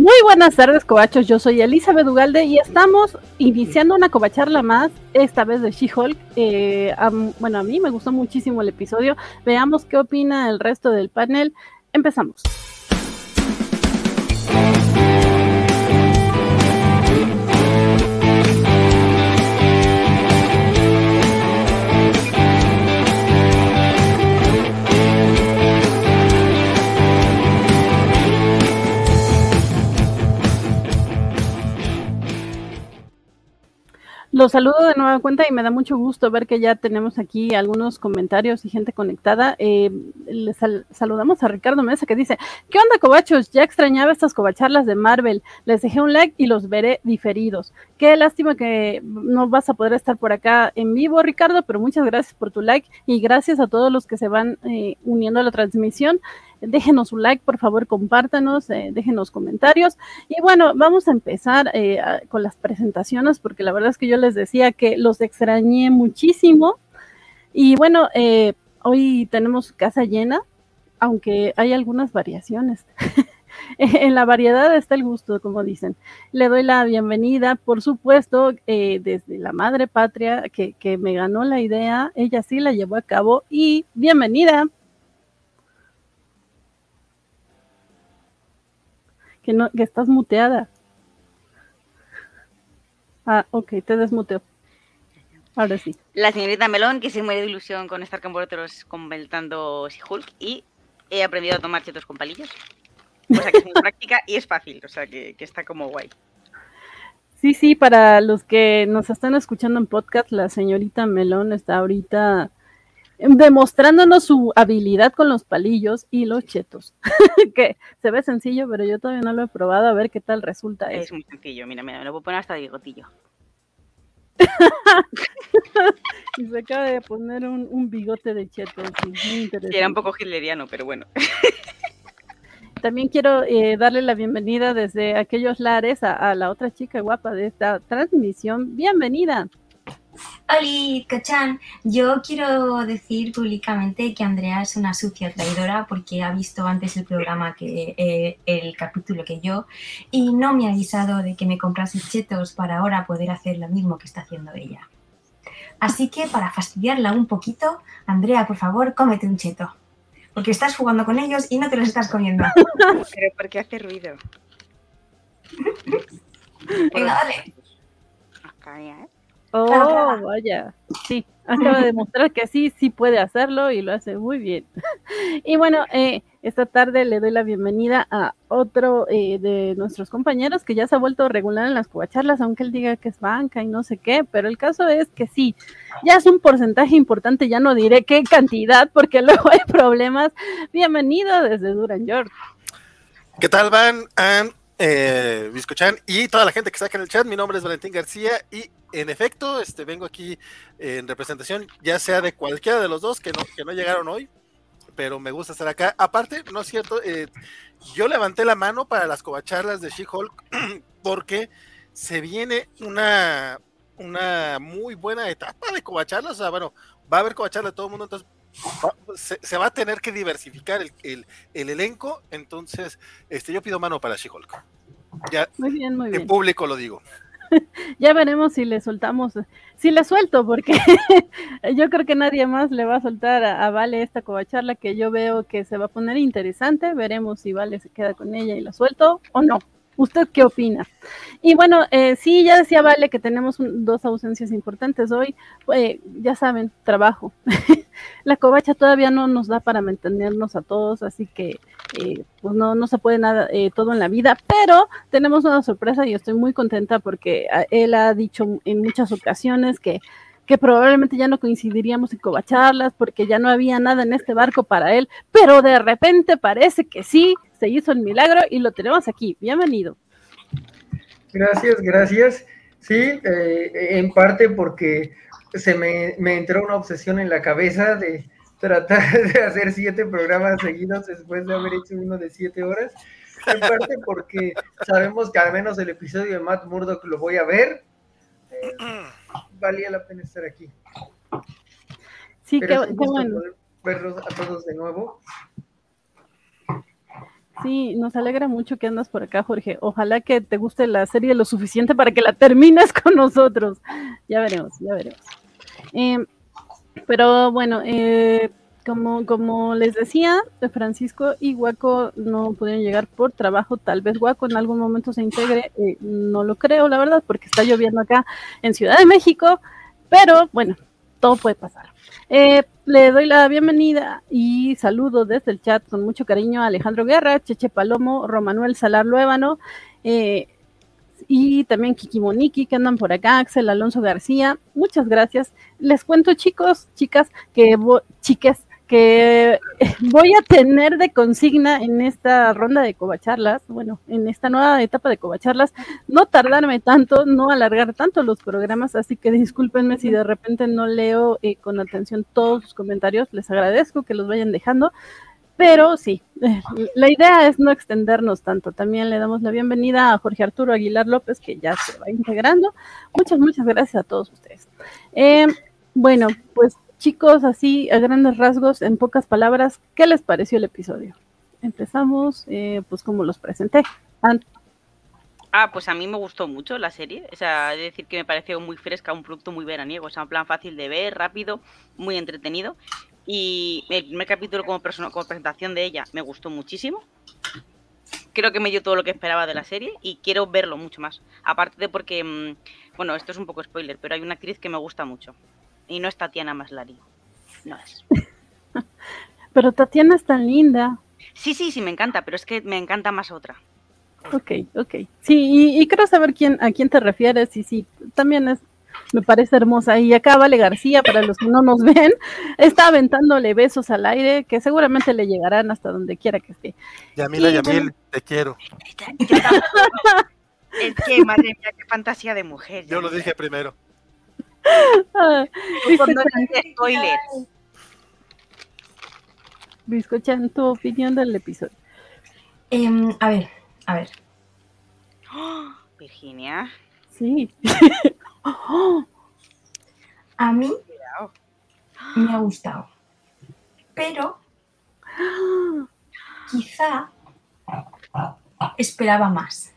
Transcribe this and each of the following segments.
Muy buenas tardes, cobachos. Yo soy Elizabeth Ugalde y estamos iniciando una cobacharla más, esta vez de She-Hulk. Eh, bueno, a mí me gustó muchísimo el episodio. Veamos qué opina el resto del panel. Empezamos. Los saludo de nueva cuenta y me da mucho gusto ver que ya tenemos aquí algunos comentarios y gente conectada. Eh, les saludamos a Ricardo Mesa que dice, ¿qué onda cobachos? Ya extrañaba estas cobacharlas de Marvel. Les dejé un like y los veré diferidos. Qué lástima que no vas a poder estar por acá en vivo, Ricardo, pero muchas gracias por tu like y gracias a todos los que se van eh, uniendo a la transmisión déjenos un like, por favor, compártanos, eh, déjenos comentarios. Y bueno, vamos a empezar eh, con las presentaciones, porque la verdad es que yo les decía que los extrañé muchísimo. Y bueno, eh, hoy tenemos casa llena, aunque hay algunas variaciones. en la variedad está el gusto, como dicen. Le doy la bienvenida, por supuesto, desde la madre patria que, que me ganó la idea, ella sí la llevó a cabo y bienvenida. Que, no, que estás muteada. Ah, ok, te desmuteo. Ahora sí. La señorita Melón, que se muere de ilusión con estar con vosotros conveltando Hulk y he aprendido a tomar chetos con palillos. O sea que es muy práctica y es fácil, o sea que, que está como guay. Sí, sí, para los que nos están escuchando en podcast, la señorita Melón está ahorita demostrándonos su habilidad con los palillos y los chetos, que se ve sencillo, pero yo todavía no lo he probado a ver qué tal resulta. Es muy sencillo, mira, mira, me lo voy a poner hasta bigotillo. y se acaba de poner un, bigote de chetos, muy interesante. era un poco hitleriano, pero bueno. También quiero eh, darle la bienvenida desde aquellos lares a la otra chica guapa de esta transmisión. Bienvenida. Hola, Cochan. Yo quiero decir públicamente que Andrea es una sucia traidora porque ha visto antes el programa que eh, el capítulo que yo y no me ha avisado de que me comprase chetos para ahora poder hacer lo mismo que está haciendo ella. Así que para fastidiarla un poquito, Andrea, por favor, cómete un cheto. Porque estás jugando con ellos y no te los estás comiendo. Pero ¿por qué hace ruido? Venga, dale. Acá, ¿eh? Oh, vaya. Sí, acaba de demostrar que sí, sí puede hacerlo y lo hace muy bien. y bueno, eh, esta tarde le doy la bienvenida a otro eh, de nuestros compañeros que ya se ha vuelto regular en las cubacharlas, aunque él diga que es banca y no sé qué, pero el caso es que sí, ya es un porcentaje importante, ya no diré qué cantidad porque luego hay problemas. Bienvenido desde Duran York. ¿Qué tal, Van? eh, Biscochan y toda la gente que está acá en el chat. Mi nombre es Valentín García y en efecto, este, vengo aquí en representación, ya sea de cualquiera de los dos que no, que no llegaron hoy, pero me gusta estar acá. Aparte, no es cierto, eh, yo levanté la mano para las covacharlas de She-Hulk porque se viene una, una muy buena etapa de covacharlas. O sea, bueno, va a haber covacharlas de todo el mundo, entonces se, va a tener que diversificar el, elenco, entonces este, yo pido mano para She-Hulk. Ya, muy bien, muy bien. En público lo digo. ya veremos si le soltamos, si le suelto, porque yo creo que nadie más le va a soltar a, a, Vale esta covacharla que yo veo que se va a poner interesante. Veremos si Vale se queda con ella y la suelto o no. ¿Usted qué opina? Y bueno, eh, sí, ya decía Vale que tenemos dos ausencias importantes hoy. Eh, ya saben, trabajo. la covacha todavía no nos da para mantenernos a todos, así que eh, pues no, no se puede nada eh, todo en la vida, pero tenemos una sorpresa y estoy muy contenta porque ah, él ha dicho en muchas ocasiones que que probablemente ya no coincidiríamos en covacharlas porque ya no había nada en este barco para él, pero de repente parece que sí, se hizo el milagro y lo tenemos aquí. Bienvenido. Gracias, gracias. Sí, eh, en parte porque se me, me, entró una obsesión en la cabeza de tratar de hacer siete programas seguidos después de haber hecho uno de siete horas. En parte porque sabemos que al menos el episodio de Matt Murdock lo voy a ver. Eh, valía la pena estar aquí. Sí, qué, bueno. Verlos a todos de nuevo. Sí, nos alegra mucho que andas por acá, Jorge. Ojalá que te guste la serie lo suficiente para que la termines con nosotros. Ya veremos, ya veremos. Eh, pero bueno, eh, como, como les decía, Francisco y Guaco no pudieron llegar por trabajo. Tal vez Guaco en algún momento se integre. Eh, no lo creo, la verdad, porque está lloviendo acá en Ciudad de México. Pero bueno, todo puede pasar. Eh, le doy la bienvenida y saludo desde el chat con mucho cariño a Alejandro Guerra, Cheche Palomo, Romanuel Salar Luébano, eh, y también Kiki Moniki que andan por acá, Axel Alonso García. Muchas gracias. Les cuento, chicos, chicas, que chiques, que voy a tener de consigna en esta ronda de covacharlas, bueno, en esta nueva etapa de covacharlas, no tardarme tanto, no alargar tanto los programas, así que discúlpenme si de repente no leo eh, con atención todos sus comentarios, les agradezco que los vayan dejando, pero sí, eh, la idea es no extendernos tanto. También le damos la bienvenida a Jorge Arturo Aguilar López, que ya se va integrando. Muchas, muchas gracias a todos ustedes. Eh, bueno, pues chicos, así a grandes rasgos, en pocas palabras, ¿qué les pareció el episodio? Empezamos, eh, pues como los presenté. Ah, pues a mí me gustó mucho la serie. O sea, es decir que me pareció muy fresca, un producto muy veraniego. O sea, un plan fácil de ver, rápido, muy entretenido. Y el primer capítulo como, como presentación de ella me gustó muchísimo. Creo que me dio todo lo que esperaba de la serie y quiero verlo mucho más. Aparte de porque, mm, bueno, esto es un poco spoiler, pero hay una actriz que me gusta mucho. Y no es Tatiana Maslari. No es. pero Tatiana es tan linda. Sí, sí, sí, me encanta, pero es que me encanta más otra. Ok, ok. Sí, y, quiero saber quién, a quién te refieres. Y sí, también es, me parece hermosa. Y acá Vale García, para los que no nos ven, está aventándole besos al aire que seguramente le llegarán hasta donde quiera que esté. Yamila, Yamil, te quiero. es que, madre mía, qué fantasía de mujer. Yo lo dije primero. Ah, Biscochan, tu opinión del episodio. Em, a ver, a ver. Virginia. Sí. a mí me ha gustado. Pero quizá esperaba más.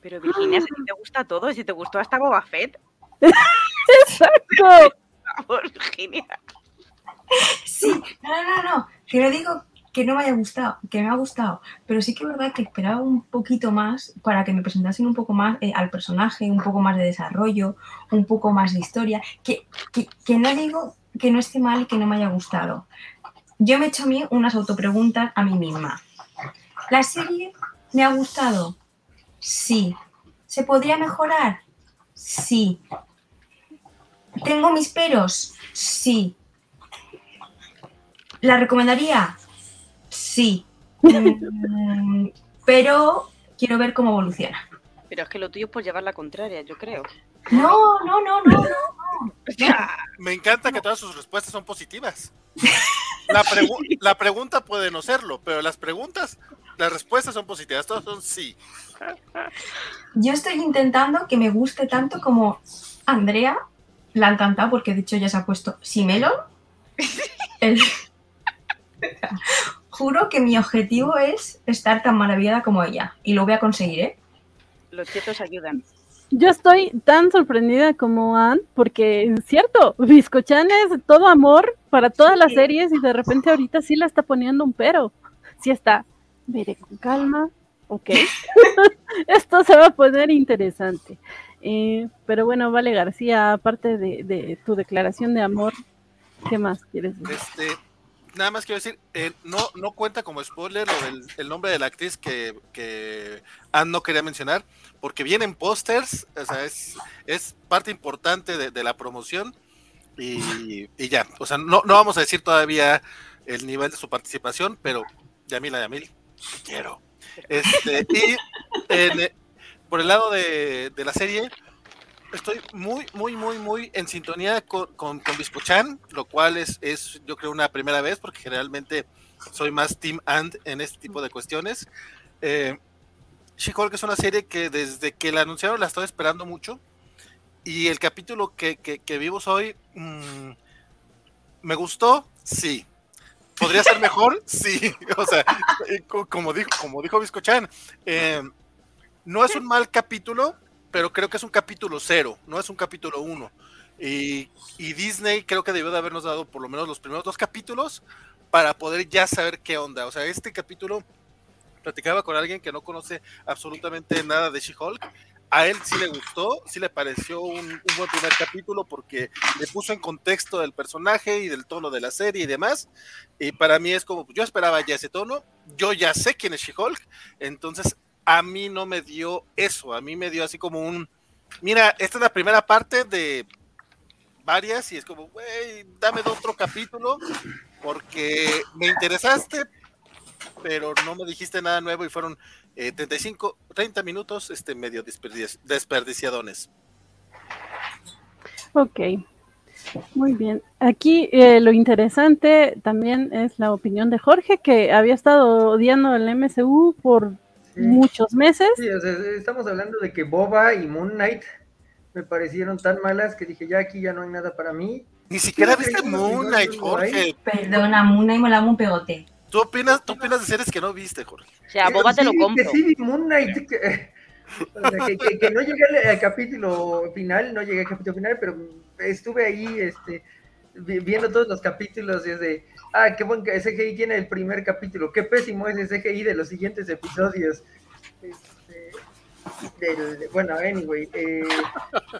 Pero Virginia, si te gusta todo, si te gustó hasta Boba Fett. Exacto. Virginia. Sí, no, no, no, que no digo que no me haya gustado, que me ha gustado, pero sí que es verdad que esperaba un poquito más para que me presentasen un poco más eh, al personaje, un poco más de desarrollo, un poco más de historia, que, que, no digo que no esté mal y que no me haya gustado. Yo me he hecho a mí unas autopreguntas a mí misma. ¿La serie me ha gustado? Sí. ¿Se podría mejorar? Sí. ¿Tengo mis peros? Sí. ¿La recomendaría? Sí. Mm, pero quiero ver cómo evoluciona. Pero es que lo tuyo es por llevar la contraria, yo creo. No, no, no, no, no. Me encanta que todas sus respuestas son positivas. La, la, pregunta puede no serlo, pero las preguntas, las respuestas son positivas, todas son sí. Yo estoy intentando que me guste tanto como Andrea la ha encantado porque de hecho ya se ha puesto Simelo. Juro que mi objetivo es estar tan maravillada como ella y lo voy a conseguir, ¿eh? Los chetos ayudan. Yo estoy tan sorprendida como Anne, porque es cierto, Biscochan es todo amor para todas las series y de repente ahorita sí la está poniendo un pero. Sí está, veré con calma, ok. Esto se va a poner interesante. Eh, pero bueno, Vale García, aparte de, tu declaración de amor, ¿qué más quieres decir? Este, nada más quiero decir, eh, no, no cuenta como spoiler el nombre de la actriz que, que no quería mencionar, porque vienen pósters, o sea, es, es parte importante de, la promoción y, ya, o sea, no, no vamos a decir todavía el nivel de su participación, pero Yamila Yamil, quiero. Este, y por el lado de, la serie, estoy muy, muy, muy, muy en sintonía con, con, lo cual es, es, yo creo, una primera vez, porque generalmente soy más Team And en este tipo de cuestiones. Eh, She-Hulk es una serie que desde que la anunciaron la estaba esperando mucho. Y el capítulo que, que, vimos hoy, mm, ¿me gustó? Sí. ¿Podría ser mejor? Sí. O sea, como dijo, como dijo Biscochan, eh, no es un mal capítulo, pero creo que es un capítulo cero, no es un capítulo uno. Y, Disney creo que debió de habernos dado por lo menos los primeros dos capítulos para poder ya saber qué onda. O sea, este capítulo platicaba con alguien que no conoce absolutamente nada de She-Hulk. A él sí le gustó, sí le pareció un, un, buen primer capítulo porque le puso en contexto del personaje y del tono de la serie y demás. Y para mí es como, yo esperaba ya ese tono, yo ya sé quién es She-Hulk, entonces a mí no me dio eso, a mí me dio así como un, mira, esta es la primera parte de varias y es como, güey, dame otro capítulo porque me interesaste, pero no me dijiste nada nuevo y fueron eh, 35, 30 minutos este, medio desperdici desperdiciadones. Ok, muy bien. Aquí eh, lo interesante también es la opinión de Jorge, que había estado odiando el MCU por sí. muchos meses. Sí, o sea, estamos hablando de que Boba y Moon Knight me parecieron tan malas que dije, ya aquí ya no hay nada para mí. Ni siquiera viste Moon Knight, Jorge. Perdona, Moon Knight me la un pegote. ¿Tú opinas, ¿Tú opinas de series que no viste, Jorge? O sea, Boba te lo compro. Que sí, Moon Knight, que, o sea, que, que, que, no llegué al, al, capítulo final, no llegué al capítulo final, pero estuve ahí este, viendo todos los capítulos y es de, ah, qué buen CGI tiene el primer capítulo, qué pésimo es el CGI de los siguientes episodios. Este, bueno, anyway, eh,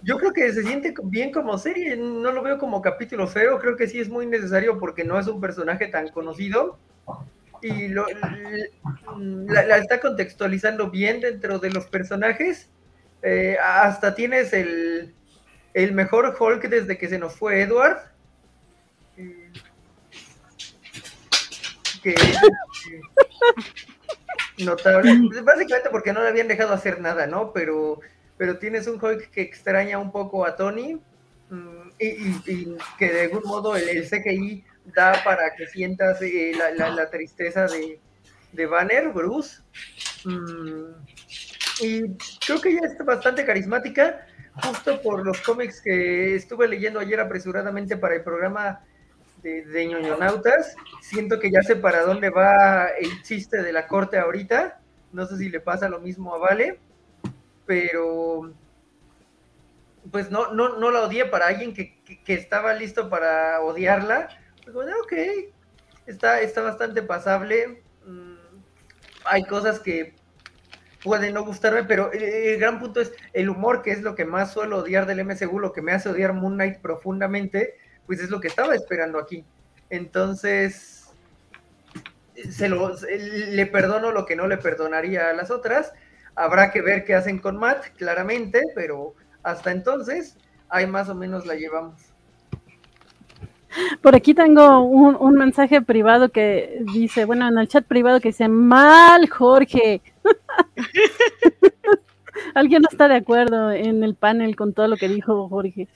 yo creo que se siente bien como serie, no lo veo como capítulo feo, creo que sí es muy necesario porque no es un personaje tan conocido y lo, la, la, está contextualizando bien dentro de los personajes. Eh, hasta tienes el, el, mejor Hulk desde que se nos fue Edward. Que, que, notable. Básicamente porque no le habían dejado hacer nada, ¿no? Pero, pero tienes un Hulk que extraña un poco a Tony mm, y, que de algún modo el, el CGI da para que sientas eh, la, la, tristeza de, de Banner, Bruce. Mm, y creo que ella está bastante carismática, justo por los cómics que estuve leyendo ayer apresuradamente para el programa de, de ñoñonautas. Siento que ya sé para dónde va el chiste de la corte ahorita. No sé si le pasa lo mismo a Vale, pero pues no, no, no la odié para alguien que, que, estaba listo para odiarla ok, está, está bastante pasable. Mm, hay cosas que pueden no gustarme, pero el gran punto es el humor, que es lo que más suelo odiar del MCU, lo que me hace odiar Moon Knight profundamente, pues es lo que estaba esperando aquí. Entonces, se lo, le perdono lo que no le perdonaría a las otras. Habrá que ver qué hacen con Matt, claramente, pero hasta entonces, ahí más o menos la llevamos. Por aquí tengo un, un, mensaje privado que dice, bueno, en el chat privado que dice, mal Jorge. Alguien no está de acuerdo en el panel con todo lo que dijo Jorge.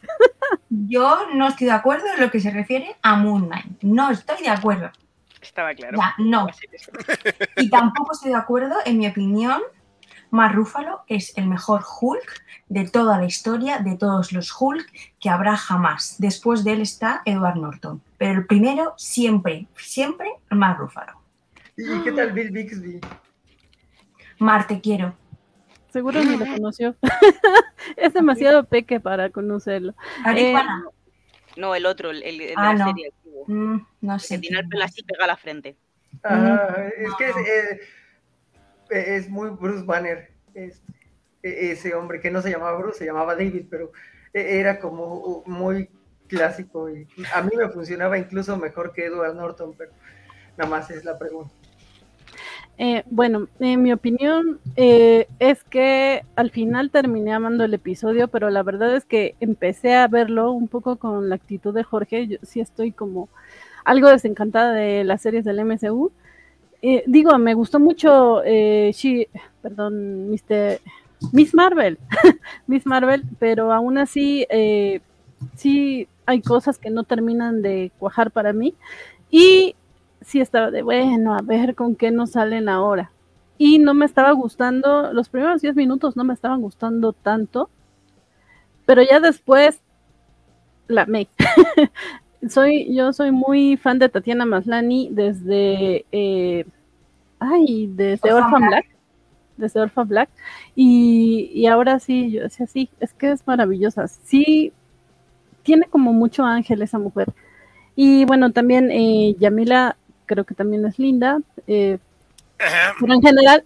Yo no estoy de acuerdo en lo que se refiere a Moon Knight. No estoy de acuerdo. Estaba claro. Ya, no. Y tampoco estoy de acuerdo, en mi opinión, Mark Ruffalo es el mejor Hulk de toda la historia, de todos los Hulk que habrá jamás. Después de él está Edward Norton. Pero el primero, siempre, siempre, Mark Ruffalo. ¿Y qué tal Bill Bixby? Mar, te quiero. Seguro ni lo conoció. es demasiado peque para conocerlo. Eh, no, el otro, el, el de ah, la no. serie. Mm, no sé. Que tiene el pelo así pega a la frente. Ah, es que es, eh, es, muy Bruce Banner. Es, ese hombre que no se llamaba Bruce, se llamaba David, pero e, era como muy clásico y a mí me funcionaba incluso mejor que Edward Norton, pero nada más es la pregunta. Eh, bueno, en mi opinión eh, es que al final terminé amando el episodio, pero la verdad es que empecé a verlo un poco con la actitud de Jorge. Yo sí estoy como algo desencantada de las series del MCU. Eh, digo, me gustó mucho, eh, perdón, Mr. Miss Marvel, Miss Marvel, pero aún así eh, sí hay cosas que no terminan de cuajar para mí y sí estaba de bueno, a ver con qué nos salen ahora. Y no me estaba gustando, los primeros 10 minutos no me estaban gustando tanto, pero ya después la me. soy, yo soy muy fan de Tatiana Maslani desde, eh, ay, desde Orphan Black. desde Orphan Black, y, y ahora sí, yo decía, sí, es que es maravillosa, sí, tiene como mucho ángel esa mujer, y bueno, también eh, Yamila creo que también es linda, eh, pero en general,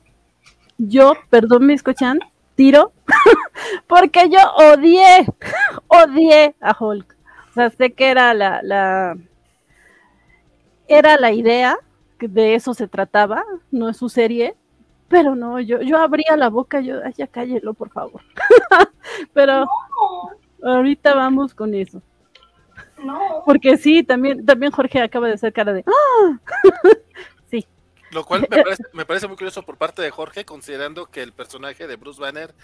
yo, perdón mi escuchan, tiro, porque yo odié, odié a Hulk. O sea, sé que era la, la era la idea, que de eso se trataba, no es su serie, pero no, yo, yo abría la boca, yo, ay, ya cállelo, por favor. pero ahorita vamos con eso. No. Porque sí, también, también Jorge acaba de hacer cara de ¡Ah! sí. Lo cual me parece, me parece, muy curioso por parte de Jorge, considerando que el personaje de Bruce Banner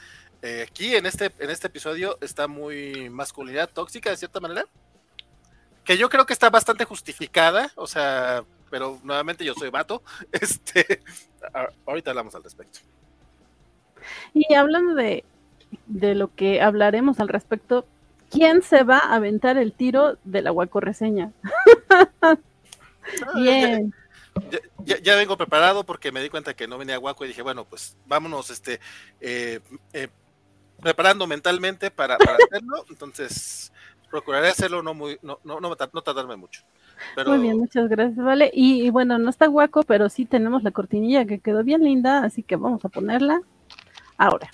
eh, aquí en este, en este episodio está muy masculinidad tóxica de cierta manera. Que yo creo que está bastante justificada, o sea, pero nuevamente yo soy vato. Este, ahorita hablamos al respecto. Y hablando de, de lo que hablaremos al respecto, ¿quién se va a aventar el tiro de la Guaco reseña? Bien. Ya, ya, ya, vengo preparado porque me di cuenta que no venía Guaco y dije, bueno, pues vámonos este, eh, eh, preparando mentalmente para, para hacerlo. Entonces, procuraré hacerlo no muy, no, no, no, no tardarme mucho. Pero... Muy bien, muchas gracias, vale. Y, y, bueno, no está guaco, pero sí tenemos la cortinilla que quedó bien linda, así que vamos a ponerla ahora.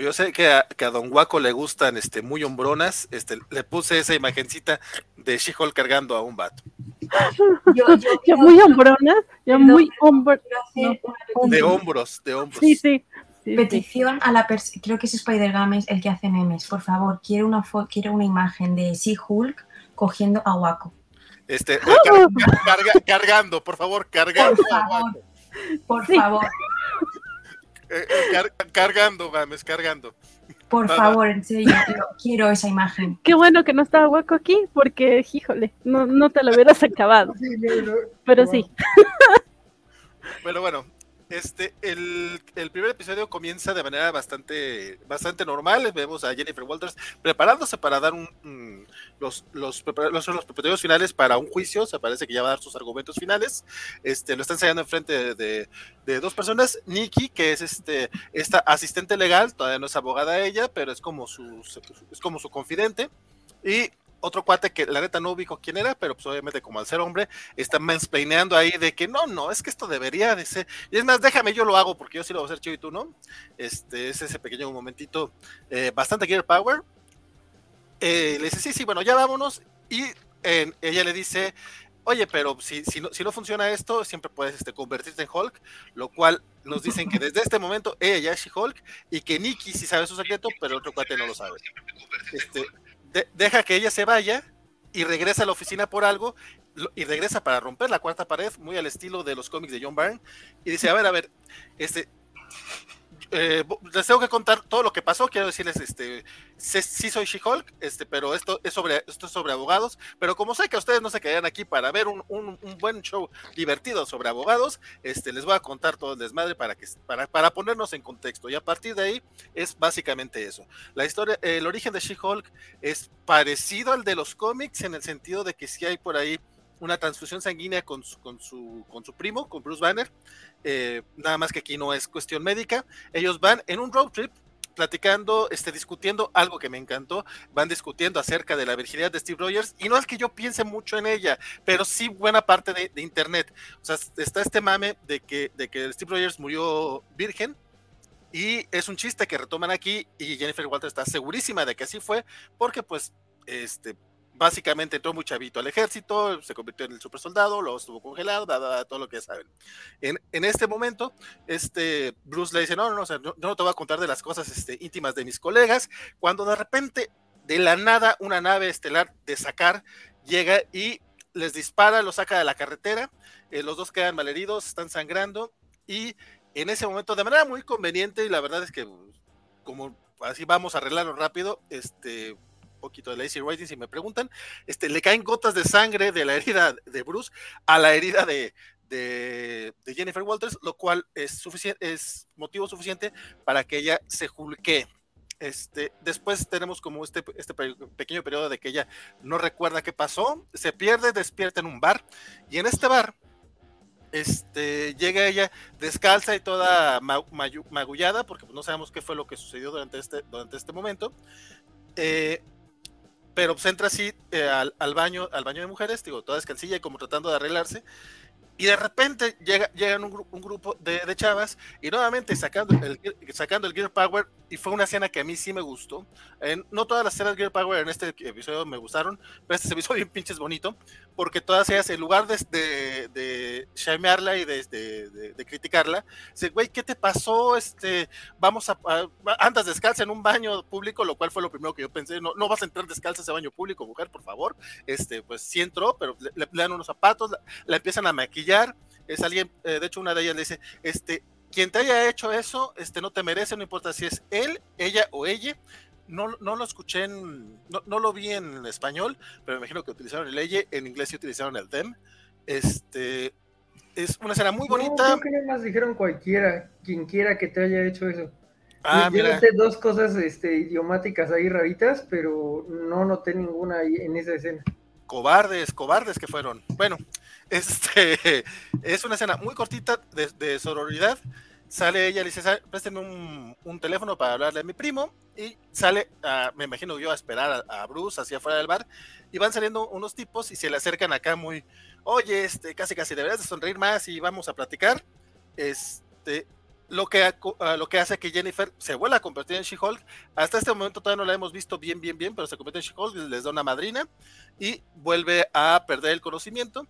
Yo sé que a, que a Don Guaco le gustan este, muy hombronas, este, le puse esa imagencita de She-Hulk cargando a un vato. Yo, yo, yo muy hombrona, yo muy hombro, no, de hombros, de hombros. Sí, sí. sí Petición sí. a la persona, creo que es Spider Games el que hace memes. Por favor, quiero una, quiero una imagen de She-Hulk cogiendo a Waco. Este, car carga cargando, por favor, cargando por favor, Por sí. Eh, car cargando, Games, cargando. Por favor, en serio, quiero esa imagen. Qué bueno que no estaba Waco aquí, porque, híjole, no, no te lo hubieras acabado. Sí, no, no, Pero sí. Pero bueno, este, el, el, primer episodio comienza de manera bastante, bastante normal. Vemos a Jennifer Walters preparándose para dar un, los, los, los, los preparatorios finales para un juicio. Se parece que ya va a dar sus argumentos finales. Este, lo está ensayando enfrente de, de, de dos personas. Nikki, que es este, esta asistente legal, todavía no es abogada ella, pero es como su, es como su confidente. Y otro cuate que la neta no ubico quién era, pero pues obviamente como al ser hombre, está mansplaineando ahí de que no, no, es que esto debería de ser. Y es más, déjame, yo lo hago porque yo sí lo voy a hacer chido y tú no. Este es ese pequeño momentito eh, bastante Gear Power. Eh, le dice, sí, sí, bueno, ya vámonos. Y ella le dice, oye, pero si, si, no, si no funciona esto, siempre puedes este, convertirte en Hulk, lo cual nos dicen que desde este momento ella ya es Hulk y que Nikki sí sabe su secreto, pero el otro cuate no lo sabe. Este, de, deja que ella se vaya y regresa a la oficina por algo y regresa para romper la cuarta pared, muy al estilo de los cómics de John Byrne, y dice, a ver, a ver, este, eh, les tengo que contar todo lo que pasó, quiero decirles, este, sí soy She-Hulk, este, pero esto es sobre, esto es sobre abogados, pero como sé que ustedes no se quedan aquí para ver un, un, buen show divertido sobre abogados, este, les voy a contar todo el desmadre para que, para, para ponernos en contexto, y a partir de ahí es básicamente eso. La historia, el origen de She-Hulk es parecido al de los cómics en el sentido de que sí hay por ahí una transfusión sanguínea con su, con su, con su primo, con Bruce Banner, eh, nada más que aquí no es cuestión médica. Ellos van en un road trip platicando, este, discutiendo algo que me encantó, van discutiendo acerca de la virginidad de Steve Rogers, y no es que yo piense mucho en ella, pero sí buena parte de, internet. O sea, está este mame de que, de que Steve Rogers murió virgen, y es un chiste que retoman aquí, y Jennifer Walter está segurísima de que así fue, porque pues, este, básicamente entró muy chavito al ejército, se convirtió en el super soldado, luego estuvo congelado, da, todo lo que saben. En, en, este momento, este Bruce le dice, no, no, o sea, no, no, te voy a contar de las cosas este, íntimas de mis colegas, cuando de repente, de la nada, una nave estelar de sacar llega y les dispara, los saca de la carretera, eh, los dos quedan malheridos, están sangrando, y en ese momento, de manera muy conveniente, y la verdad es que como así vamos a arreglarlo rápido, este poquito de lazy writing si me preguntan, este, le caen gotas de sangre de la herida de Bruce a la herida de, de, Jennifer Walters, lo cual es, es motivo suficiente para que ella se julque. Este, después tenemos como este, este pequeño periodo de que ella no recuerda qué pasó, se pierde, despierta en un bar, y en este bar este, llega ella descalza y toda magullada, porque pues, no sabemos qué fue lo que sucedió durante este, durante este momento. Eh, pero pues entra así eh, al, baño, al baño de mujeres, digo, toda descansilla y como tratando de arreglarse. Y de repente llega, llegan un, un grupo de, de, chavas y nuevamente sacando el, sacando el Gear Power y fue una escena que a mí sí me gustó. no todas las escenas Gear Power en este episodio me gustaron, pero este se me hizo bien pinches bonito, porque todas ellas, en lugar de, de, de shamearla y de, de, criticarla, dice, güey, ¿qué te pasó? Este, vamos a, andas descalza en un baño público, lo cual fue lo primero que yo pensé, no, no vas a entrar descalza a ese baño público, mujer, por favor. Este, pues sí entró, pero le, dan unos zapatos, la, empiezan a maquillar, es alguien, eh, de hecho una de ellas le dice, este, quien te haya hecho eso, este, no te merece, no importa si es él, ella o ella. No, no lo escuché en, no, no lo vi en español, pero me imagino que utilizaron el ella, en inglés sí utilizaron el them. Este, es una escena muy bonita. No, creo que más dijeron cualquiera, quien quiera que te haya hecho eso. Ah, yo noté dos cosas este, idiomáticas ahí raritas, pero no noté ninguna ahí en esa escena. Cobardes, cobardes que fueron. Bueno, este, es una escena muy cortita de, sororidad. Sale ella, le dice, présteme un, teléfono para hablarle a mi primo. Y sale, me imagino yo, a esperar a, Bruce hacia afuera del bar. Y van saliendo unos tipos y se le acercan acá muy, oye, este, casi casi deberías de sonreír más y vamos a platicar. Este, lo que, lo que hace que Jennifer se vuelva a convertir en She-Hulk. Hasta este momento todavía no la hemos visto bien, bien, bien, pero se convierte en She-Hulk, les da una madrina y vuelve a perder el conocimiento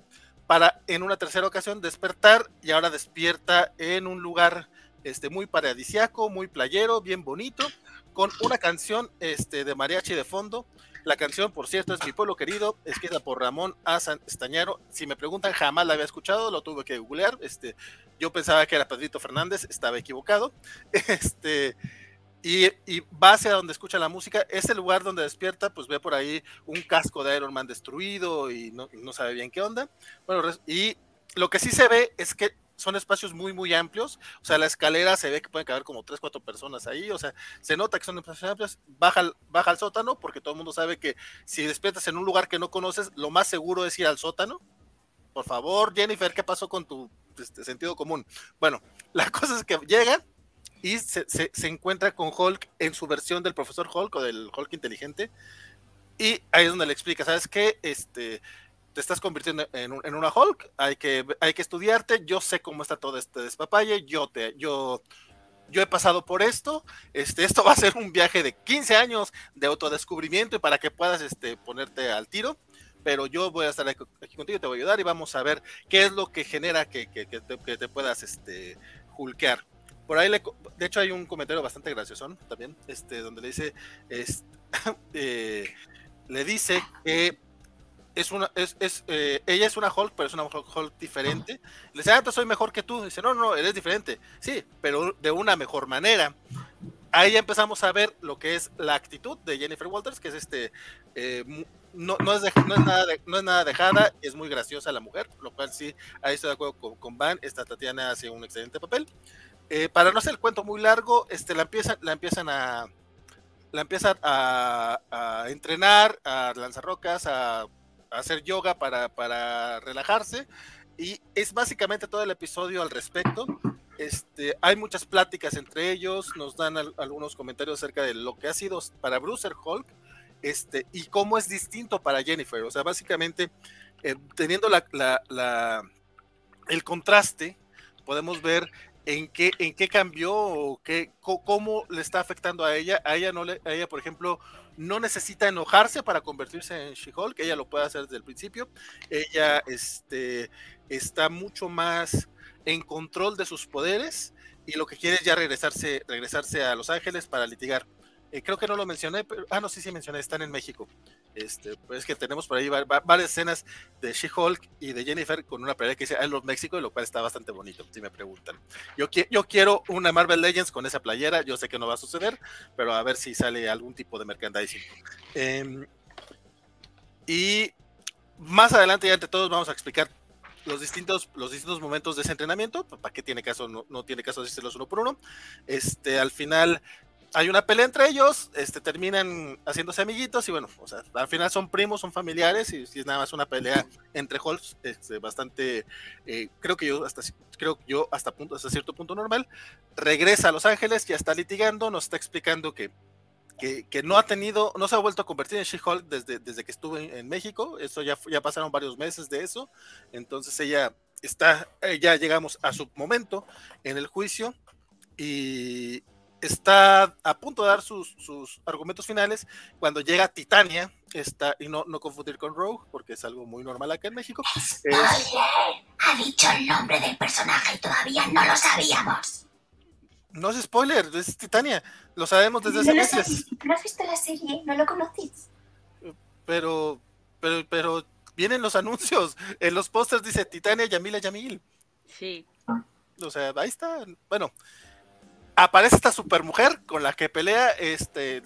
para en una tercera ocasión despertar y ahora despierta en un lugar este, muy paradisiaco, muy playero, bien bonito, con una canción este, de mariachi de fondo. La canción, por cierto, es Mi Pueblo Querido, escrita por Ramón A. Estañaro. Si me preguntan, jamás la había escuchado, lo tuve que googlear. Este, yo pensaba que era Pedrito Fernández, estaba equivocado. Este, y, va hacia donde escucha la música. Ese lugar donde despierta, pues ve por ahí un casco de Iron Man destruido y no, sabe bien qué onda. Bueno, y lo que sí se ve es que son espacios muy, muy amplios. O sea, la escalera se ve que pueden caber como tres, cuatro personas ahí. O sea, se nota que son espacios amplios. Baja, baja al sótano, porque todo el mundo sabe que si despiertas en un lugar que no conoces, lo más seguro es ir al sótano. Por favor, Jennifer, ¿qué pasó con tu este, sentido común? Bueno, la cosa es que llegan y se, encuentra con Hulk en su versión del profesor Hulk o del Hulk inteligente. Y ahí es donde le explica, ¿sabes qué? Este, te estás convirtiendo en, una Hulk, hay que, hay que estudiarte, yo sé cómo está todo este despapalle, yo te, yo, yo he pasado por esto, este, esto va a ser un viaje de 15 años de autodescubrimiento y para que puedas este, ponerte al tiro, pero yo voy a estar aquí, contigo, te voy a ayudar y vamos a ver qué es lo que genera que, que, que, te, que te, puedas este, hulkear. Por ahí, le, de hecho, hay un comentario bastante gracioso también, este, donde le dice, eh, le dice que es una, es, es eh, ella es una Hulk, pero es una Hulk diferente. Le dice, ah, entonces soy mejor que tú. Dice, no, no, eres diferente. Sí, pero de una mejor manera. Ahí ya empezamos a ver lo que es la actitud de Jennifer Walters, que es este, eh, no, no, es no, es nada no es nada dejada, es muy graciosa la mujer, lo cual sí, ahí estoy de acuerdo con, con Van, esta Tatiana hace un excelente papel. Eh, para no hacer el cuento muy largo, este, la, empiezan, la empiezan a la empiezan a, entrenar, a lanzar rocas, a, hacer yoga para, relajarse. Y es básicamente todo el episodio al respecto. Este, hay muchas pláticas entre ellos, nos dan algunos comentarios acerca de lo que ha sido para Bruce Hulk este, y cómo es distinto para Jennifer. O sea, básicamente, eh, teniendo la, la, el contraste, podemos ver en qué, en qué cambió o qué, cómo le está afectando a ella. A ella, no le, a ella, por ejemplo, no necesita enojarse para convertirse en She-Hulk, ella lo puede hacer desde el principio. Ella este, está mucho más en control de sus poderes y lo que quiere es ya regresarse, regresarse a Los Ángeles para litigar. eh, creo que no lo mencioné, pero, ah, no, sí, sí mencioné, están en México. Este, pues que tenemos por ahí varias escenas de She-Hulk y de Jennifer con una pelea que dice I love México, lo cual está bastante bonito, si me preguntan. Yo, quiero una Marvel Legends con esa playera, yo sé que no va a suceder, pero a ver si sale algún tipo de merchandising. Em, y más adelante, ya entre todos, vamos a explicar los distintos, los distintos momentos de ese entrenamiento. ¿Para qué tiene caso? No, no tiene caso decirlos uno por uno. Este, al final hay una pelea entre ellos, este, terminan haciéndose amiguitos y bueno, o sea, al final son primos, son familiares y si es nada más una pelea entre Hulks, este, bastante, eh, creo que yo hasta, creo yo hasta punto, hasta cierto punto normal, regresa a Los Ángeles, ya está litigando, nos está explicando que, que, no ha tenido, no se ha vuelto a convertir en She-Hulk desde, desde que estuvo en, México, eso ya, ya pasaron varios meses de eso, entonces ella está, eh, ya llegamos a su momento en el juicio y, está a punto de dar sus, argumentos finales cuando llega Titania, está, y no, no confundir con Rogue, porque es algo muy normal acá en México. ha dicho el nombre del personaje y todavía no lo sabíamos. No es spoiler, es Titania, lo sabemos desde hace meses. ¿No has visto la serie? ¿No lo conocís? Pero, pero, pero vienen los anuncios, en los pósters dice Titania Yamila Yamil. Sí. O sea, ahí está. Bueno, aparece esta supermujer con la que pelea este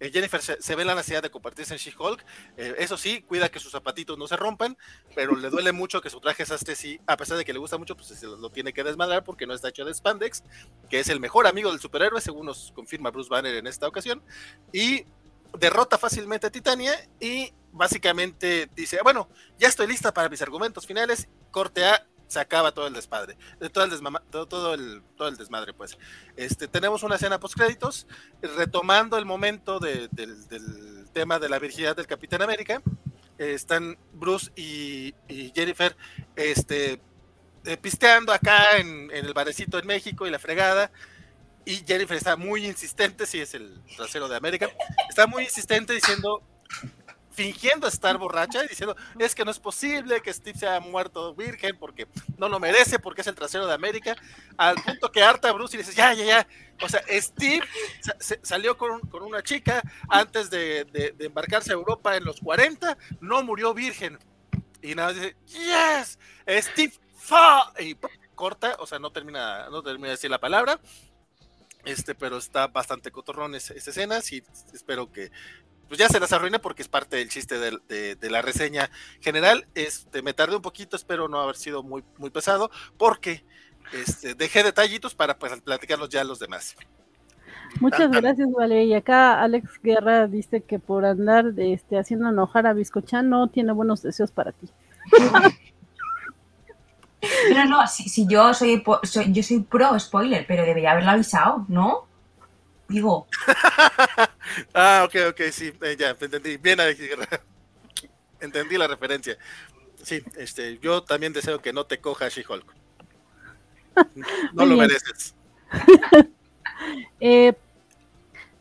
eh, Jennifer se, ve en la necesidad de convertirse en She-Hulk. Eh, eso sí, cuida que sus zapatitos no se rompan, pero le duele mucho que su traje sastre sí, a pesar de que le gusta mucho, pues se lo tiene que desmadrar porque no está hecho de spandex, que es el mejor amigo del superhéroe, según nos confirma Bruce Banner en esta ocasión. Y derrota fácilmente a Titania y básicamente dice, bueno, ya estoy lista para mis argumentos finales, corte A, se acaba todo el desmadre, todo el, todo, el, todo el desmadre, pues. Este, tenemos una escena post créditos, retomando el momento del, tema de la virginidad del Capitán América. están Bruce y, Jennifer este, eh, pisteando acá en, en, el barecito en México y la fregada. Y Jennifer está muy insistente, si es el trasero de América, está muy insistente diciendo, fingiendo estar borracha y diciendo, es que no es posible que Steve sea muerto virgen porque no lo merece, porque es el trasero de América, al punto que harta Bruce y dice, ya, ya, ya. O sea, Steve salió con, una chica antes de, embarcarse a Europa en los 40, no murió virgen. Y nada, dice, yes, Steve fa y corta, o sea, no termina, no termina de decir la palabra. Este, pero está bastante cotorrón esa, esa escena. Sí, espero que, pues ya se las arruiné porque es parte del chiste de, la reseña general. Este, me tardé un poquito, espero no haber sido muy, muy pesado, porque este, dejé detallitos para pues, platicarlos ya los demás. Muchas gracias, Vale. Y acá Alex Guerra dice que por andar este, haciendo enojar a Biscochan no tiene buenos deseos para ti. No, no, si, yo soy, soy, yo soy pro spoiler, pero debería haberlo avisado, ¿no? Digo. ah, ok, ok, sí, eh, ya, entendí. Bien, entendí la referencia. Sí, este, yo también deseo que no te coja She-Hulk. No lo mereces. eh,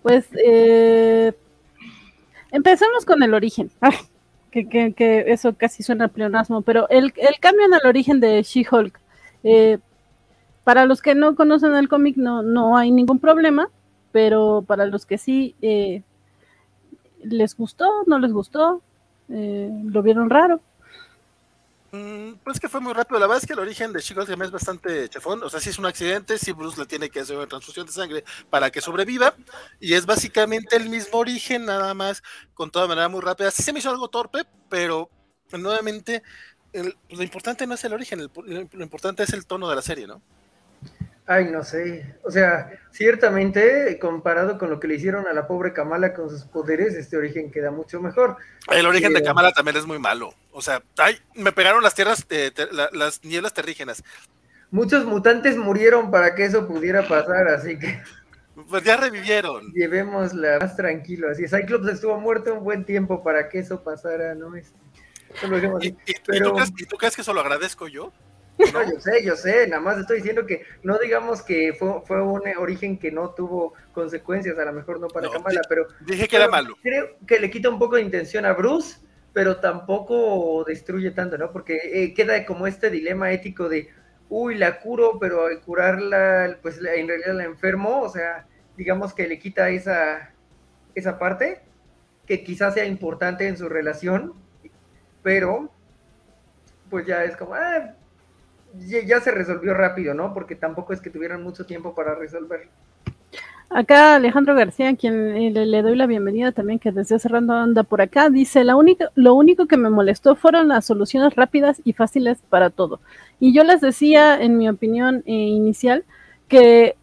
pues, eh, empecemos con el origen. que, que, que, eso casi suena a pleonasmo, pero el, el cambio en el origen de She-Hulk. Eh, para los que no conocen el cómic, no, no hay ningún problema pero para los que sí eh, les gustó, no les gustó, eh, lo vieron raro. Mm, pues que fue muy rápido. La verdad es que el origen de Chico es bastante chefón. O sea, si es un accidente, si Bruce le tiene que hacer una transfusión de sangre para que sobreviva. Y es básicamente el mismo origen, nada más, con toda manera muy rápida. Sí se me hizo algo torpe, pero nuevamente, lo importante no es el origen, lo importante es el tono de la serie, ¿no? Ay, no sé. O sea, ciertamente, comparado con lo que le hicieron a la pobre Kamala con sus poderes, este origen queda mucho mejor. El origen de eh, Kamala también es muy malo. O sea, ay, me pegaron las tierras, las nieblas terrígenas. Muchos mutantes murieron para que eso pudiera pasar, así que. Pues ya revivieron. Llevémosla más tranquilo. Así, Cyclops estuvo muerto un buen tiempo para que eso pasara, ¿no? Este, ¿Y, tú crees, ¿Y tú crees que eso lo agradezco yo? No, yo sé, yo sé, nada más estoy diciendo que no digamos que fue, fue un origen que no tuvo consecuencias, a lo mejor no para Kamala, pero... Dije que era malo. Creo que le quita un poco de intención a Bruce, pero tampoco destruye tanto, ¿no? Porque eh, queda como este dilema ético de, uy, la curo, pero al curarla, pues en realidad la enfermo, o sea, digamos que le quita esa, esa parte, que quizás sea importante en su relación, pero pues ya es como, ah, ya, se resolvió rápido, ¿no? Porque tampoco es que tuvieran mucho tiempo para resolver. Acá Alejandro García, quien eh, le, doy la bienvenida también, que desde cerrando anda por acá, dice, la única, lo único que me molestó fueron las soluciones rápidas y fáciles para todo. Y yo les decía, en mi opinión eh, inicial, que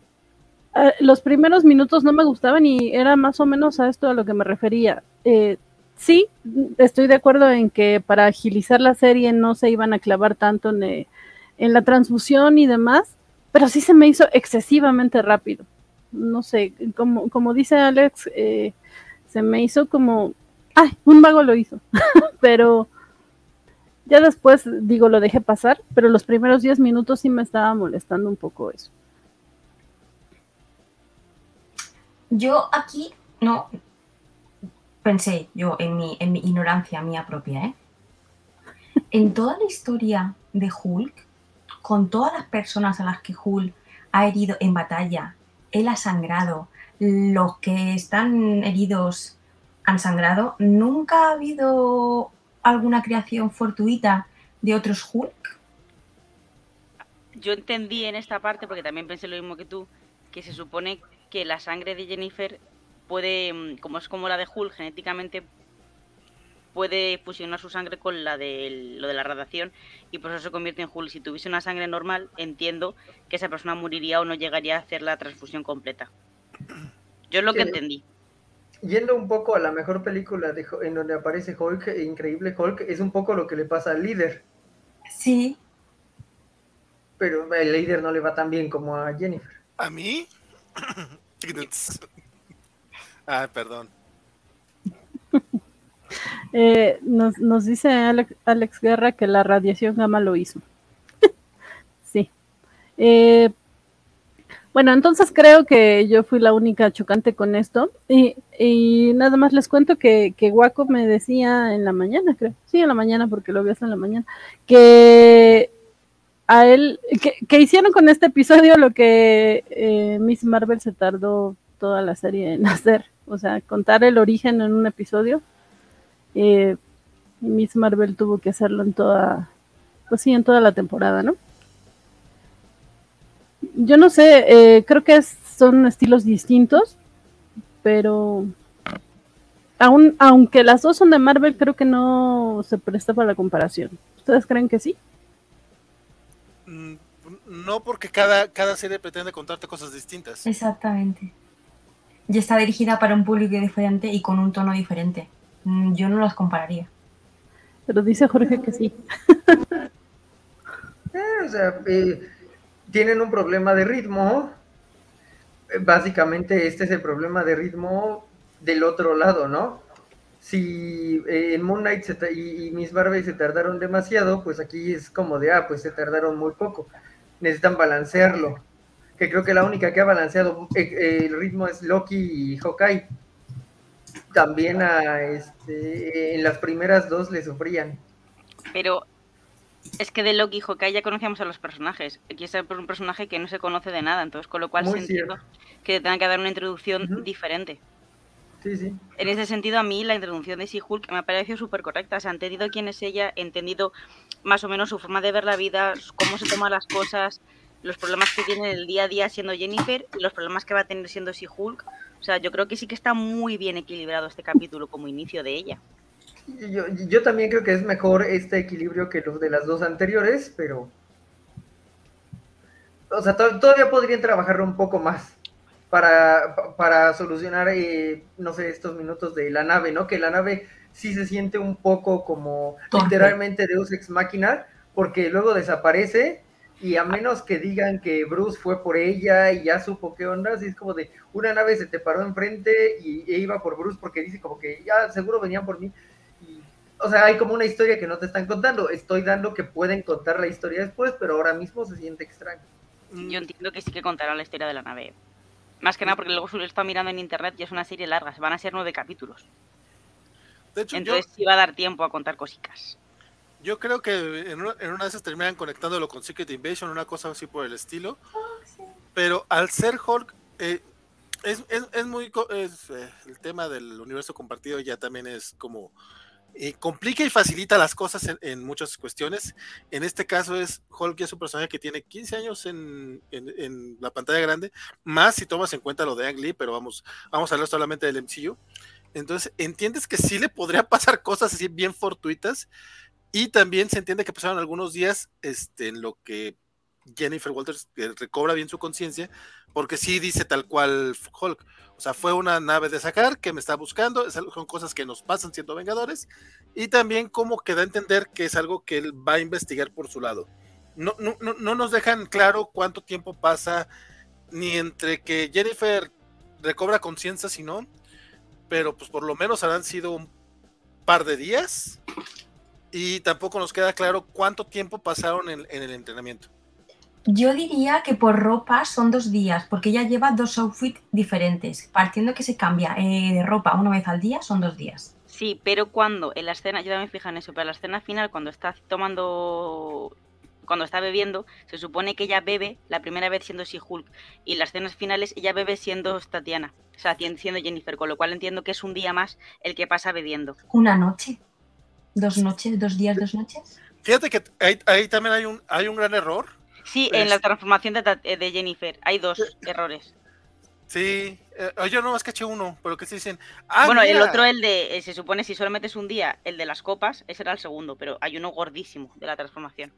eh, los primeros minutos no me gustaban y era más o menos a esto a lo que me refería. sí, estoy de acuerdo en que para agilizar la serie no se iban a clavar tanto en, en la transfusión y demás, pero sí se me hizo excesivamente rápido no sé, como, como dice Alex, eh, se me hizo como, ay, un mago lo hizo, pero ya después, digo, lo dejé pasar, pero los primeros 10 minutos sí me estaba molestando un poco eso. Yo aquí, no, pensé yo en mi, en mi ignorancia mía propia, ¿eh? En toda la historia de Hulk, con todas las personas a las que Hulk ha herido en batalla él ha sangrado, los que están heridos han sangrado, ¿nunca ha habido alguna creación fortuita de otros Hulk? Yo entendí en esta parte, porque también pensé lo mismo que tú, que se supone que la sangre de Jennifer puede, mm, como es como la de Hulk, genéticamente puede fusionar su sangre con la de lo de la radiación y por eso se convierte en Hulk. Si tuviese una sangre normal, entiendo que esa persona moriría o no llegaría a hacer la transfusión completa. Yo es lo que entendí. Yendo un poco a la mejor película de, en donde aparece Hulk, Increíble Hulk, es un poco lo que le pasa al líder. Sí. Pero el líder no le va tan bien como a Jennifer. ¿A mí? ah, perdón. Eh, nos, nos, dice Alex, Guerra que la radiación gamma lo hizo. sí. Eh, bueno, entonces creo que yo fui la única chocante con esto. Y, nada más les cuento que, que Waco me decía en la mañana, creo. Sí, en la mañana, porque lo vi hasta en la mañana. Que a él, que, hicieron con este episodio lo que eh, Miss Marvel se tardó toda la serie en hacer. O sea, contar el origen en un episodio eh, Miss Marvel tuvo que hacerlo en toda, pues sí, en toda la temporada, ¿no? Yo no sé, eh, creo que son estilos distintos, pero aún, aunque las dos son de Marvel, creo que no se presta para la comparación. ¿Ustedes creen que sí? Mm, no, porque cada, cada serie pretende contarte cosas distintas. Exactamente. Y está dirigida para un público diferente y con un tono diferente. Mm, yo no las compararía. Pero dice Jorge que sí. Eh, o sea, eh, tienen un problema de ritmo. Eh, básicamente este es el problema de ritmo del otro lado, ¿no? Si en Moon Knight y, Miss Barbie se tardaron demasiado, pues aquí es como de, ah, pues se tardaron muy poco. Necesitan balancearlo. Que creo que la única que ha balanceado el ritmo es Loki y Hawkeye también a este, en las primeras dos le sufrían. Pero es que de Loki y Hawkeye ya conocíamos a los personajes. Aquí es un personaje que no se conoce de nada, entonces con lo cual entiendo que tengan que dar una introducción diferente. Sí, sí. En ese sentido, a mí la introducción de She-Hulk me ha parecido súper correcta. Se ha entendido quién es ella, he entendido más o menos su forma de ver la vida, cómo se toma las cosas, los problemas que tiene el día a día siendo Jennifer y los problemas que va a tener siendo She-Hulk. O sea, yo creo que sí que está muy bien equilibrado este capítulo como inicio de ella. Yo, también creo que es mejor este equilibrio que los de las dos anteriores, pero... O sea, todavía podrían trabajarlo un poco más para, para solucionar, eh, no sé, estos minutos de la nave, ¿no? Que la nave sí se siente un poco como literalmente Deus Ex Máquina, porque luego desaparece y a menos que digan que Bruce fue por ella y ya supo qué onda, es como de una nave se te paró enfrente y e iba por Bruce porque dice como que ya seguro venían por mí. o sea, hay como una historia que no te están contando. Estoy dando que pueden contar la historia después, pero ahora mismo se siente extraño. Yo entiendo que sí que contarán la historia de la nave. Más que nada porque luego lo está mirando en internet y es una serie larga, van a ser nueve capítulos. De hecho, Entonces sí va a dar tiempo a contar cositas. Yo creo que en una, en una de esas terminan conectándolo con Secret Invasion, una cosa así por el estilo. Pero al ser Hulk, eh, Es, es, es muy. es, eh, el tema del universo compartido ya también es como. eh, complica y facilita las cosas en, en muchas cuestiones. En este caso es Hulk es un personaje que tiene 15 años en, en- en la pantalla grande, más si tomas en cuenta lo de Ang Lee, pero vamos, vamos a hablar solamente del MCU. Entonces, entiendes que sí le podría pasar cosas así bien fortuitas y también se entiende que pasaron algunos días este, en lo que Jennifer Walters eh, recobra bien su conciencia, porque sí dice tal cual Hulk. O sea, fue una nave de sacar que me está buscando, es son cosas que nos pasan siendo Vengadores, y también como que da a entender que es algo que él va a investigar por su lado. No, no, no, no nos dejan claro cuánto tiempo pasa, ni entre que Jennifer recobra conciencia, si no, pero pues por lo menos habrán sido un par de días, y tampoco nos queda claro cuánto tiempo pasaron en, en el entrenamiento. Yo diría que por ropa son dos días, porque ella lleva dos outfits diferentes. Partiendo que se cambia eh, de ropa una vez al día, son dos días. Sí, pero cuando en la escena, yo también en eso, pero en la escena final, cuando está tomando, cuando está bebiendo, se supone que ella bebe la primera vez siendo She-Hulk y en las escenas finales ella bebe siendo Tatiana, o sea, siendo Jennifer, con lo cual entiendo que es un día más el que pasa bebiendo. Una noche. Dos noches, dos días, dos noches. Fíjate que ahí, ahí también hay un, hay un gran error. Sí, Pues- en la transformación de, de Jennifer hay dos errores. Sí, eh, yo no más caché uno, pero que se dicen. Ah, bueno, el otro, el de, eh, se supone si solamente es un día, el de las copas, ese era el segundo, pero hay uno gordísimo de la transformación.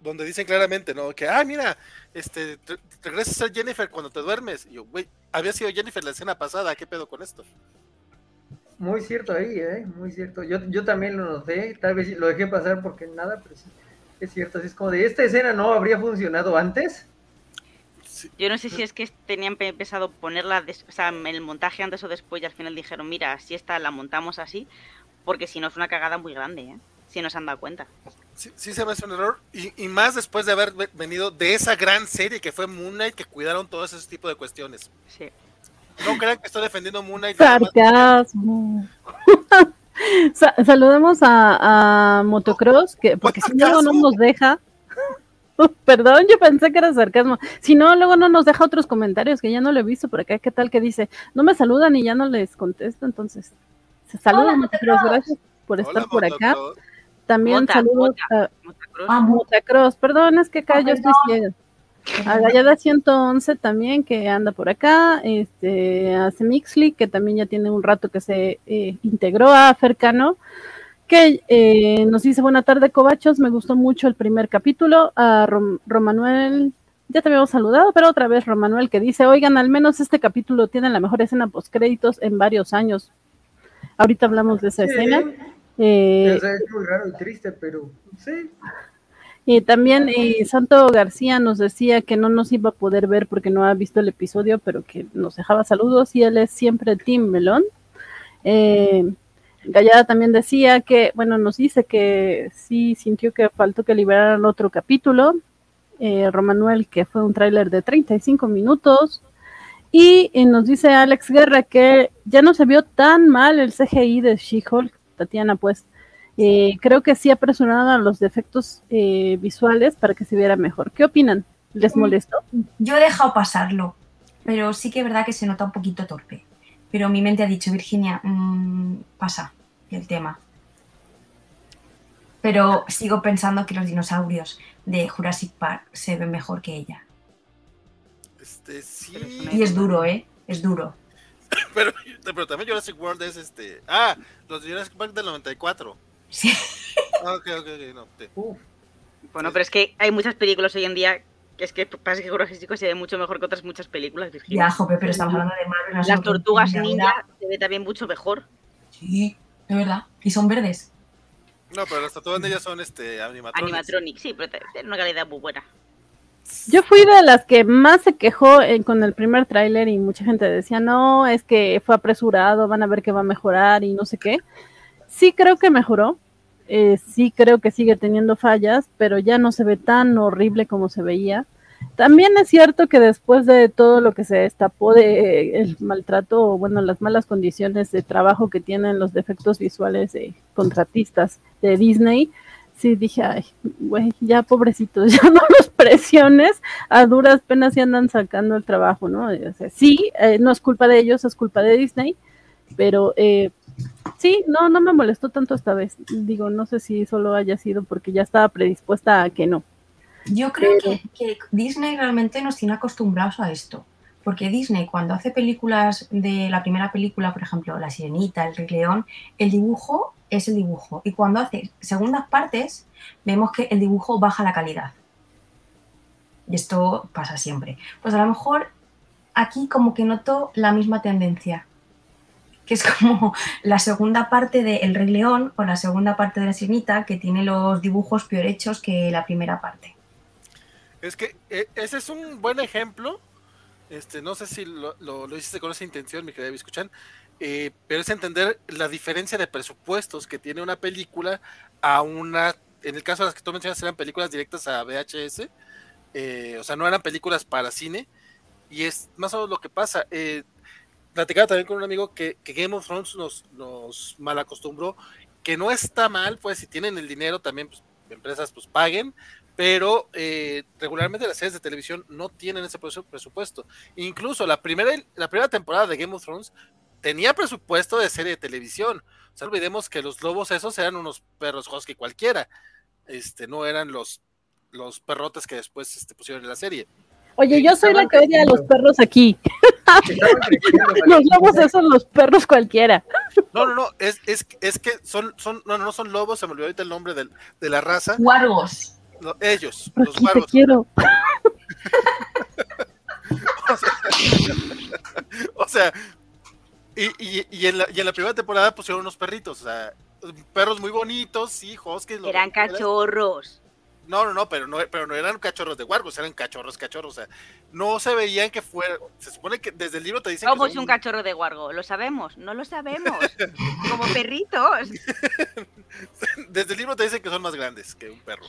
Donde dicen claramente, ¿no? Que, ah, mira, este, re- regresas a ser Jennifer cuando te duermes. Y yo, güey, había sido Jennifer la escena pasada, ¿qué pedo con esto? Muy cierto ahí, ¿eh? Muy cierto. Yo, yo también lo noté, tal vez lo dejé pasar porque nada, pero sí, es cierto. Así es como de, ¿esta escena no habría funcionado antes? Sí, Yo no sé si es que tenían pe- pensado ponerla, des- o sea, en el montaje antes o después y al final dijeron, mira, si esta la montamos así, porque si no es una cagada muy grande, ¿eh? Si no se han dado cuenta. sí, sí se me hace un error. Y, y más después de haber ve- venido de esa gran serie que fue Moon Knight, que cuidaron todos esos tipos de cuestiones. Sí. No crean que estoy defendiendo Moon Knight. Sarcasmo. Sa- saludemos a, a Motocross, que porque si no, no nos deja. Perdón, yo pensé que era sarcasmo. Si no, luego no nos deja otros comentarios que ya no lo he visto por acá. ¿Qué tal que dice? No me saludan y ya no les contesto. Entonces, se saluda Hola, Motocross. Gracias por estar Hola, por acá. También Mota, saludos a Motocross. Motocross. Perdón, es que acá Ah, yo estoy ciega. A Gallada 111 también, que anda por acá. Este, a Semixly, que también ya tiene un rato que se eh, integró a Fercano. Que eh, nos dice: Buena tarde, Cobachos. Me gustó mucho el primer capítulo. A Rom- Romanuel, ya te habíamos saludado, pero otra vez Romanuel que dice: Oigan, al menos este capítulo tiene la mejor escena postcréditos en varios años. Ahorita hablamos de esa Sí, escena. Eh, o sea, es muy raro y triste, pero sí. Y también eh, Santo García nos decía que no nos iba a poder ver porque no ha visto el episodio, pero que nos dejaba saludos y él es siempre Team Melón. Eh, Gallada también decía que, bueno, nos dice que sí sintió que faltó que liberaran otro capítulo. Eh, Romanuel, que fue un tráiler de 35 minutos. Y eh, nos dice Alex Guerra que ya no se vio tan mal el CGI de She-Hulk, Tatiana, pues. Eh, creo que sí apresuraron los defectos eh, visuales para que se viera mejor. ¿Qué opinan? ¿Les Mm. molestó? Yo he dejado pasarlo, pero sí que es verdad que se nota un poquito torpe. Pero mi mente ha dicho, Virginia, mm, pasa el tema. Pero sigo pensando que los dinosaurios de Jurassic Park se ven mejor que ella. Este, sí. Y es duro, ¿eh? Es duro. Pero, pero también Jurassic World es este. Ah, los de Jurassic Park del 94. Sí. Ah, ok, ok, ok. No, te- Uf, Bueno, pero es que hay muchas películas hoy en día que es que parece que Jurassic se ve mucho mejor que otras muchas películas, Virginia. Ya, jope, pero estamos hablando de Marvel. no Las tortugas ninja se ve también mucho mejor. Sí, de verdad. Y son verdes. No, pero las de ellas son este animatronics. Animatronic, sí, pero tiene una calidad muy buena. Yo fui de las que más se quejó eh, con el primer tráiler y mucha gente decía, no, es que fue apresurado, van a ver que va a mejorar y no sé qué. Sí creo que mejoró, eh, sí creo que sigue teniendo fallas, pero ya no se ve tan horrible como se veía. También es cierto que después de todo lo que se destapó de eh, el maltrato, o bueno, las malas condiciones de trabajo que tienen los defectos visuales de contratistas de Disney, sí dije, ay, güey, ya pobrecitos, ya no los presiones, a duras penas se andan sacando el trabajo, ¿no? O sea, sí, eh, no es culpa de ellos, es culpa de Disney, pero eh, sí, no, no me molestó tanto esta vez. Digo, no sé si solo haya sido porque ya estaba predispuesta a que no. Yo creo que, que Disney realmente nos tiene acostumbrados a esto. Porque Disney, cuando hace películas de la primera película, por ejemplo, La Sirenita, El Rey León, el dibujo es el dibujo. Y cuando hace segundas partes, vemos que el dibujo baja la calidad. Y esto pasa siempre. Pues a lo mejor aquí como que noto la misma tendencia. Que es como la segunda parte de El Rey León o la segunda parte de La Sirenita, que tiene los dibujos peor hechos que la primera parte. Es que eh, ese es un buen ejemplo. Este, no sé si lo, lo, hiciste con esa intención, mi querida escuchan, eh, pero es entender la diferencia de presupuestos que tiene una película a una, en el caso de las que tú mencionas eran películas directas a VHS, eh, o sea, no eran películas para cine, y es más o menos lo que pasa. Eh, platicaba también con un amigo que, Game of Thrones nos, nos mal acostumbró, que no está mal, pues si tienen el dinero también, pues empresas pues paguen, pero eh, regularmente las series de televisión no tienen ese presupuesto. Incluso la primera, la primera temporada de Game of Thrones tenía presupuesto de serie de televisión. O sea, olvidemos que los lobos esos eran unos perros husky cualquiera. Este, no eran los, los perrotes que después este, pusieron en la serie. Oye, yo soy la que odia a los perros aquí. los lobos esos, son los perros cualquiera. No, no, no, es, es, es que son, son, no, no son lobos, se me olvidó ahorita el nombre del, de la raza. Guargos. ellos, los guargos. quiero. o sea, o sea y, y, y, en la, y en la primera temporada pusieron unos perritos, o sea, perros muy bonitos, sí, que Eran cachorros. No, no, no, pero no, pero no eran cachorros de guargos, eran cachorros, cachorros, o sea, no se veían que fuera, se supone que desde el libro te dicen ¿Cómo es un cachorro de guargo? ¿Lo sabemos? No lo sabemos. Como perritos. desde el libro te dicen que son más grandes que un perro.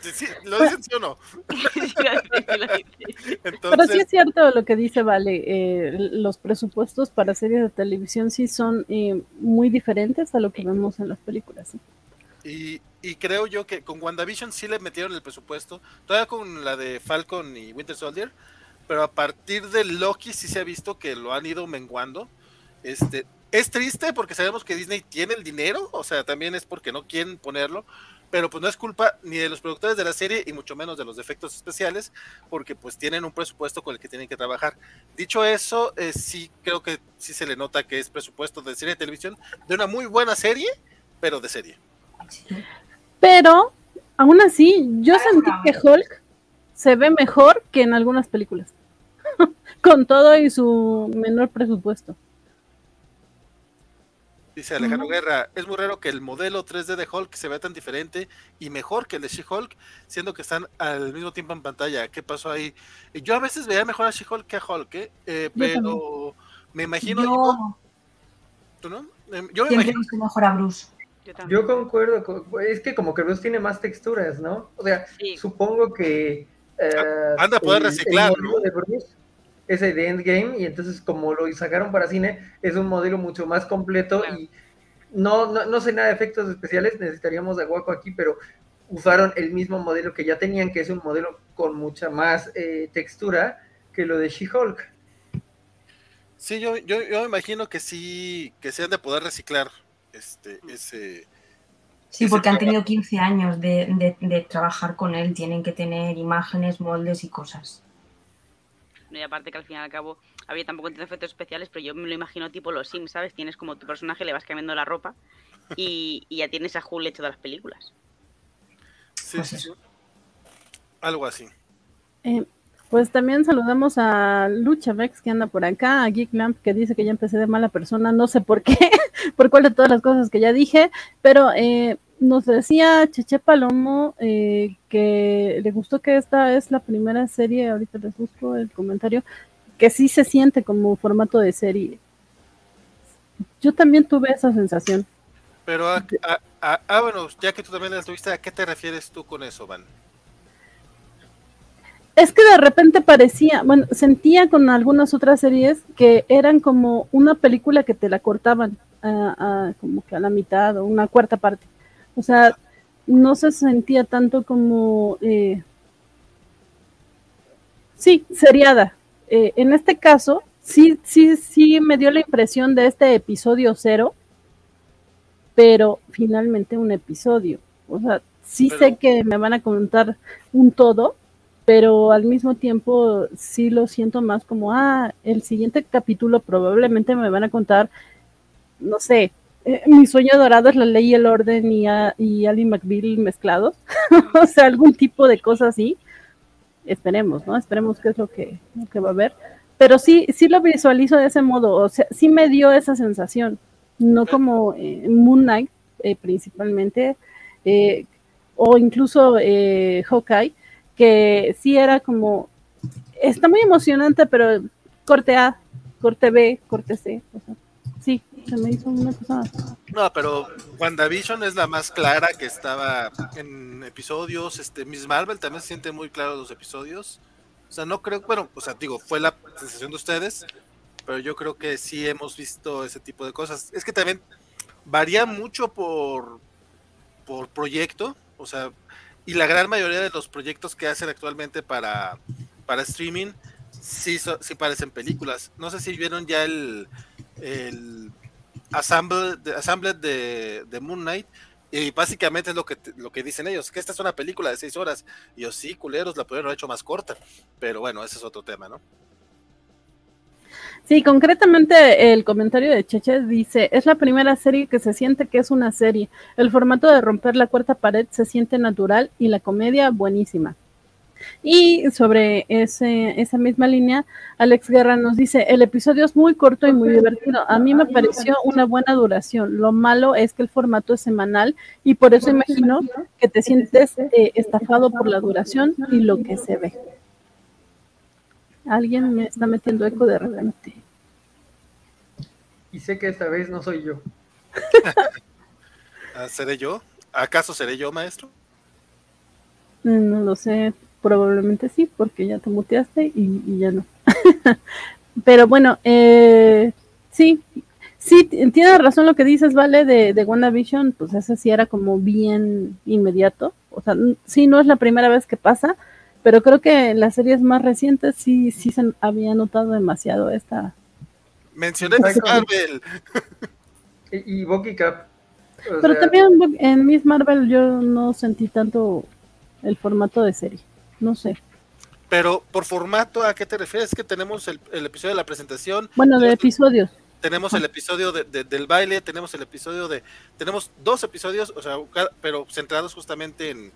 Sí, ¿Lo dicen sí o no? Pero sí es cierto lo que dice Vale, eh, los presupuestos para series de televisión sí son eh, muy diferentes a lo que vemos en las películas. Y, y, creo yo que con WandaVision sí le metieron el presupuesto, todavía con la de Falcon y Winter Soldier, pero a partir de Loki sí se ha visto que lo han ido menguando. Este, es triste porque sabemos que Disney tiene el dinero, o sea, también es porque no quieren ponerlo, pero pues no es culpa ni de los productores de la serie y mucho menos de los efectos especiales, porque pues tienen un presupuesto con el que tienen que trabajar. Dicho eso, eh, sí creo que sí se le nota que es presupuesto de serie de televisión, de una muy buena serie, pero de serie. Pero, aún así, yo sentí que Hulk se ve mejor que en algunas películas, con todo y su menor presupuesto. Dice Alejandro Guerra, es muy raro que el modelo 3D de Hulk se vea tan diferente y mejor que el de She-Hulk, siendo que están al mismo tiempo en pantalla. ¿Qué pasó ahí? Yo a veces veía mejor a She-Hulk que a Hulk, ¿eh? eh pero me imagino... Yo, ¿Tú no? Em, yo me imagino que mejor a Bruce. Yo, concuerdo, es que como que Bruce tiene más texturas, ¿no? O sea, supongo que... Uh, Anda a poder reciclar, ¿no? ese de Endgame y entonces como lo sacaron para cine es un modelo mucho más completo y no, no, sé nada de efectos especiales, necesitaríamos de Guaco aquí, pero usaron el mismo modelo que ya tenían, que es un modelo con mucha más eh, textura que lo de She-Hulk. Sí, yo, yo, me imagino que sí, que se han de poder reciclar este, ese... Sí, porque han tenido 15 años de, de trabajar con él, tienen que tener imágenes, moldes y cosas. Y aparte que al fin y al cabo había tampoco efectos especiales, pero yo me lo imagino tipo los Sims, ¿sabes? Tienes como tu personaje, le vas cambiando la ropa y, ya tienes a Hulk hecho de las películas. Sí, pues sí, Algo así. Eh, pues también saludamos a Lucha Vex que anda por acá, a Geek Lamp que dice que ya empecé de mala persona, no sé por qué, por cuál de todas las cosas que ya dije, pero eh, nos decía Cheche Palomo eh, que le gustó que esta es la primera serie, ahorita les busco el comentario, que sí se siente como formato de serie. Yo también tuve esa sensación. Pero, ah, bueno, ya que tú también la tuviste, ¿a qué te refieres tú con eso, Van? Es que de repente parecía, bueno, sentía con algunas otras series que eran como una película que te la cortaban como que a la mitad o una cuarta parte O sea, no se sentía tanto como... Eh, sí, seriada. Eh, en este caso, sí, sí, sí me dio la impresión de este episodio cero, pero finalmente un episodio. O sea, sí sé que me van a contar un todo, pero al mismo tiempo sí lo siento más como, ah, el siguiente capítulo probablemente me van a contar, no sé, eh, mi sueño dorado es la ley y el orden y, y Ali McBeal mezclados, o sea, algún tipo de cosa así. Esperemos, ¿no? Esperemos qué es lo que, que va a haber. Pero sí, sí lo visualizo de ese modo, o sea, sí me dio esa sensación, no como eh, Moon Knight eh, principalmente, o incluso Hawkeye, que sí era como, está muy emocionante, pero corte A, corte B, corte C. Sí, se me hizo una cosa. No, pero WandaVision es la más clara que estaba en episodios. Este, Miss Marvel también se siente muy claro los episodios. O sea, no creo, bueno, o sea, digo, fue la sensación de ustedes, pero yo creo que sí hemos visto ese tipo de cosas. Es que también varía mucho por, por proyecto. O sea, y la gran mayoría de los proyectos que hacen actualmente para, para streaming sí, sí parecen películas. No sé si vieron ya el, el Assemble, de, de, Moon Knight. Y básicamente es lo que, lo que dicen ellos, que esta es una película de seis horas. Y yo sí, culeros, la pudieron haber hecho más corta. Pero bueno, ese es otro tema, ¿no? Sí, concretamente el comentario de Cheche dice, es la primera serie que se siente que es una serie. El formato de romper la cuarta pared se siente natural y la comedia buenísima. Y sobre ese, esa misma línea, Alex Guerra nos dice, el episodio es muy corto y muy divertido. A mí me pareció una buena duración. Lo malo es que el formato es semanal y por eso imagino que te sientes eh, estafado por la duración y lo que se ve. Alguien me está metiendo eco de repente. Y sé que esta vez no soy yo. Ah, ¿Seré yo? ¿Acaso seré yo, maestro? No lo sé, probablemente sí, porque ya te muteaste y, ya no. Pero bueno, eh, sí, sí, tiene razón lo que dices, ¿vale? De, de WandaVision, pues ese sí era como bien inmediato. O sea, sí, no es la primera vez que pasa, pero creo que en las series más recientes sí, sí se había notado demasiado esta. Mencioné Miss Marvel. y, Bucky Cap. Pero también en Miss Marvel yo no sentí tanto el formato de serie. No sé. Pero por formato, ¿a qué te refieres? Que tenemos el, episodio de la presentación. Bueno, de episodios. Tenemos el episodio del baile, tenemos el episodio de. Tenemos dos episodios, o sea, pero centrados justamente en,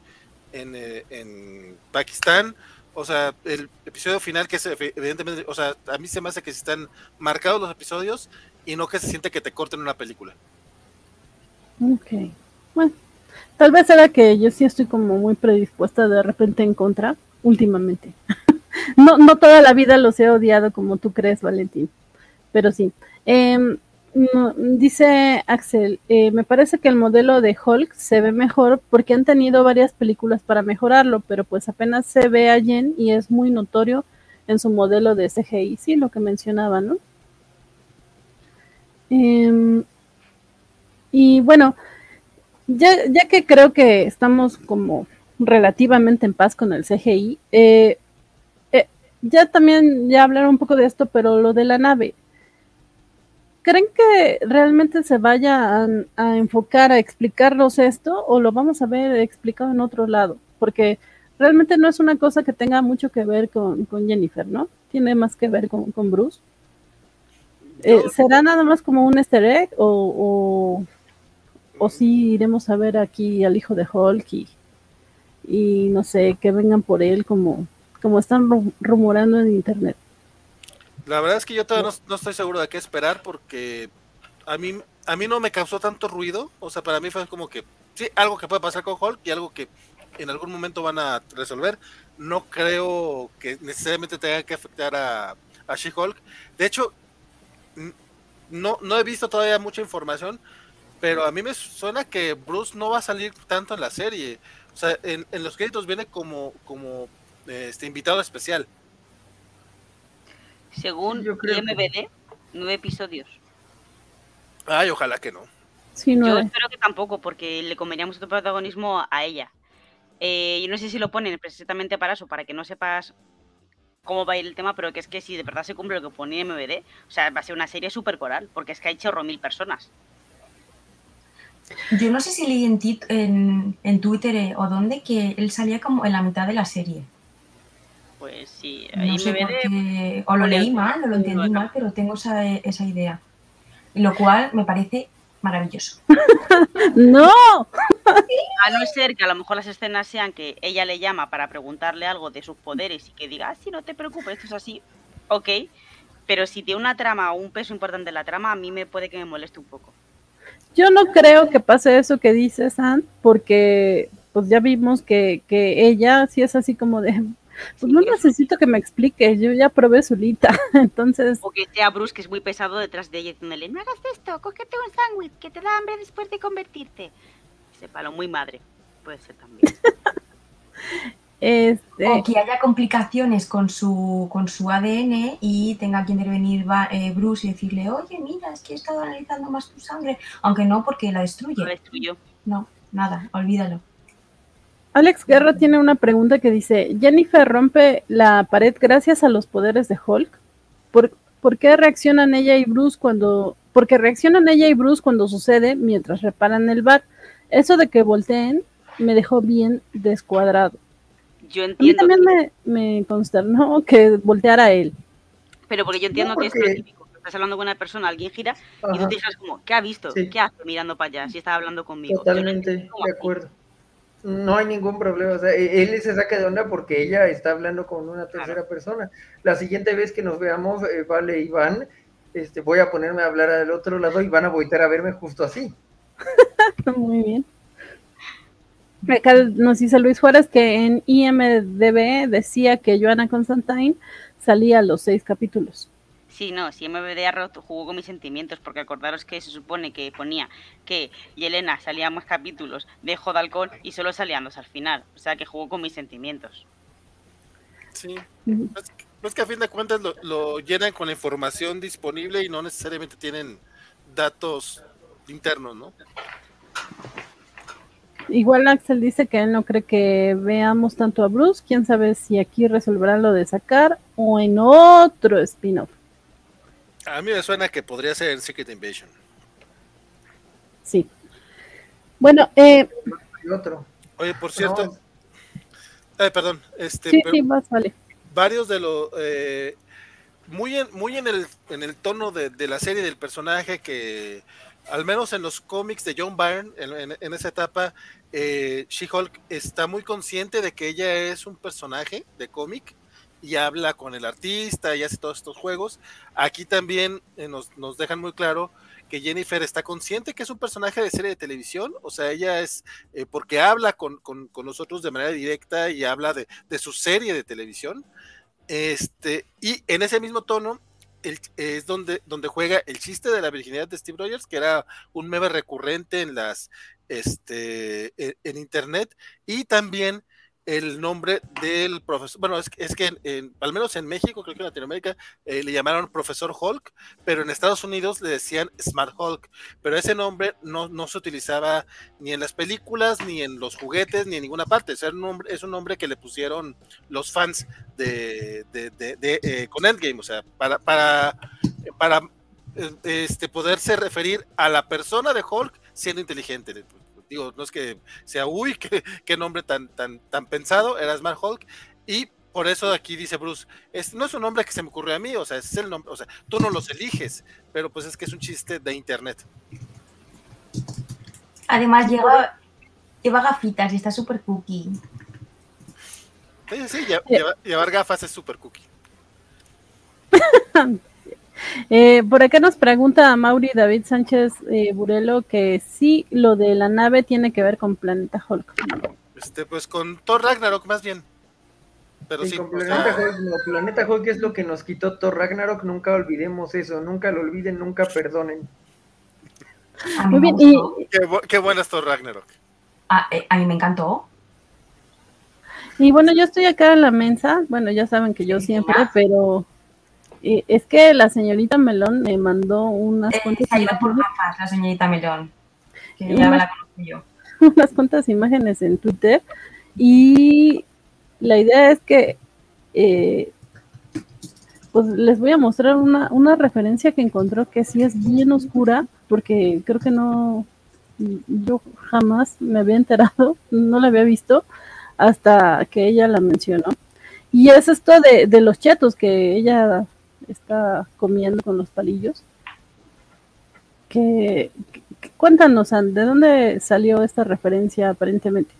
eh, en, Pakistán. O sea, el episodio final que es evidentemente, o sea, a mí se me hace que están marcados los episodios y no que se siente que te corten una película. Ok. Bueno, tal vez era que yo sí estoy como muy predispuesta de repente en contra últimamente. no, no toda la vida los he odiado como tú crees, Valentín. Pero sí. Eh, dice Axel, eh, me parece que el modelo de Hulk se ve mejor porque han tenido varias películas para mejorarlo, pero pues apenas se ve a Jen y es muy notorio en su modelo de CGI, sí, lo que mencionaba, ¿no? Em, y bueno, ya, ya, que creo que estamos como relativamente en paz con el CGI, eh, eh, ya también ya hablaron un poco de esto, pero lo de la nave, ¿Creen que realmente se vaya a, enfocar a explicarnos esto o lo vamos a ver explicado en otro lado? Porque realmente no es una cosa que tenga mucho que ver con, Jennifer, ¿no? Tiene más que ver con, Bruce. Eh, ¿Será nada más como un easter egg o, o, sí iremos a ver aquí al hijo de Hulk y, y no sé, que vengan por él como, como están rumorando en internet? La verdad es que yo todavía no, estoy seguro de qué esperar porque a mí, a mí no me causó tanto ruido. O sea, para mí fue como que, sí, algo que puede pasar con Hulk y algo que en algún momento van a resolver. No creo que necesariamente tenga que afectar a, a She-Hulk. De hecho, no, no he visto todavía mucha información, pero a mí me suena que Bruce no va a salir tanto en la serie. O sea, en, en los créditos viene como, como este invitado especial. Según IMBD, nueve episodios. Ay, ojalá que no. Sí, Yo espero que tampoco, porque le comería mucho protagonismo a ella. Eh, yo no sé si lo ponen precisamente para eso, para que no sepas cómo va a ir el tema, pero que es que si de verdad se cumple lo que pone MVD, o sea, va a ser una serie súper coral, porque es que hay chorro mil personas. Yo no sé si leí en, en, en Twitter eh, o dónde que él salía como en la mitad de la serie. Pues sí, No sé por IMDb, qué, o lo leí mal, o lo entendí bueno. mal, pero tengo esa, esa idea. Lo cual me parece maravilloso. ¡No! a no ser que a lo mejor las escenas sean que ella le llama para preguntarle algo de sus poderes y que diga, ah, sí, no te preocupes, esto es así, ok. Pero si tiene una trama o un peso importante en la trama, a mí me puede que me moleste un poco. Yo no creo que pase eso que dice San, porque pues ya vimos que, que ella sí es así como de, pues Sí, no es- necesito que me expliques, yo ya probé solita. Entonces, O que sea Bruce, que es muy pesado detrás de ella, diciéndole, no hagas esto, cógete un sándwich, que te da hambre después de convertirte. Ese palo muy madre, puede ser también. este, O que haya complicaciones con su, con su ADN y tenga que intervenir eh, Bruce y decirle, oye, mira, es que he estado analizando más tu sangre. Aunque no, porque la destruye. destruyó. No, nada, olvídalo. Alex Guerra tiene una pregunta que dice, Jennifer rompe la pared gracias a los poderes de Hulk. ¿Por, por qué reaccionan ella y Bruce cuando, porque reaccionan ella y Bruce cuando sucede mientras reparan el bar? Eso de que volteen me dejó bien descuadrado. Yo A mí entiendo, también me, me consternó que volteara él. pero porque yo entiendo No, que es típico. que Estás hablando con una persona, alguien gira y tú te dices como, ¿qué ha visto? Sí. ¿Qué hace mirando para allá si está hablando conmigo? Totalmente de así. acuerdo. No hay ningún problema. O sea, e- él se saca de onda porque ella está hablando con una tercera persona. La siguiente vez que nos veamos, eh, Vale Iván, este, voy a ponerme a hablar al otro lado y van a voltear a verme justo así. Muy bien. Acá nos dice Luis Juárez que en IMDB decía que Joanna Constantine salía a los seis capítulos. Sí, no, si MVD ha roto, jugó con mis sentimientos, porque acordaros que se supone que ponía que Yelena salía más capítulos de Jodalcón y solo salían dos al final. O sea que jugó con mis sentimientos. Sí. Ujú. Pues, pues que a fin de cuentas lo, lo llenan con la información disponible y no necesariamente tienen datos internos, ¿no? Igual Axel dice que él no cree que veamos tanto a Bruce. Quién sabe si aquí resolverán lo de sacar o en otro spin-off. A mí me suena que podría ser Secret Invasion. Sí. Bueno, eh, Y otro. Oye, por cierto, No, eh, perdón, este, sí, pero sí, más vale. varios de los eh, muy en, muy en el en el tono de, de la serie del personaje que al menos en los cómics de John Byrne en, en- en esa etapa eh, She-Hulk está muy consciente de que ella es un personaje de cómic y habla con el artista y hace todos estos juegos. Aquí también eh, nos, nos dejan muy claro que Jennifer está consciente que es un personaje de serie de televisión, o sea, ella es eh, porque habla con, con, nosotros de manera directa y habla de, de su serie de televisión, este, y en ese mismo tono el- es donde, donde juega el chiste de la virginidad de Steve Rogers, que era un meme recurrente en las este en internet, y también el nombre del profesor, bueno, es, es que en- al menos en México, creo que en Latinoamérica, eh, le llamaron profesor Hulk, pero en Estados Unidos le decían Smart Hulk, pero ese nombre no, no se utilizaba ni en las películas, ni en los juguetes, ni en ninguna parte, o un nombre, es un nombre que le pusieron los fans de, de, de- eh, con Endgame, o sea, para, para, para eh, este, poderse referir a la persona de Hulk siendo inteligente. Digo, no es que sea, uy, qué, qué nombre tan, tan, tan pensado, era Smart Hulk, y por eso aquí dice Bruce, es, no es un nombre que se me ocurrió a mí, o sea, es el nombre, o sea, tú no los eliges, pero pues es que es un chiste de internet. Además, lleva, lleva gafitas y está súper cookie. Sí, sí, lle- lleva- llevar gafas es super cookie. Eh, por acá nos pregunta a Mauri David Sánchez eh, Burelo que sí, lo de la nave tiene que ver con Planeta Hulk. Este, pues con Thor Ragnarok más bien. Pero Sí, sí, con o Planeta sea, Hulk, no, Planeta Hulk es lo que nos quitó Thor Ragnarok, nunca olvidemos eso, nunca lo olviden, nunca perdonen. Muy bien, y qué, bu- qué buena es Thor Ragnarok. a, eh, a mí me encantó. Y bueno, yo estoy acá en la mesa, bueno, ya saben que yo siempre, pero eh, es que la señorita Melón me mandó unas cuantas por imágenes. gafas la señorita Melón. que ya la conozco yo. unas cuantas imágenes en Twitter y la idea es que eh, pues les voy a mostrar una, una referencia que encontró que sí es bien oscura, porque creo que no, yo jamás me había enterado, no la había visto hasta que ella la mencionó. Y es esto de, de los chetos que ella está comiendo con los palillos. Que, que- cuéntanos, ¿de dónde salió esta referencia aparentemente?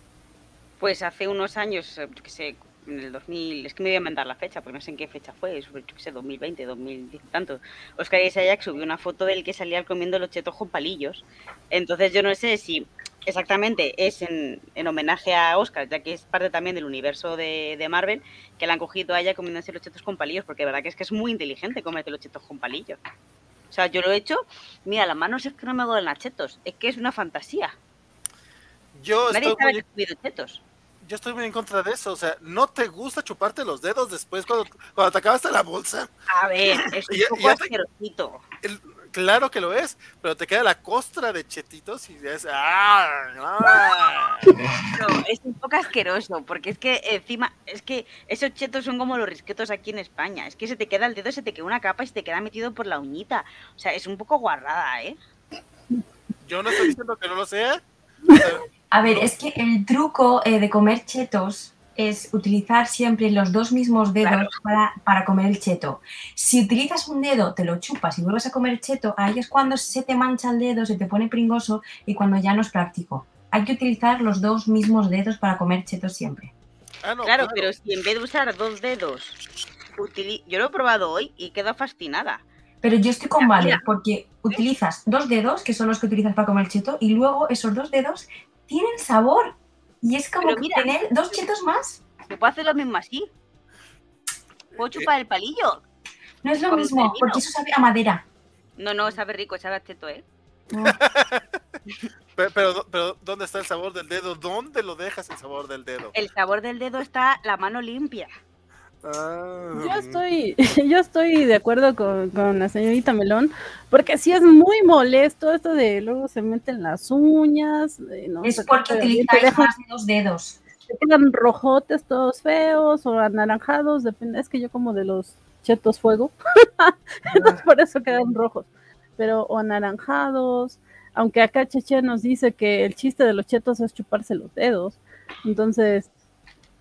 Pues hace unos años, eh, qué sé, en el 2000, es que me voy a mandar la fecha, porque no sé en qué fecha fue, es, yo qué sé, 2020, 2010 y tanto. Oscar Isaac subió una foto del que salía comiendo los chetos con palillos. Entonces yo no sé si exactamente es en, en homenaje a Oscar, ya que es parte también del universo de, de Marvel, que la han cogido a ella comiéndose los chetos con palillos, porque de verdad que es que es muy inteligente comerte los chetos con palillos. O sea, yo lo he hecho, mira, las manos es que no me hago los chetos, es que es una fantasía. Yo Nadie estoy, sabe muy, que he comido chetos. Yo estoy muy en contra de eso. O sea, ¿no te gusta chuparte los dedos después cuando, cuando te acabaste la bolsa? A ver, es un poco asquerosito. Claro que lo es, pero te queda la costra de chetitos y es. ¡Ah! ¡Ah! No, es un poco asqueroso, porque es que encima, es que esos chetos son como los risquetos aquí en España. Es que se te queda el dedo, se te queda una capa y se te queda metido por la uñita. O sea, es un poco guarrada, ¿eh? Yo no estoy diciendo que no lo sea. o sea, A ver, es que el truco eh, de comer chetos es utilizar siempre los dos mismos dedos Claro. para, para comer el cheto. Si utilizas un dedo, te lo chupas y vuelves a comer cheto, ahí es cuando se te mancha el dedo, se te pone pringoso y cuando ya no es práctico. Hay que utilizar los dos mismos dedos para comer chetos siempre. ah, no, claro, pero si en vez de usar dos dedos, utili- yo lo he probado hoy y quedo fascinada. Pero yo estoy con Vale, porque utilizas dos dedos, que son los que utilizas para comer cheto, y luego esos dos dedos tienen sabor. Y es como que mira. tener dos chetos más. ¿Me puedo hacer lo mismo así? ¿Puedo chupar el palillo? No es lo Con mismo, porque eso sabe a madera. No, no, sabe rico, sabe a cheto, ¿eh? Pero, pero, pero, ¿dónde está el sabor del dedo? ¿Dónde lo dejas el sabor del dedo? El sabor del dedo está la mano limpia. Ah, Yo estoy, yo estoy de acuerdo con, con la señorita Melón, porque sí es muy molesto esto de luego se meten las uñas, no Es porque utilizáis dejan- más dos dedos. te quedan rojotes todos feos o anaranjados, depende, es que yo como de los chetos fuego, entonces por eso quedan rojos, pero o anaranjados, aunque acá Cheche nos dice que el chiste de los chetos es chuparse los dedos, entonces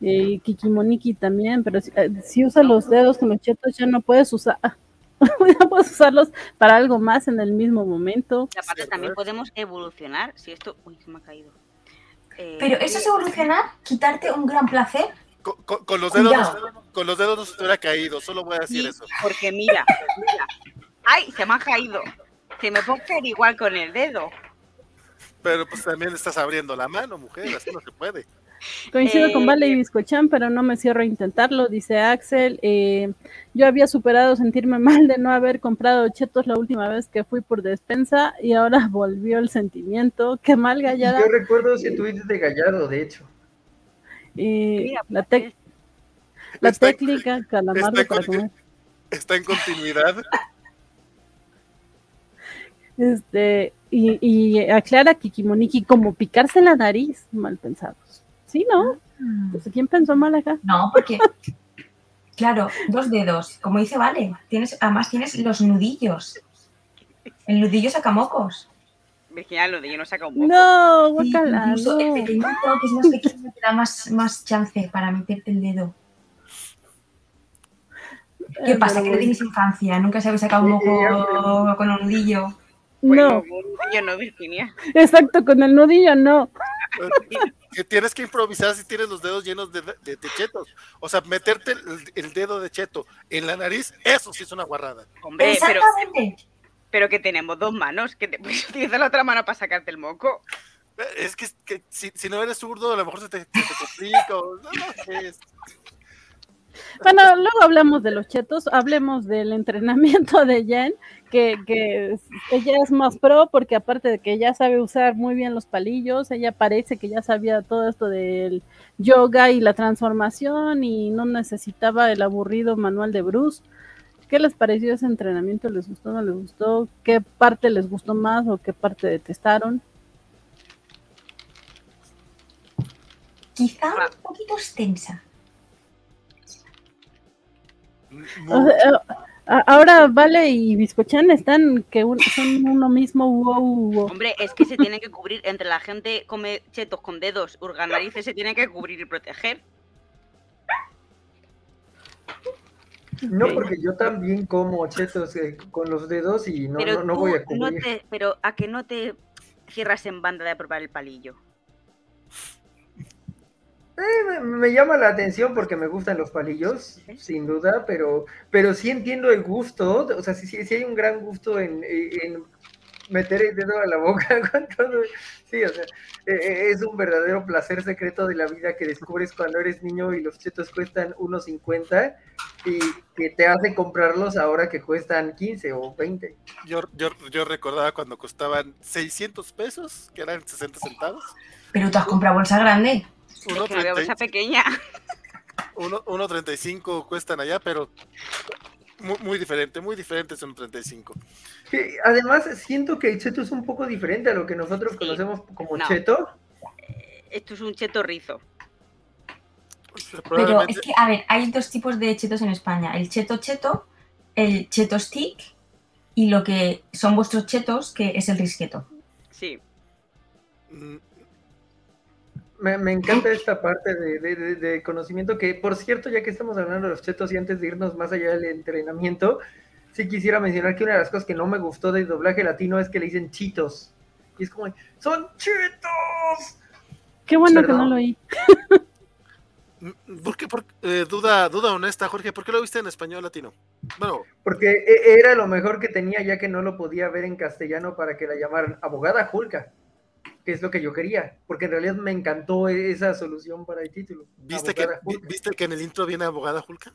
y Kikimoniki también, pero si, eh, si usas los dedos con los chetos ya no puedes usar, ya puedes usarlos para algo más en el mismo momento. Y aparte también podemos evolucionar. Si esto... Uy, se me ha caído. Eh, Pero eso es evolucionar, quitarte un gran placer. Con, con- con los dedos, no con los dedos no se te hubiera caído, solo voy a decir Sí, eso. Porque mira, mira. ¡Ay! Se me ha caído. Se me puede caer igual con el dedo. Pero pues también estás abriendo la mano, mujer, así no se puede. Coincido Eh, con Vale y Biscochan, pero no me cierro a intentarlo, dice Axel. Eh, yo había superado sentirme mal de no haber comprado chetos la última vez que fui por despensa y ahora volvió el sentimiento. Qué mal gallada. Yo recuerdo ese tweet de Gallardo, de hecho. Y Mira, la, tec- la Está- técnica calamardo está para con- comer. Está en continuidad. Este, y, y aclara Kikimoniki como picarse la nariz, mal pensados. Sí, ¿no? Pues, ¿Quién pensó mal acá? No, porque, claro, dos dedos, como dice Vale, tienes, además tienes los nudillos. El nudillo sacamocos. Virginia, lo de yo no saca un poco. No, guacala, incluso el no. pequeñito, que es más pequeño, te da más, más chance para meterte el dedo. ¿Qué pasa? Que no tienes infancia, nunca se habéis sacado un moco con un nudillo. Bueno, No, yo no, Virginia. exacto, con el nudillo no. Que tienes que improvisar si tienes los dedos llenos de, de- de chetos. O sea, meterte el, el dedo de cheto en la nariz, eso sí es una guarrada. Hombre, pero, Exactamente. pero que tenemos dos manos, que te puedes utilizar la otra mano para sacarte el moco. Es que, que si, si no eres zurdo, a lo mejor se te, se te complica. o- no, no sé, es- bueno, luego hablamos de los chetos, hablemos del entrenamiento de Jen, que, que ella es más pro porque aparte de que ya sabe usar muy bien los palillos, ella parece que ya sabía todo esto del yoga y la transformación y no necesitaba el aburrido manual de Bruce. ¿Qué les pareció ese entrenamiento? ¿Les gustó o no les gustó? ¿Qué parte les gustó más o qué parte detestaron? Quizá un poquito extensa. O sea, a- ahora Vale y Biscochan están que un- son uno mismo. Wow, wow. Hombre, es que se tienen que cubrir entre la gente come chetos con dedos, narices, se tienen que cubrir y proteger. No, porque yo también como chetos eh, con los dedos y no, pero no, voy a no cubrir. te, pero a que no te cierras en banda de probar el palillo. Eh, me, me llama la atención porque me gustan los palillos, sin duda, pero, pero sí entiendo el gusto, o sea, sí, sí, sí hay un gran gusto en, en meter el dedo a la boca con todo. Sí, o sea, eh, eh, es un verdadero placer secreto de la vida que descubres cuando eres niño y los chetos cuestan 1.50 y que te hace comprarlos ahora que cuestan 15 o 20. Yo, yo, yo recordaba cuando costaban 600 pesos, que eran 60 centavos. Pero tú has comprado bolsa grande. Es que había bolsa 1.30 pequeña. uno- 1.35 cuestan allá, pero muy, muy diferente, muy diferente es 1.35. Que además siento que el cheto es un poco diferente a lo que nosotros Sí. conocemos como No. cheto. Esto es un cheto rizo. Pero Probablemente- es que, a ver, hay dos tipos de chetos en España. El cheto cheto, el cheto stick y lo que son vuestros chetos, que es el risqueto. Sí. Mm, Me, me encanta esta parte de, de- de- de conocimiento que, por cierto, ya que estamos hablando de los chetos y antes de irnos más allá del entrenamiento, sí quisiera mencionar que una de las cosas que no me gustó del doblaje latino es que le dicen chitos. Y es como, ¡son chetos! Qué bueno que no lo oí. ¿Por qué? Por- eh, duda, duda honesta, Jorge, ¿por qué lo viste en español latino? Bueno, Porque e- era lo mejor que tenía ya que no lo podía ver en castellano para que la llamaran abogada Julka, que es lo que yo quería, porque en realidad me encantó e- esa solución para el título. ¿viste que. ¿viste que en el intro viene abogada Julka?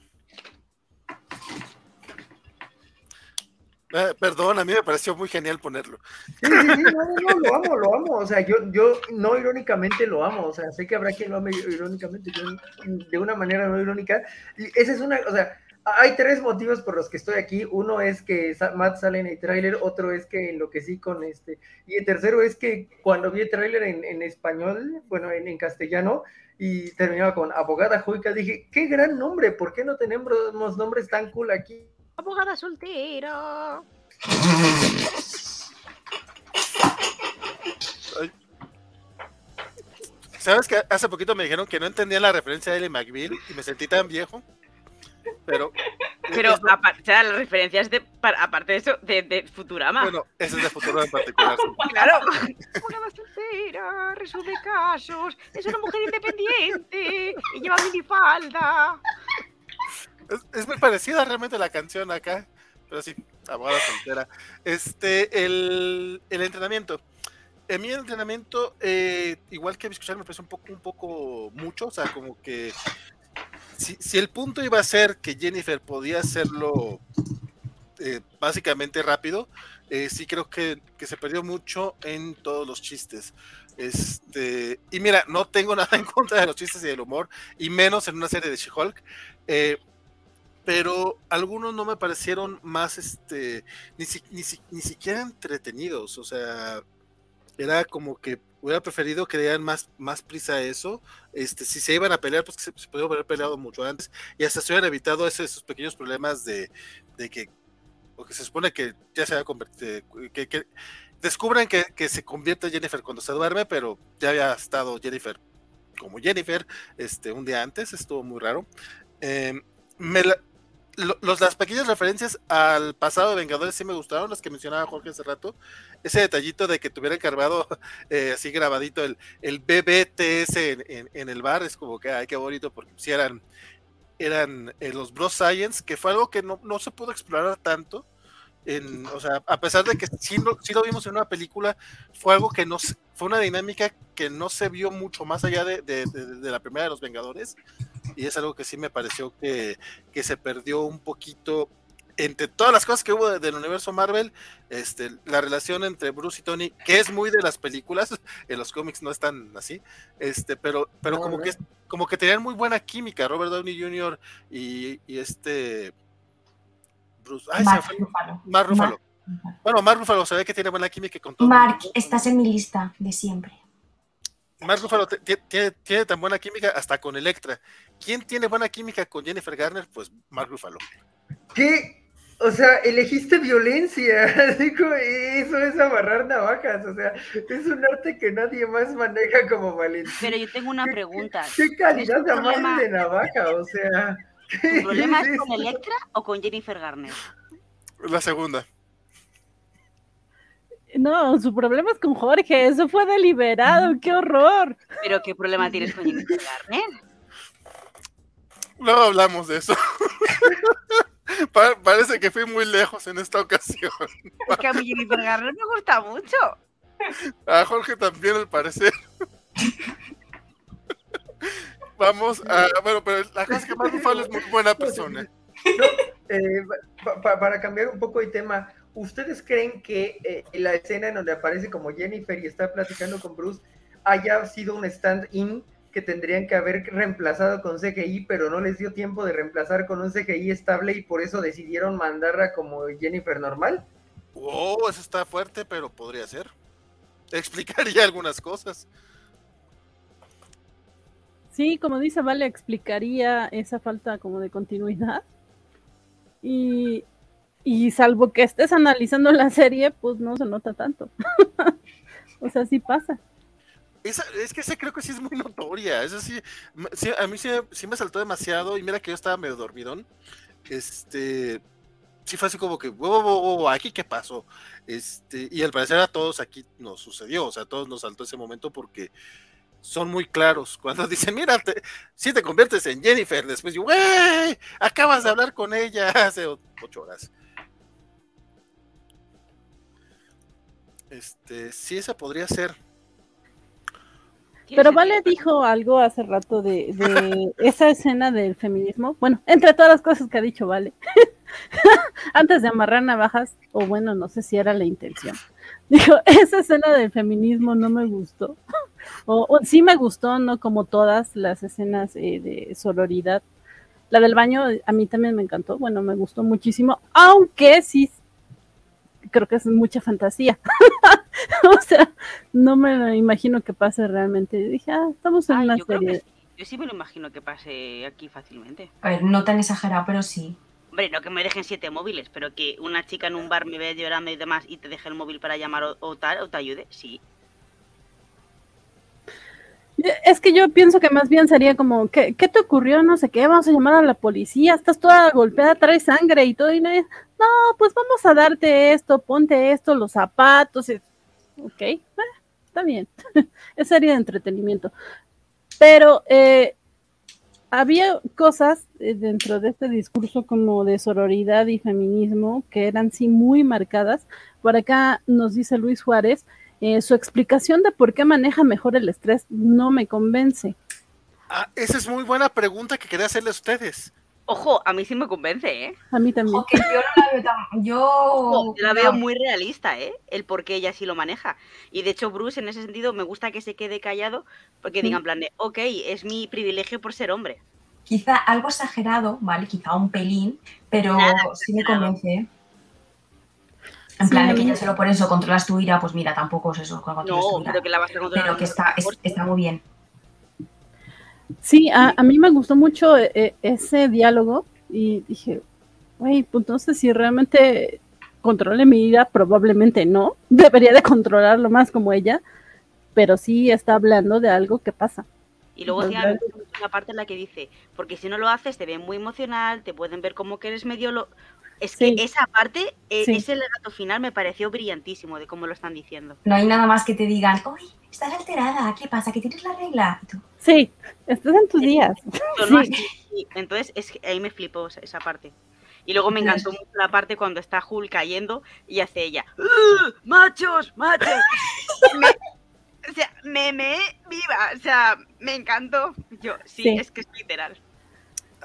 Eh, perdón, a mí me pareció muy genial ponerlo. Sí, sí, sí, no, no, no, lo amo, lo amo. O sea, yo, yo no irónicamente lo amo. O sea, sé que habrá quien lo ame irónicamente, yo de una manera no irónica. Y esa es una, o sea, hay tres motivos por los que estoy aquí. Uno es que Matt sale en el tráiler, otro es que enloquecí con este, y el tercero es que cuando vi el tráiler en, en español, bueno, en, en castellano, y terminaba con abogada Juica, dije, qué gran nombre, ¿por qué no tenemos nombres tan cool aquí? Abogada soltera. ¿Sabes que hace poquito me dijeron que no entendía la referencia de Ellie McBeal y me sentí tan viejo? Pero. Pero aparte, o sea, las referencias de, para- aparte de eso, de, de Futurama. bueno, ese es de futuro en particular. sí. Claro. Abogada soltera, resuelve casos, es una mujer independiente y lleva minifalda. Es, es muy parecida realmente la canción acá, pero sí, abogada soltera. Este, el, el entrenamiento. En mi entrenamiento, eh, igual que escuchar, me parece un poco, un poco mucho, o sea, como que si, el punto iba a ser que Jennifer podía hacerlo eh, básicamente rápido, eh, sí creo que, que se perdió mucho en todos los chistes. Este, y mira, no tengo nada en contra de los chistes y del humor, y menos en una serie de She-Hulk. eh, pero algunos no me parecieron más, este, ni, si- ni, si- ni siquiera entretenidos, o sea, era como que hubiera preferido que dieran más, más prisa a eso, este, si se iban a pelear, pues que se, se haber peleado mucho antes, y hasta se hubieran evitado esos pequeños problemas de, de que, porque se supone que ya se había convertido, que, que descubren que, que se convierte Jennifer cuando se duerme, pero ya había estado Jennifer como Jennifer, este, un día antes, estuvo muy raro. Em, me la- los, las pequeñas referencias al pasado de Vengadores sí me gustaron, las que mencionaba Jorge hace rato. Ese detallito de que tuviera cargado eh, así grabadito el, el BBTS en, en- el bar, es como que, ay, qué bonito, porque si eran, eran eh, los Bros Science, que fue algo que no, no se pudo explorar tanto. En, o sea, a pesar de que sí, sí lo vimos en una película, fue algo que no fue una dinámica que no se vio mucho más allá de- de la primera de los Vengadores, y es algo que sí me pareció que, que se perdió un poquito entre todas las cosas que hubo de- del universo Marvel, este, la relación entre Bruce y Tony, que es muy de las películas, en los cómics no es tan así, este, pero, pero No, como no. que como que tenían muy buena química, Robert Downey Jr. y, y este Bruce, ay, se me Mark fue- Ruffalo. Mark Ruffalo. Mark- Bueno, Mark Ruffalo se ve que tiene buena química con todo. Mark, estás en mi lista de siempre. Mark Ruffalo tiene, tan buena química hasta con Electra. ¿Quién tiene buena química con Jennifer Garner? Pues Mark Ruffalo. ¿Qué? O sea, elegiste violencia. eso es amarrar navajas. O sea, es un arte que nadie más maneja como Valentín. Pero yo tengo una pregunta. ¿Qué, calidad de amarre de navaja? O sea. ¿Tu problema es con Electra o con Jennifer Garner? La segunda. No, su problema es con Jorge, eso fue deliberado, qué horror. Pero ¿qué problema tienes con Jennifer Garner? No hablamos de eso. parece que fui muy lejos en esta ocasión. Es que a mí Jennifer Garner me gusta mucho. A Jorge también, al parecer. Vamos a. Bueno, pero la cosa es que Mark es muy buena persona. Eh, para cambiar un poco de tema, ¿ustedes creen que eh, la escena en donde aparece como Jennifer y está platicando con Bruce haya sido un stand-in que tendrían que haber reemplazado con CGI, pero no les dio tiempo de reemplazar con un CGI estable y por eso decidieron mandarla como Jennifer normal? Oh, eso está fuerte, pero podría ser. Explicaría algunas cosas. Sí, como dice Vale, explicaría esa falta como de continuidad. Y, y salvo que estés analizando la serie, pues no se nota tanto. o sea, sí pasa. es que esa creo que sí es muy notoria. Eso sí, a mí sí, me saltó demasiado. Y mira que yo estaba medio dormidón. Este. Sí fue así como que, aquí qué pasó. Este, y al parecer a todos aquí nos sucedió. O sea, a todos nos saltó ese momento porque son muy claros. Cuando dicen, mira, si te conviertes en Jennifer, después güey, acabas de hablar con ella hace ocho horas. Este, sí, esa podría ser. Pero Vale dijo algo hace rato de, esa escena del feminismo. Bueno, entre todas las cosas que ha dicho Vale. Antes de amarrar navajas, o bueno, no sé si era la intención. Dijo, esa escena del feminismo no me gustó. O, sí me gustó, no como todas las escenas eh, de sororidad. La del baño a mí también me encantó, bueno, me gustó muchísimo, aunque sí creo que es mucha fantasía. o sea, no me imagino que pase realmente. Dije, ah, estamos en una serie. Yo sí me lo imagino que pase aquí fácilmente. A ver, no tan exagerado, pero sí. Hombre, no que me dejen siete móviles, pero que una chica en un bar me vea llorando y demás y te deje el móvil para llamar o tal, o te ayude, sí. Es que yo pienso que más bien sería como, ¿qué, ¿qué, te ocurrió? No sé qué, vamos a llamar a la policía, estás toda golpeada, traes sangre y todo, y no, no pues vamos a darte esto, ponte esto, los zapatos, y, ok, eh, está bien, es sería de entretenimiento. Pero eh, había cosas eh, dentro de este discurso como de sororidad y feminismo que eran sí muy marcadas. Por acá nos dice Luis Juárez, eh, su explicación de por qué maneja mejor el estrés no me convence. Ah, esa es muy buena pregunta que quería hacerle a ustedes. Ojo, a mí sí me convence, ¿eh? A mí también. yo la veo tan... Yo... la veo muy realista, ¿eh? El por qué ella sí lo maneja. Y de hecho, Bruce, en ese sentido, me gusta que se quede callado porque diga en plan de, ok, es mi privilegio por ser hombre. Quizá algo exagerado, ¿vale? Quizá un pelín, pero sí me convence, En plan, de que ya solo por eso controlas tu ira, pues mira, tampoco es eso. No, pero que la vas a controlar. Pero que está, está muy bien. Sí, a, mí me gustó mucho eh, eh, ese diálogo y dije, güey, pues no sé si realmente controle mi ira, probablemente no. Debería de controlarlo más como ella, pero sí está hablando de algo que pasa. Y luego tiene una parte en la que dice, porque si no lo haces te ven muy emocional, te pueden ver como que eres medio lo... Es que esa parte, e, ese legato final me pareció brillantísimo de cómo lo están diciendo. No hay nada más que te digan, uy, estás alterada, ¿qué pasa? ¿Que tienes la regla? Sí, estás en tus días. Entonces, es que ahí me flipó esa parte. Y luego me encantó mucho la parte cuando está Hulk cayendo y hace ella, ¡Machos! ¡Machos! o sea, me, me viva, o sea, me encantó. Yo, sí. es que es literal.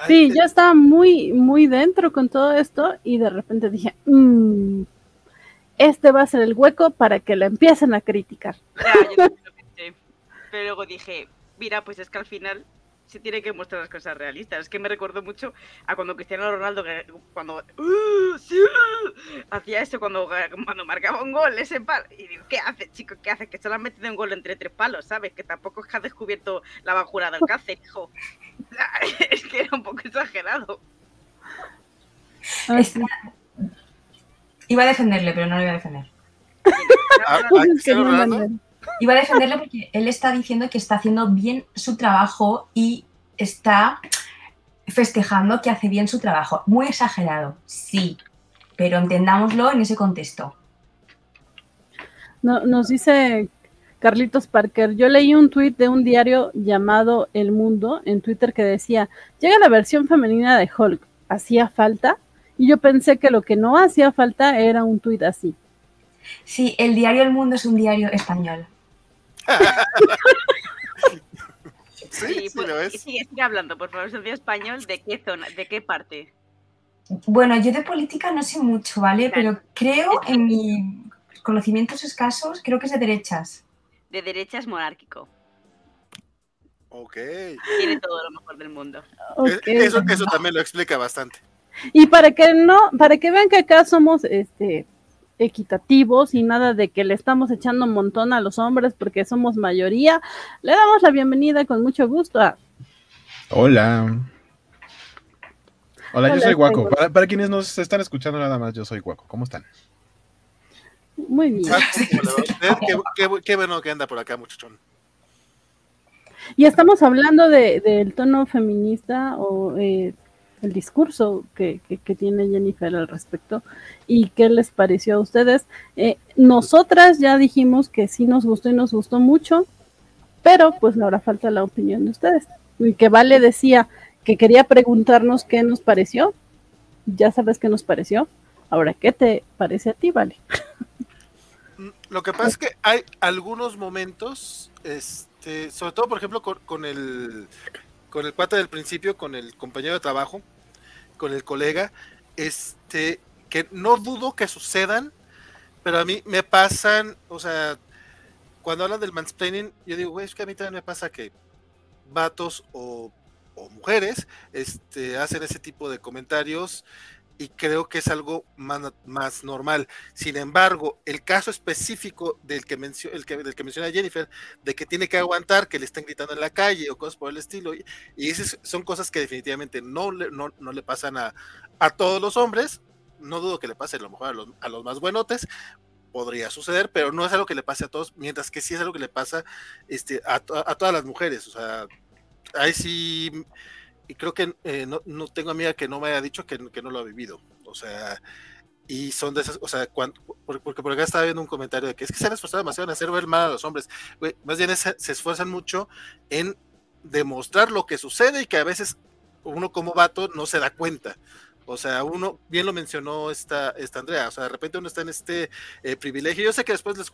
Sí, yo estaba muy, muy dentro con todo esto y de repente dije, mm, este va a ser el hueco para que lo empiecen a criticar. Ya, yo lo pensé. Pero luego dije, mira, pues es que al final se tiene que mostrar las cosas realistas. Es que me recuerdo mucho a cuando Cristiano Ronaldo, cuando ¡Uh, sí! hacía eso cuando, cuando marcaba un gol, ese palo. Y digo, ¿qué hace, chico? ¿Qué hace? Que solo ha metido un gol entre tres palos, ¿sabes? Que tampoco es que ha descubierto la bajura del cáncer, hijo. es que era un poco exagerado. Iba a defenderle, pero no lo iba a defender. Ah, ah, Cristiano no Ronaldo. Iba a defenderle porque él está diciendo que está haciendo bien su trabajo y está festejando que hace bien su trabajo. Muy exagerado, sí, pero entendámoslo en ese contexto. No, nos dice Carlitos Parker, yo leí un tuit de un diario llamado El Mundo en Twitter que decía, llega la versión femenina de Hulk, ¿hacía falta? Y yo pensé que lo que no hacía falta era un tuit así. Sí, el diario El Mundo es un diario español. Sí, Sí, pues, lo es. sigue, sigue hablando, por favor, soy español, ¿de qué zona, de qué parte? Bueno, yo de política no sé mucho, ¿vale? Pero creo, en mis conocimientos escasos, creo que es de derechas. De derechas monárquico. Ok. Tiene todo lo mejor del mundo. Ok. Eh, Eso, eso también lo explica bastante. Y para que no, para que vean que acá somos este equitativos y nada de que le estamos echando un montón a los hombres porque somos mayoría, le damos la bienvenida con mucho gusto a Hola. Hola, yo Hola, soy Guaco. Para, para quienes nos están escuchando nada más, yo soy Guaco. ¿Cómo están? muy bien. Qué- qué bueno que anda por acá, muchachón. Y estamos hablando de, del tono feminista o eh, el discurso que, que- tiene Jennifer al respecto y qué les pareció a ustedes. Eh, nosotras ya dijimos que sí nos gustó y nos gustó mucho, pero pues ahora falta la opinión de ustedes. Y que Vale decía que quería preguntarnos qué nos pareció. Ya sabes qué nos pareció. Ahora, ¿qué te parece a ti, Vale? Mm, Lo que pasa es que hay algunos momentos, este, sobre todo por ejemplo con, con el con el cuate del principio, con el compañero de trabajo, con el colega, este, que no dudo que sucedan, pero a mí me pasan, o sea, cuando hablan del mansplaining, yo digo, güey, es que a mí también me pasa que vatos o, o mujeres este, hacen ese tipo de comentarios y creo que es algo más, más normal. Sin embargo, el caso específico del que, mencio- el que, del que menciona Jennifer, de que tiene que aguantar que le estén gritando en la calle o cosas por el estilo, y, y esas son cosas que definitivamente no le, no, no le pasan a, a todos los hombres, no dudo que le pase a lo mejor a los, a los más buenotes, podría suceder, pero no es algo que le pase a todos, mientras que sí es algo que le pasa este, a, a todas las mujeres, o sea, ahí sí, y creo que eh, no, no tengo amiga que no me haya dicho que, que no lo ha vivido, o sea, y son de esas, o sea, cuando, por- porque por acá estaba viendo un comentario de que es que se han esforzado demasiado en hacer ver mal a los hombres, Güey, más bien es- se esfuerzan mucho en demostrar lo que sucede y que a veces uno como vato no se da cuenta. O sea, uno, bien lo mencionó esta, esta Andrea, o sea, de repente uno está en este eh, privilegio. Yo sé que después les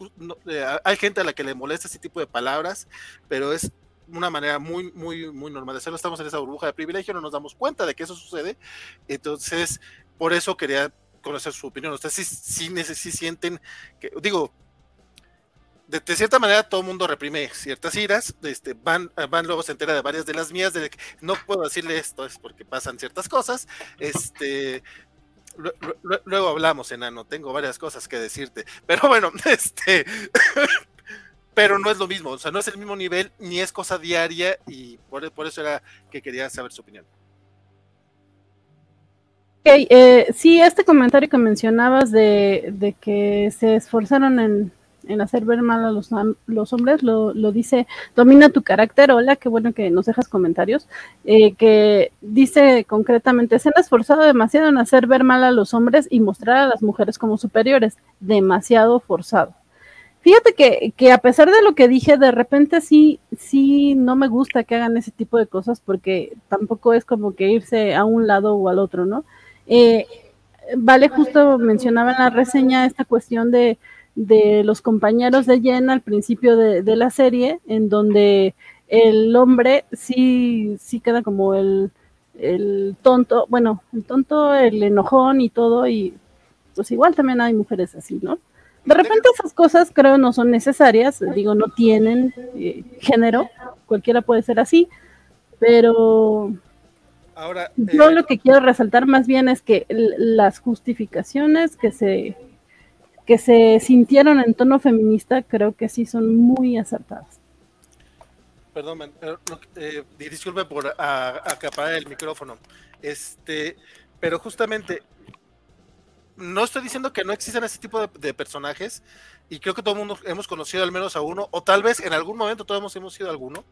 eh, hay gente a la que le molesta ese tipo de palabras, pero es una manera muy, muy, muy normal de hacerlo. Estamos en esa burbuja de privilegio, no nos damos cuenta de que eso sucede. Entonces, por eso quería conocer su opinión. Ustedes sí, sí, sí sienten que, digo, de, cierta manera todo el mundo reprime ciertas iras, este, van, van luego se entera de varias de las mías, de que no puedo decirle esto, es porque pasan ciertas cosas, este, lue- lue- luego hablamos, enano, tengo varias cosas que decirte, pero bueno, este, pero no es lo mismo, o sea, no es el mismo nivel, ni es cosa diaria, y por, por eso era que quería saber su opinión. Ok, eh, sí, este comentario que mencionabas de, que se esforzaron en, hacer ver mal a los, hombres, lo, lo dice Domina tu carácter, hola, qué bueno que nos dejas comentarios, eh, que dice concretamente, se han esforzado demasiado en hacer ver mal a los hombres y mostrar a las mujeres como superiores, demasiado forzado. Fíjate que, que a pesar de lo que dije, de repente sí, sí no me gusta que hagan ese tipo de cosas porque tampoco es como que irse a un lado o al otro, ¿no? Eh, vale, justo mencionaba en la reseña esta cuestión de, de los compañeros de Jen al principio de, de la serie, en donde el hombre sí, sí queda como el, el tonto, bueno, el tonto, el enojón y todo, y pues igual también hay mujeres así, ¿no? De repente esas cosas creo no son necesarias, digo, no tienen eh, género, cualquiera puede ser así, Pero Ahora, yo eh, lo que quiero resaltar más bien es que las justificaciones que se que se sintieron en tono feminista creo que sí son muy acertadas. Perdón, eh, disculpe por acaparar el micrófono. Este, pero justamente no estoy diciendo que no existan ese tipo de, personajes y creo que todo el mundo hemos conocido al menos a uno o tal vez en algún momento todos hemos, hemos sido alguno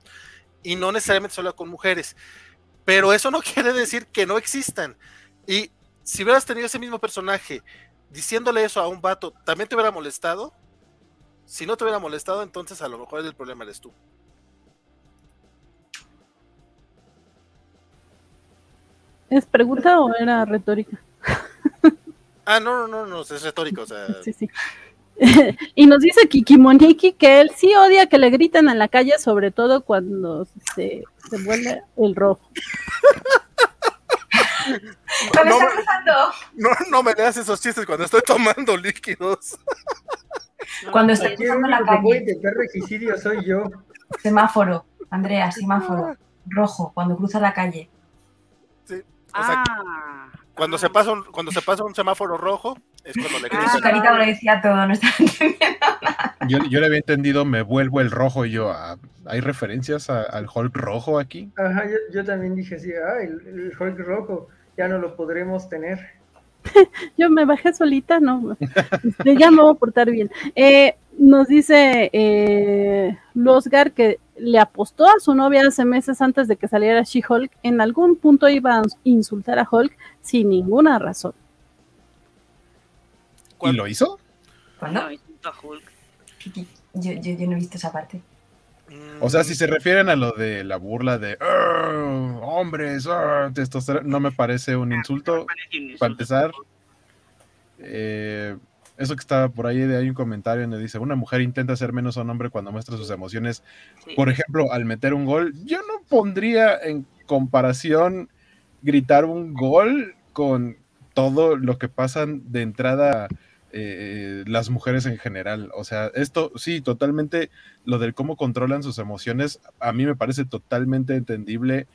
y no necesariamente solo con mujeres. Pero eso no quiere decir que no existan. Y si hubieras tenido ese mismo personaje diciéndole eso a un vato, ¿también te hubiera molestado? Si no te hubiera molestado, entonces a lo mejor el problema eres tú. ¿Es pregunta o era retórica? Ah, no, no, no, no, es retórico, o sea, Sí, sí. y nos dice Kikimoniki que él sí odia que le griten en la calle, sobre todo cuando se, se vuelve el rojo. ¿Qué me no, está pasando? no, no me leas esos chistes cuando estoy tomando líquidos. Cuando estoy cruzando la calle. intentar regicidio soy yo. Semáforo, Andrea, semáforo. Rojo, cuando cruza la calle. Sí, o sea, Ah, cuando ah. se pasa un, cuando se pasa un semáforo rojo, es cuando le Su gritan. carita me lo decía todo, no estaba entendiendo. Yo, yo le había entendido, me vuelvo el rojo y yo, ah, ¿hay referencias a- al Hulk rojo aquí? Ajá, yo, yo también dije así, ah, el, el Hulk rojo, ya no lo podremos tener. Yo me bajé solita, no. Este, ya me voy a portar bien. Eh, nos dice eh, Losgar que le apostó a su novia hace meses antes de que saliera She-Hulk. En algún punto iba a insultar a Hulk sin ninguna razón. ¿Y lo hizo? ¿Cuándo? No, a Hulk. Yo, yo, yo no he visto esa parte. Mm, O sea, si se refieren a lo de la burla de "Arr, hombres, testosterona", no me parece un. Parece un insulto. Para empezar, eh, eso que estaba por ahí, de hay un comentario donde dice, una mujer intenta ser menos un hombre cuando muestra sus emociones. Sí. Por ejemplo, al meter un gol, yo no pondría en comparación gritar un gol con todo lo que pasan de entrada eh, las mujeres en general. O sea, esto sí, totalmente, lo del cómo controlan sus emociones, a mí me parece totalmente entendible.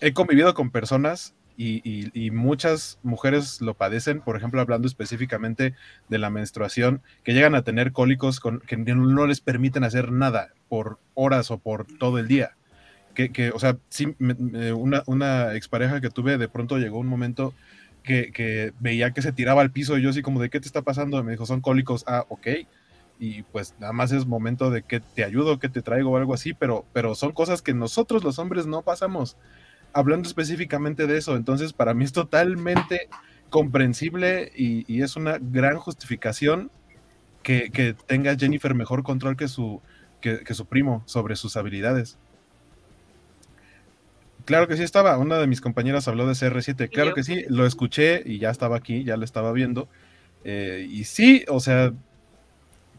He convivido con personas y, muchas mujeres lo padecen, por ejemplo, hablando específicamente de la menstruación, que llegan a tener cólicos que no les permiten hacer nada por horas o por todo el día. Que, que, o sea, una, una expareja que tuve, de pronto llegó un momento que, que veía que se tiraba al piso y yo así como, ¿de qué te está pasando? Me dijo, son cólicos, ah, ok. Y pues nada más es momento de que te ayudo, que te traigo o algo así, pero, pero son cosas que nosotros los hombres no pasamos hablando específicamente de eso. Entonces, para mí es totalmente comprensible y, y es una gran justificación que, que tenga Jennifer mejor control que su, que, que su primo sobre sus habilidades. Claro que sí estaba, una de mis compañeras habló de CR7, claro que sí, lo escuché y ya estaba aquí, ya lo estaba viendo. eh, y sí, o sea,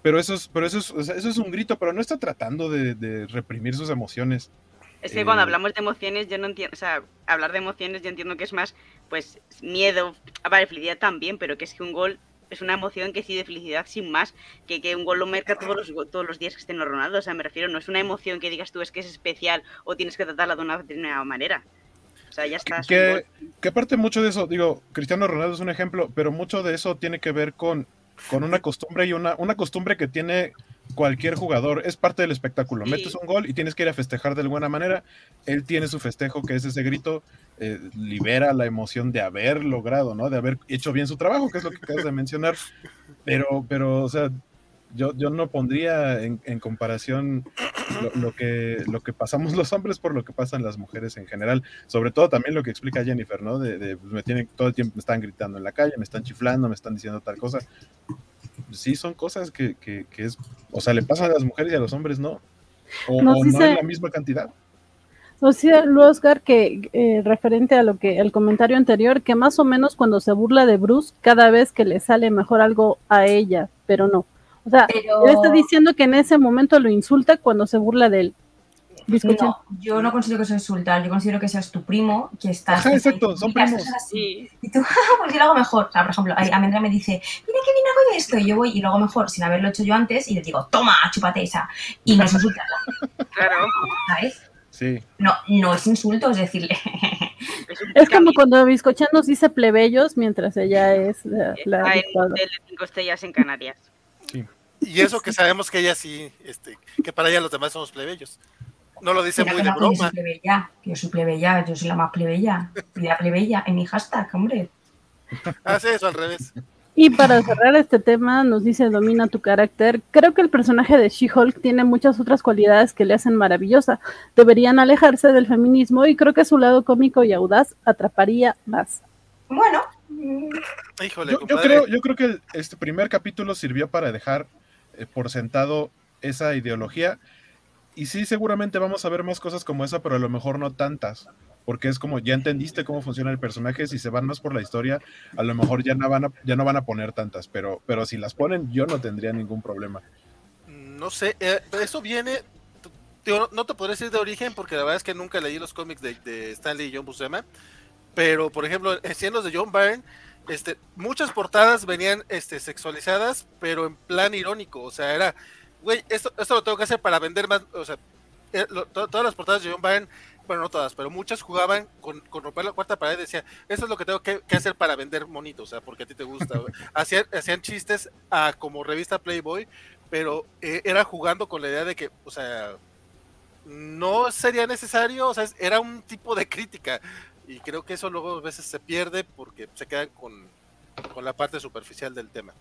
pero eso es, pero eso es, o sea, eso es un grito, pero no está tratando de, de reprimir sus emociones. Es que cuando Eh, hablamos de emociones, yo no entiendo, o sea, hablar de emociones yo entiendo que es más, pues, miedo, vale, felicidad también, pero que es que un gol es una emoción que sí de felicidad sin más, que, que un gol lo marca todos los, todos los días que estén los Ronaldo, o sea, me refiero, no es una emoción que digas tú es que es especial o tienes que tratarla de una determinada manera. O sea, ya está. que, que aparte mucho de eso, digo, Cristiano Ronaldo es un ejemplo, pero mucho de eso tiene que ver con, con una costumbre y una, una costumbre que tiene cualquier jugador, es parte del espectáculo. Sí. Metes un gol y tienes que ir a festejar de alguna manera. Él tiene su festejo, que es ese grito, eh, libera la emoción de haber logrado, ¿no? De haber hecho bien su trabajo, que es lo que acabas de mencionar. Pero, pero, o sea, yo, yo no pondría en, en comparación lo, lo que, lo que pasamos los hombres por lo que pasan las mujeres en general. Sobre todo también lo que explica Jennifer, ¿no? De, de, pues, me tienen, todo el tiempo me están gritando en la calle, me están chiflando, me están diciendo tal cosa. Sí, son cosas que, que, que es, o sea, le pasan a las mujeres y a los hombres no. O, o no la misma cantidad. Nos dice Oscar que, eh, referente a lo que el comentario anterior, que más o menos cuando se burla de Bruce, cada vez que le sale mejor algo a ella, pero no. O sea, Pero él está diciendo que en ese momento lo insulta cuando se burla de él. No, yo no considero que es insultar, yo considero que seas tu primo, que estás... Ajá, exacto, son primos. así. Sí, Y tú, pues yo lo hago mejor. O sea, por ejemplo, Amendra me dice, mira qué bien hago esto. Y yo voy y lo hago mejor sin haberlo hecho yo antes y le digo, toma, chúpate esa. Y no es insultarla, claro. ¿sabes? Sí. No, no es insulto, es decirle. Es como cuando Biscochan nos dice plebeyos mientras ella es la, la Está en de cinco estrellas en Canarias. Y eso que sabemos que ella sí, este, que para ella los demás somos plebeyos. No lo dice muy de no, que yo soy broma. plebeya, que yo soy plebeya, yo soy la más plebeya. Y la plebeya en mi hashtag, hombre. Hace eso al revés. Y para cerrar este tema, nos dice Domina tu carácter. Creo que el personaje de She-Hulk tiene muchas otras cualidades que le hacen maravillosa. Deberían alejarse del feminismo y creo que su lado cómico y audaz atraparía más. Bueno, Híjole, Yo, yo creo, yo creo que el- este primer capítulo sirvió para dejar eh, por sentado esa ideología. Y sí, seguramente vamos a ver más cosas como esa, pero a lo mejor no tantas. Porque es como, ya entendiste cómo funciona el personaje, si se van más por la historia, a lo mejor ya no van a, ya no van a poner tantas, pero, pero si las ponen, yo no tendría ningún problema. No sé, eh, eso viene. no te podré decir de origen porque la verdad es que nunca leí los cómics de, Stanley y John Buscema. Pero, por ejemplo, en los de John Byrne, este, muchas portadas venían este, sexualizadas, pero en plan irónico. O sea, era, güey, esto, esto lo tengo que hacer para vender más. O sea, eh, lo- to- todas las portadas de John Byrne, bueno, no todas, pero muchas jugaban con, con romper la cuarta pared. Decía, esto es lo que tengo que, que hacer para vender monitos, o sea, porque a ti te gusta. hacían, hacían chistes a, como revista Playboy, pero eh, era jugando con la idea de que, o sea, no sería necesario, o sea, era un tipo de crítica. Y creo que eso luego a veces se pierde porque se quedan con, con la parte superficial del tema.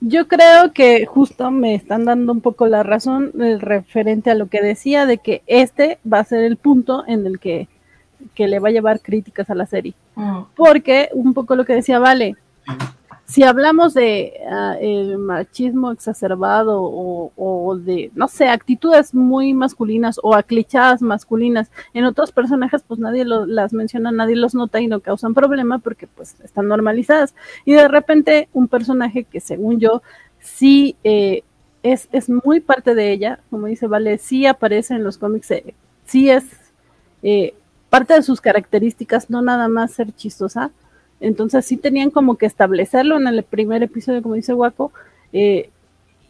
Yo creo que justo me están dando un poco la razón eh, referente a lo que decía de que este va a ser el punto en el que, que le va a llevar críticas a la serie. mm, Porque un poco lo que decía Vale, si hablamos de ah, el machismo exacerbado o, o de, no sé, actitudes muy masculinas o aclichadas masculinas en otros personajes, pues nadie lo- las menciona, nadie los nota y no causan problema porque pues están normalizadas. Y de repente un personaje que según yo sí eh, es, es muy parte de ella, como dice Vale, sí aparece en los cómics, eh, sí es eh, parte de sus características, no nada más ser chistosa. Entonces sí tenían como que establecerlo en el primer episodio, como dice Waco, eh,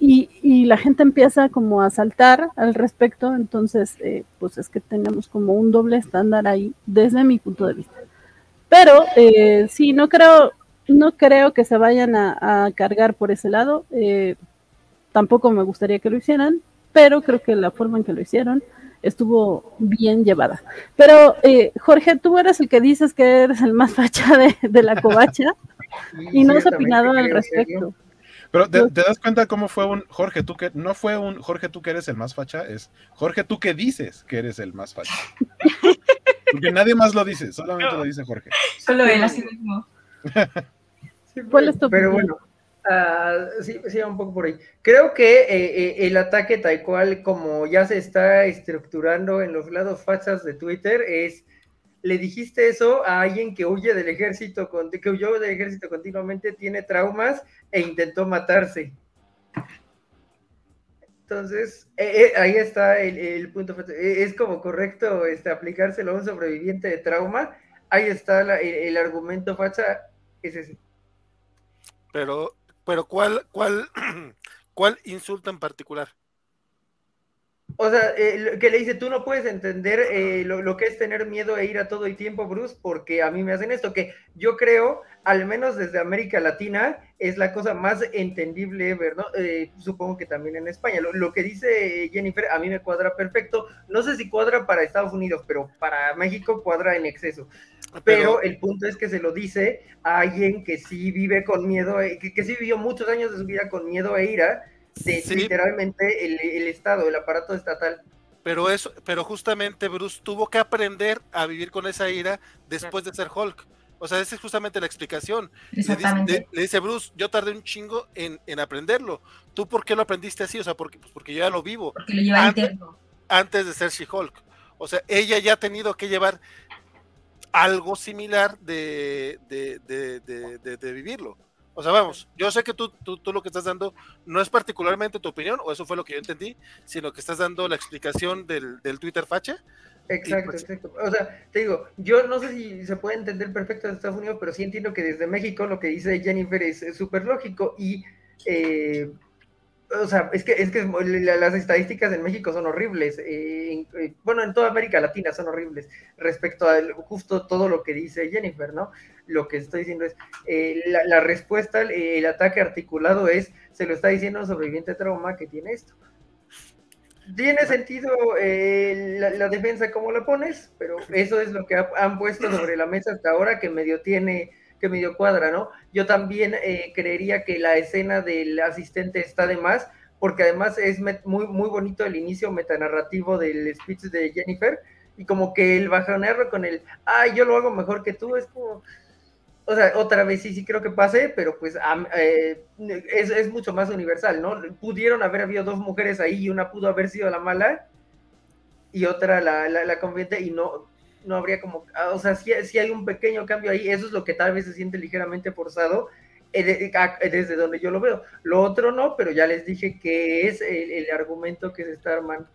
y, la gente empieza como a saltar al respecto, entonces eh, pues es que tenemos como un doble estándar ahí desde mi punto de vista. Pero eh, sí, no creo, no creo que se vayan a, a cargar por ese lado, eh, tampoco me gustaría que lo hicieran, pero creo que la forma en que lo hicieron estuvo bien llevada. Pero, eh, Jorge, tú eres el que dices que eres el más facha de, de la covacha y no has opinado al respecto. Pero ¿te, das cuenta cómo fue un Jorge, tú que no fue un Jorge, tú que eres el más facha, es Jorge, tú que dices que eres el más facha. Porque nadie más lo dice, solamente lo dice Jorge. solo él así mismo. ¿Cuál pero- es tu Pero opinión? bueno, sí, un poco por ahí. Creo que eh, eh, el ataque tal cual como ya se está estructurando en los lados fachas de Twitter es, le dijiste eso a alguien que huye del ejército, que huyó del ejército continuamente, tiene traumas e intentó matarse. Entonces, eh, ahí está el, el punto. Eh, Es como correcto este, aplicárselo a un sobreviviente de trauma. Ahí está el, el argumento facha. Es ese. Pero, pero ¿cuál, cuál, cuál insulto en particular? O sea, eh, que le dice, tú no puedes entender eh, lo, lo que es tener miedo e ir a todo el tiempo, Bruce, porque a mí me hacen esto, que yo creo, al menos desde América Latina, es la cosa más entendible, ¿no? Eh, supongo que también en España. Lo, lo que dice Jennifer, a mí me cuadra perfecto. No sé si cuadra para Estados Unidos, pero para México cuadra en exceso. Pero el punto es que se lo dice a alguien que sí vive con miedo, eh, que, que sí vivió muchos años de su vida con miedo e ira de Sí. literalmente el, el Estado, el aparato estatal. Pero eso, pero justamente Bruce tuvo que aprender a vivir con esa ira después de ser Hulk. O sea, esa es justamente la explicación. Le dice, Exactamente. le- le dice, Bruce, yo tardé un chingo en, en aprenderlo. ¿Tú por qué lo aprendiste así? O sea, porque, pues porque yo ya lo vivo Porque lo lleva antes- antes de ser She-Hulk. O sea, ella ya ha tenido que llevar algo similar de, de, de- de- de- de vivirlo. O sea, vamos, yo sé que tú, tú, tú lo que estás dando no es particularmente tu opinión, o eso fue lo que yo entendí, sino que estás dando la explicación del, del Twitter facha. Exacto, pues- exacto. O sea, te digo, yo no sé si se puede entender perfecto en Estados Unidos, pero sí entiendo que desde México lo que dice Jennifer es súper lógico y eh, o sea, es que, es que las estadísticas en México son horribles. Eh, eh, bueno, en toda América Latina son horribles respecto a justo todo lo que dice Jennifer, ¿no? Lo que estoy diciendo es, eh, la, respuesta, el ataque articulado es, se lo está diciendo un sobreviviente trauma que tiene esto. Tiene sentido la, defensa como la pones, pero eso es lo que han puesto sobre la mesa hasta ahora que medio tiene que medio cuadra, ¿no? Yo también eh, creería que la escena del asistente está de más, porque además es muy, muy bonito el inicio metanarrativo del speech de Jennifer, y como que el bajonearlo con el, ay, yo lo hago mejor que tú, es como, o sea, otra vez sí, sí creo que pase, pero pues eh, es, es, mucho más universal, ¿no? Pudieron haber habido dos mujeres ahí y una pudo haber sido la mala y otra la, la, la convierte y no, no habría como, ah, o sea, si, hay un pequeño cambio ahí, eso es lo que tal vez se siente ligeramente forzado eh, ah, desde donde yo lo veo. Lo otro no, pero ya les dije que es el, argumento que se está armando.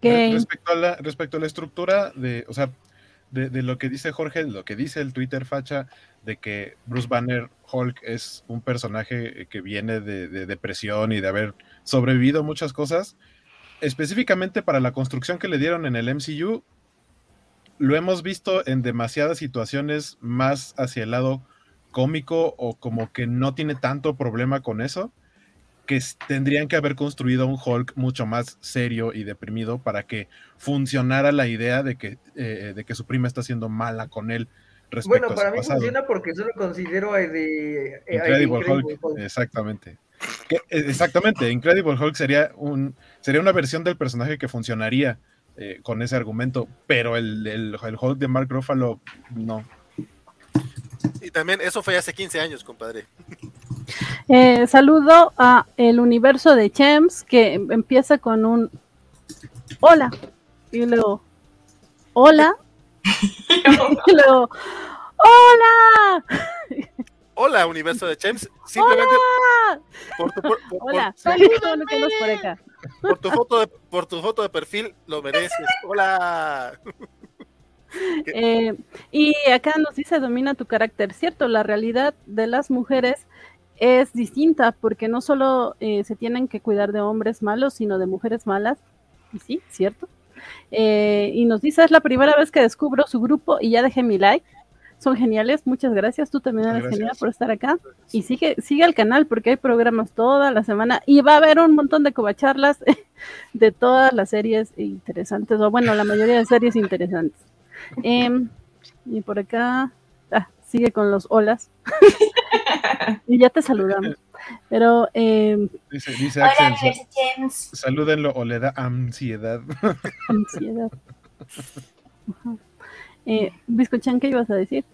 Respecto a, la, respecto a la estructura de, o sea, de, lo que dice Jorge, lo que dice el Twitter facha, de que Bruce Banner Hulk es un personaje que viene de, de depresión y de haber sobrevivido muchas cosas, específicamente para la construcción que le dieron en el MCU, lo hemos visto en demasiadas situaciones más hacia el lado cómico o como que no tiene tanto problema con eso, que tendrían que haber construido un Hulk mucho más serio y deprimido para que funcionara la idea de que, eh, de que su prima está siendo mala con él. Bueno, para mí funciona porque yo lo considero de, Incredible, Hulk, Exactamente. Eh, exactamente, Incredible Hulk sería, un, sería una versión del personaje que funcionaría eh, con ese argumento, pero el, el, Hulk de Mark Ruffalo no. Y también eso fue hace 15 años, compadre. Eh, saludo a el universo de Chems que empieza con un hola y luego hola y luego hola Hola, universo de Chems. Simplemente por tu, por, Hola, por, acá. por tu foto de, por tu foto de perfil lo mereces. Hola. Eh, y acá nos dice domina tu carácter, cierto, la realidad de las mujeres es distinta porque no solo eh, se tienen que cuidar de hombres malos, sino de mujeres malas. Y sí, cierto. Eh, y nos dice, es la primera vez que descubro su grupo y ya dejé mi like son geniales. Muchas gracias. Tú también eres genial por estar acá. Y sigue, sigue el canal porque hay programas toda la semana y va a haber un montón de covacharlas de todas las series interesantes, o bueno, la mayoría de series interesantes. Em, y por acá, sigue con los olas. y ya te saludamos. Pero eh, dice, dice Axel, salúdenlo o le da ansiedad. Ansiedad. Eh, Biscochan, ¿qué ibas a decir?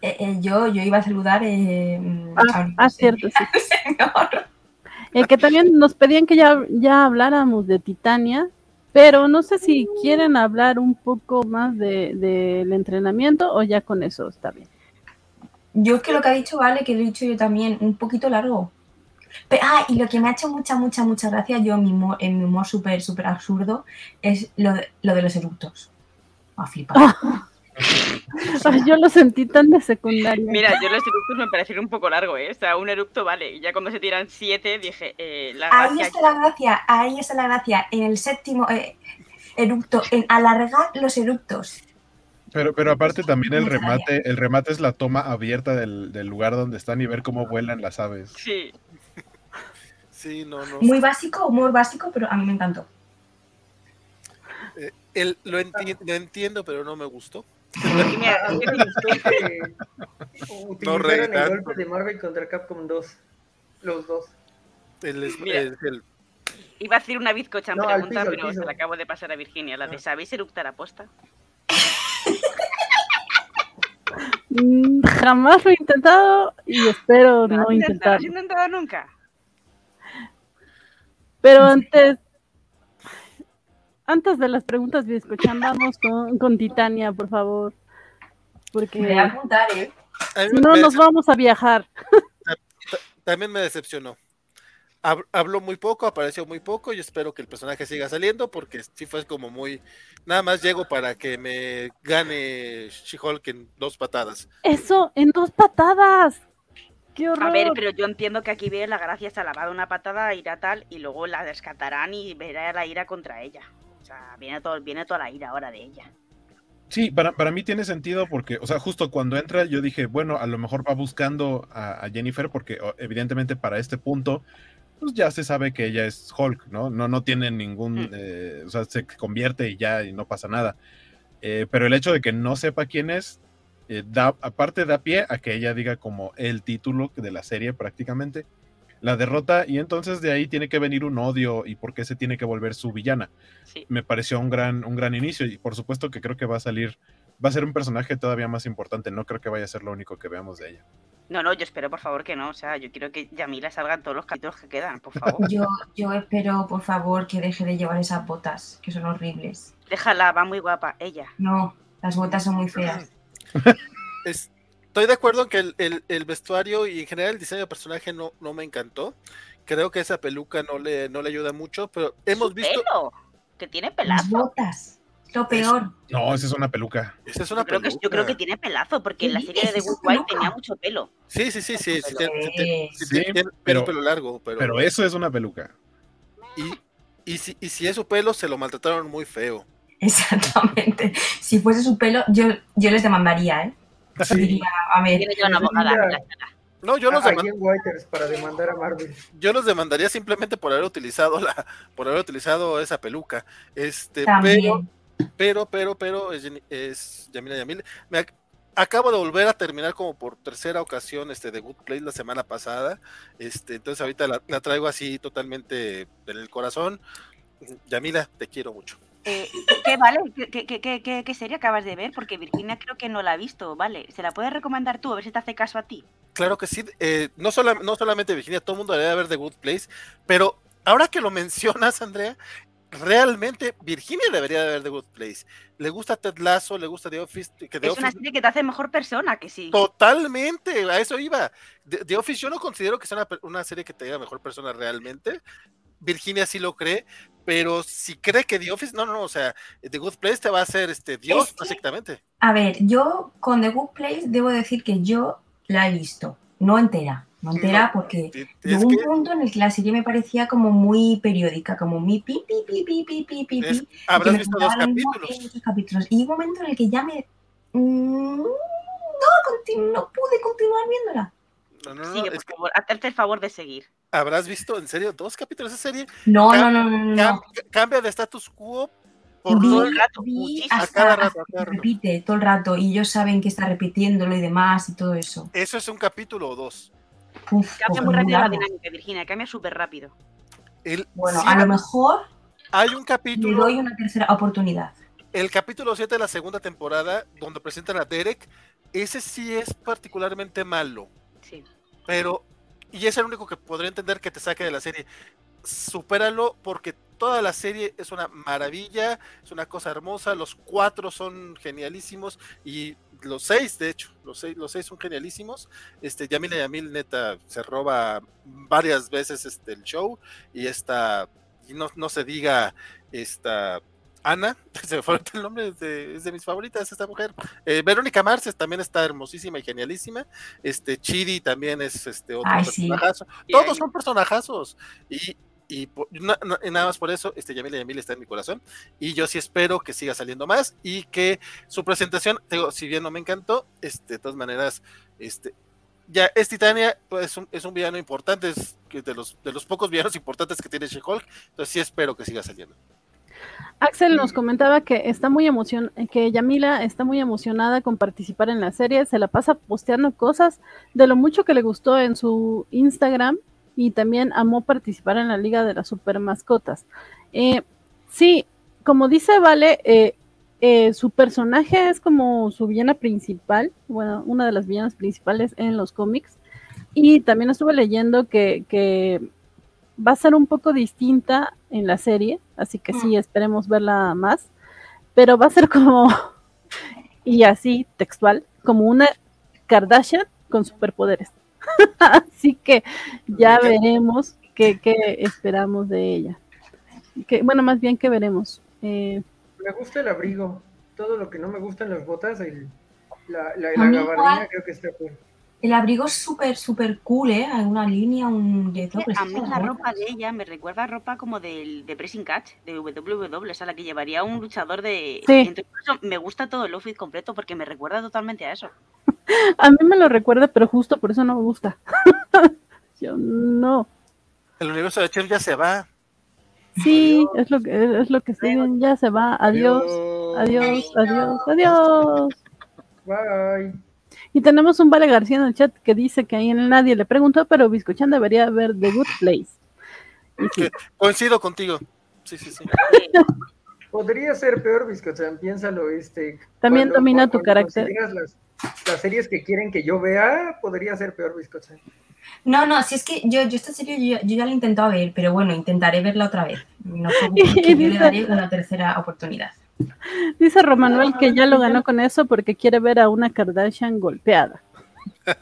Eh, eh, yo, yo iba a saludar. Eh, ah, ah cierto, sí. que también nos pedían que ya, ya habláramos de Titania, pero no sé si quieren hablar un poco más del de, entrenamiento o ya con eso está bien. Yo es que lo que ha dicho Vale, que lo he dicho yo también, un poquito largo. ah, y lo que me ha hecho mucha, mucha, mucha gracia, yo en mi humor, en mi humor súper, súper absurdo, es lo lo de los eructos a flipar. yo lo sentí tan de secundaria. Mira, yo los eructos me parecieron un poco largo, ¿eh? O sea, un eructo vale. Y ya cuando se tiran siete, dije, eh, Ahí está la gracia, ahí está la gracia. En el séptimo eh, eructo, en alargar los eructos. Pero, pero aparte también el remate, el remate es la toma abierta del, del, lugar donde están y ver cómo vuelan las aves. Sí. Sí, no, no. Muy básico, humor básico, pero a mí me encantó lo, entiendo, pero no me gustó. no el golpe de Marvel contra Capcom 2. Los dos. Iba a hacer una bizcocha en pregunta, pero se la acabo de pasar a Virginia. La de ah. ¿sabéis eructar aposta? Mm, jamás lo he intentado y espero no, no intentar. ¿No has intentado nunca? Pero antes antes de las preguntas, escuchan, vamos con, Titania, por favor. Porque me voy a apuntar, ¿eh? Si no, nos vamos a viajar. También me decepcionó. Habló muy poco, apareció muy poco. Yo espero que el personaje siga saliendo porque sí fue como muy. Nada más llego para que me gane She-Hulk en dos patadas. Eso, en dos patadas. ¡Qué horror! A ver, pero yo entiendo que aquí ve la gracia se una patada, irá tal, y luego la descatarán y verá la ira contra ella. Sea, viene, todo, viene toda la ira ahora de ella. Sí, para, para mí tiene sentido porque, o sea, justo cuando entra yo dije, bueno, a lo mejor va buscando a, a Jennifer porque evidentemente para este punto, pues ya se sabe que ella es Hulk, ¿no? No, no tiene ningún, Mm. eh, o sea, se convierte y ya y no pasa nada. Eh, pero el hecho de que no sepa quién es, eh, da, aparte da pie a que ella diga como el título de la serie prácticamente, la derrota y entonces de ahí tiene que venir un odio y por qué se tiene que volver su villana Sí. me pareció un gran, un gran inicio y por supuesto que creo que va a salir, va a ser un personaje todavía más importante, no creo que vaya a ser lo único que veamos de ella. No, no, yo espero por favor que no. O sea, yo quiero que Yamila salga en todos los capítulos que quedan, por favor. Yo, yo espero, por favor, que deje de llevar esas botas, que son horribles. Déjala, va muy guapa, ella. No, las botas son muy feas. Es- estoy de acuerdo en que el, el- el vestuario y en general el diseño de personaje no, no me encantó. Creo que esa peluca no le, no le ayuda mucho, pero hemos Su visto. pelo, que tiene pelazo. botas, lo peor. No, esa es una peluca. Esa es una Yo creo, que, yo creo que peluca. tiene pelazo, porque en la ¿Qué serie de The? Good Wife Peluca. tenía mucho pelo. Sí, sí, sí, sí. sí, tiene- sí, sí, pero- pelo largo, pero. Pero eso es una peluca. Y, y, si, y si es su pelo, se lo maltrataron muy feo. Exactamente. Si fuese su pelo, yo, yo les demandaría, ¿eh? Sí. A ya una abogada. No, yo los, a deman- Jen Whiters para demandar a Marvel. yo los demandaría simplemente por haber utilizado la, por haber utilizado esa peluca. Este, pero, también. pero, pero, pero, es, es Yamila Yamil. Me ac- acabo de volver a terminar como por tercera ocasión este de Good Place la semana pasada. Este, entonces ahorita la, la traigo así totalmente en el corazón. Yamila, te quiero mucho. Eh, ¿Qué vale? ¿Qué, qué, qué- qué- serie acabas de ver? Porque Virginia creo que no la ha visto, ¿vale? ¿Se la puedes recomendar tú? A ver si te hace caso a ti. Claro que sí, eh, no, sola- no solamente Virginia, todo el mundo debería ver The Good Place, pero ahora que lo mencionas, Andrea, realmente Virginia debería de ver The Good Place. Le gusta Ted Lasso, le gusta The Office, que The es una Office serie que te hace mejor persona, que sí. totalmente, a eso iba. The, The Office yo no considero que sea una, una serie que te haga mejor persona realmente. Virginia sí lo cree, pero si cree que The Office, no, no, o sea, The Good Place te va a hacer este Dios, Es que- básicamente. A ver, yo con The Good Place debo decir que yo la he visto, no entera, no entera No, porque llegó un que punto en el que la serie me parecía como muy periódica, como muy pi, pi, pi, pi, pi, pi, pi, es- pi, y que habrás me visto dos capítulos. capítulos. Y un momento en el que ya me... mm, no, no pude continuar viéndola. No, no, no, Sigue, es por que favor, hazte el favor de seguir. Habrás visto en serio dos capítulos de esa serie. No, Cam- no, no, no, no. Cam- no. cambia de status quo por Vi, todo el rato, vi hasta, cada rato, hasta a que cada rato. repite todo el rato y ellos saben que está repitiéndolo y demás y todo eso. Eso es un capítulo o dos. Uf, Cambia pues muy rápido la dinámica, Virginia, cambia súper rápido. El, Bueno, sí, a lo mejor hay un le capítulo, doy una tercera oportunidad. el capítulo 7 de la segunda temporada, donde presentan a Derek. Ese sí es particularmente malo, Sí. pero. Y es el único que podría entender que te saque de la serie. Supéralo porque toda la serie es una maravilla, es una cosa hermosa. Los cuatro son genialísimos y los seis, de hecho, los seis, los seis son genialísimos. Este, Yamila Yamil, neta, se roba varias veces este, el show y esta, y no, no se diga esta Ana, se me fue el nombre, es de, es de mis favoritas esta mujer. Eh, Verónica Marces también está hermosísima y genialísima. Este Chidi también es este otro Ay, personajazo. Todos son personajazos. Y, y, por- na- na- y nada más por eso, este Yamila Yamil está en mi corazón. Y yo sí espero que siga saliendo más y que su presentación, digo, si bien no me encantó, este, de todas maneras, este, ya es Titania, pues es un, es un villano importante, es de los, de los pocos villanos importantes que tiene She-Hulk, entonces sí espero que siga saliendo. Axel nos comentaba que está muy emocion que Yamila está muy emocionada con participar en la serie, se la pasa posteando cosas de lo mucho que le gustó en su Instagram y también amó participar en la Liga de las Super Mascotas. Eh, sí, como dice Vale, eh, eh, su personaje es como su villana principal, bueno, una de las villanas principales en los cómics. Y también estuve leyendo que, que va a ser un poco distinta en la serie, así que sí, esperemos verla más, pero va a ser como, y así textual, como una Kardashian con superpoderes. así que ya veremos qué, qué esperamos de ella. Que, bueno, más bien que veremos. Eh, Me gusta el abrigo. Todo lo que no me gustan las botas, el, la, gabardina creo que está cool. El abrigo es súper, súper cool, ¿eh? Hay una línea, un de todo. A mí la ropa de ella me recuerda a ropa como del, de Pressing Catch, de WWE, o sea, la que llevaría un luchador de... Sí. Entonces, por eso me gusta todo el outfit completo porque me recuerda totalmente a eso. A mí me lo recuerda, pero justo por eso no me gusta. Yo no. El universo de Chef ya se va. Sí, es lo que es lo que viendo. Ya se va. Adiós. Adiós, adiós, adiós. Bye. Y tenemos un Vale García en el chat que dice que ahí en nadie le preguntó, pero Biscochan debería ver The Good Place. Sí, Coincido contigo. Sí, sí, sí. Podría ser peor, Biscochan, piénsalo, este. También domina tu cuando carácter. Las, las series que quieren que yo vea, podría ser peor, Biscochan. No, no, si es que yo, yo esta serie yo, yo ya la he intentado ver, pero bueno, intentaré verla otra vez. No que yo le daré una tercera oportunidad. Dice Romanuel que ya lo ganó con eso porque quiere ver a una Kardashian golpeada.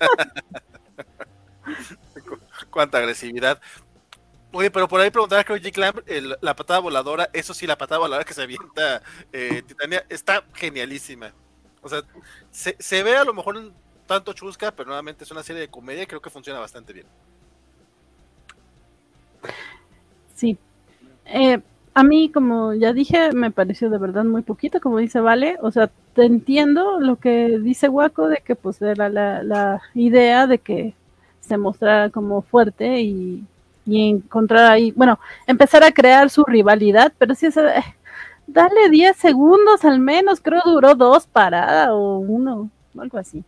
Cuánta agresividad. Oye, pero por ahí preguntaba, creo, G. Clamp, el- la patada voladora, eso sí, la patada voladora que se avienta eh, Titania, está genialísima. O sea, se, se ve a lo mejor un tanto chusca, pero nuevamente es una serie de comedia y creo que funciona bastante bien. Sí. Eh, a mí, como ya dije, me pareció de verdad muy poquito, como dice Vale. O sea, te entiendo lo que dice Waco de que pues era la, la idea de que se mostrara como fuerte y, y encontrar ahí, bueno, empezar a crear su rivalidad, pero sí es, eh, dale 10 segundos al menos, creo duró dos paradas o uno, algo así.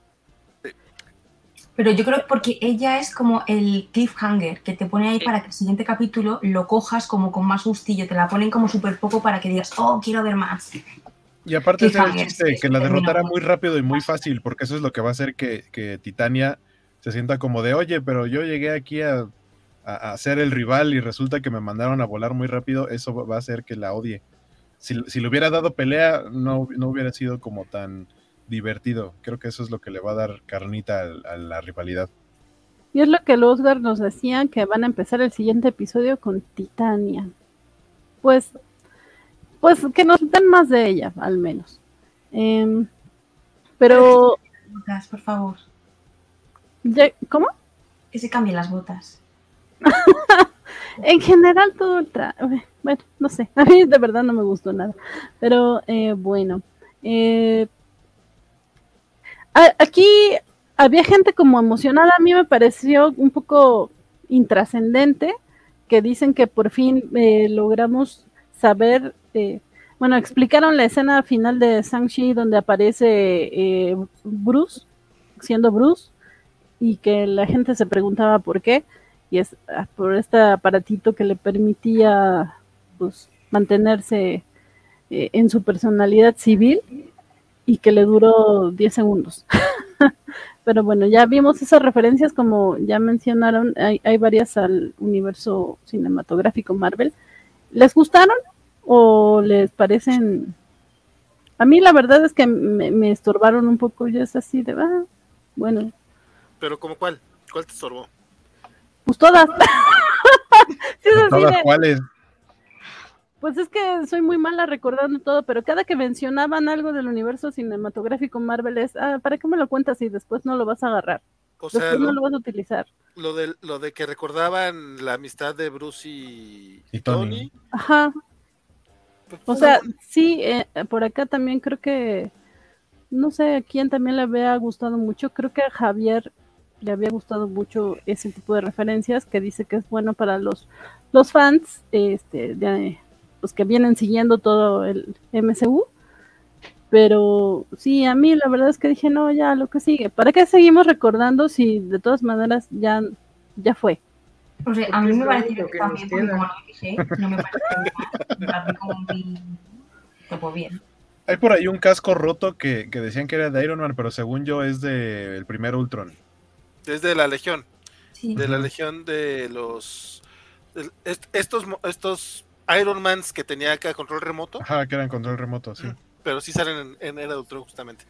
Pero yo creo que porque ella es como el cliffhanger que te pone ahí para que el siguiente capítulo lo cojas como con más gustillo, te la ponen como súper poco para que digas, oh, quiero ver más. Y aparte era el chiste, sí, que la mal. muy rápido y muy fácil, porque eso es lo que va a hacer que, que Titania se sienta como de, oye, pero yo llegué aquí a, a, a ser el rival y resulta que me mandaron a volar muy rápido, eso va a hacer que la odie. Si, si le hubiera dado pelea, no, no hubiera sido como tan divertido. Creo que eso es lo que le va a dar carnita al- a, la rivalidad. Y es lo que los Oscar nos decían que van a empezar el siguiente episodio con Titania. Pues, pues que nos den más de ella, al menos. Em, pero, Botas, por favor, ya- ¿cómo? que se cambien las botas. En general todo el tra bueno, no sé, a mí de verdad no me gustó nada. Pero eh, bueno, eh, aquí había gente como emocionada, a mí me pareció un poco intrascendente que dicen que por fin eh, logramos saber, eh, bueno, explicaron la escena final de Shang-Chi donde aparece eh, Bruce, siendo Bruce, y que la gente se preguntaba por qué y es ah, por este aparatito que le permitía pues mantenerse eh, en su personalidad civil y que le duró 10 segundos. Pero bueno, ya vimos esas referencias como ya mencionaron, hay, hay varias al universo cinematográfico Marvel. ¿Les gustaron o les parecen? A mí la verdad es que me, me estorbaron un poco, yo es así de, ah, bueno, Pero como cuál? ¿Cuál te estorbó? pues todas. Sí, es así Todas de- cuales. Pues es que soy muy mala recordando todo, pero cada que mencionaban algo del universo cinematográfico Marvel es, ah, ¿para qué me lo cuentas si después no lo vas a agarrar? O sea, Después no lo, lo vas a utilizar. lo de, lo de que recordaban la amistad de Bruce y, Y Tony. Ajá. pues, O sea, sí, eh, por acá también creo que, no sé a quién también le había gustado mucho, creo que a Javier le había gustado mucho ese tipo de referencias que dice que es bueno para los, los fans, este, de, los que vienen siguiendo todo el MCU. Pero sí, a mí la verdad es que dije, no, ya lo que sigue. ¿Para qué seguimos recordando si de todas maneras ya, ya fue? O sea, a mí es me parece que que también, nos porque queda. como lo dije, no me parece como muy... Bien. Hay por ahí un casco roto que, que decían que era de Iron Man, pero según yo es del primer Ultron. desde la Legión, Sí. de la Legión de los... est- estos, mo- estos Iron Mans que tenía acá control remoto, Ajá, que era en control remoto, sí. pero sí salen en, en Era de Ultron justamente.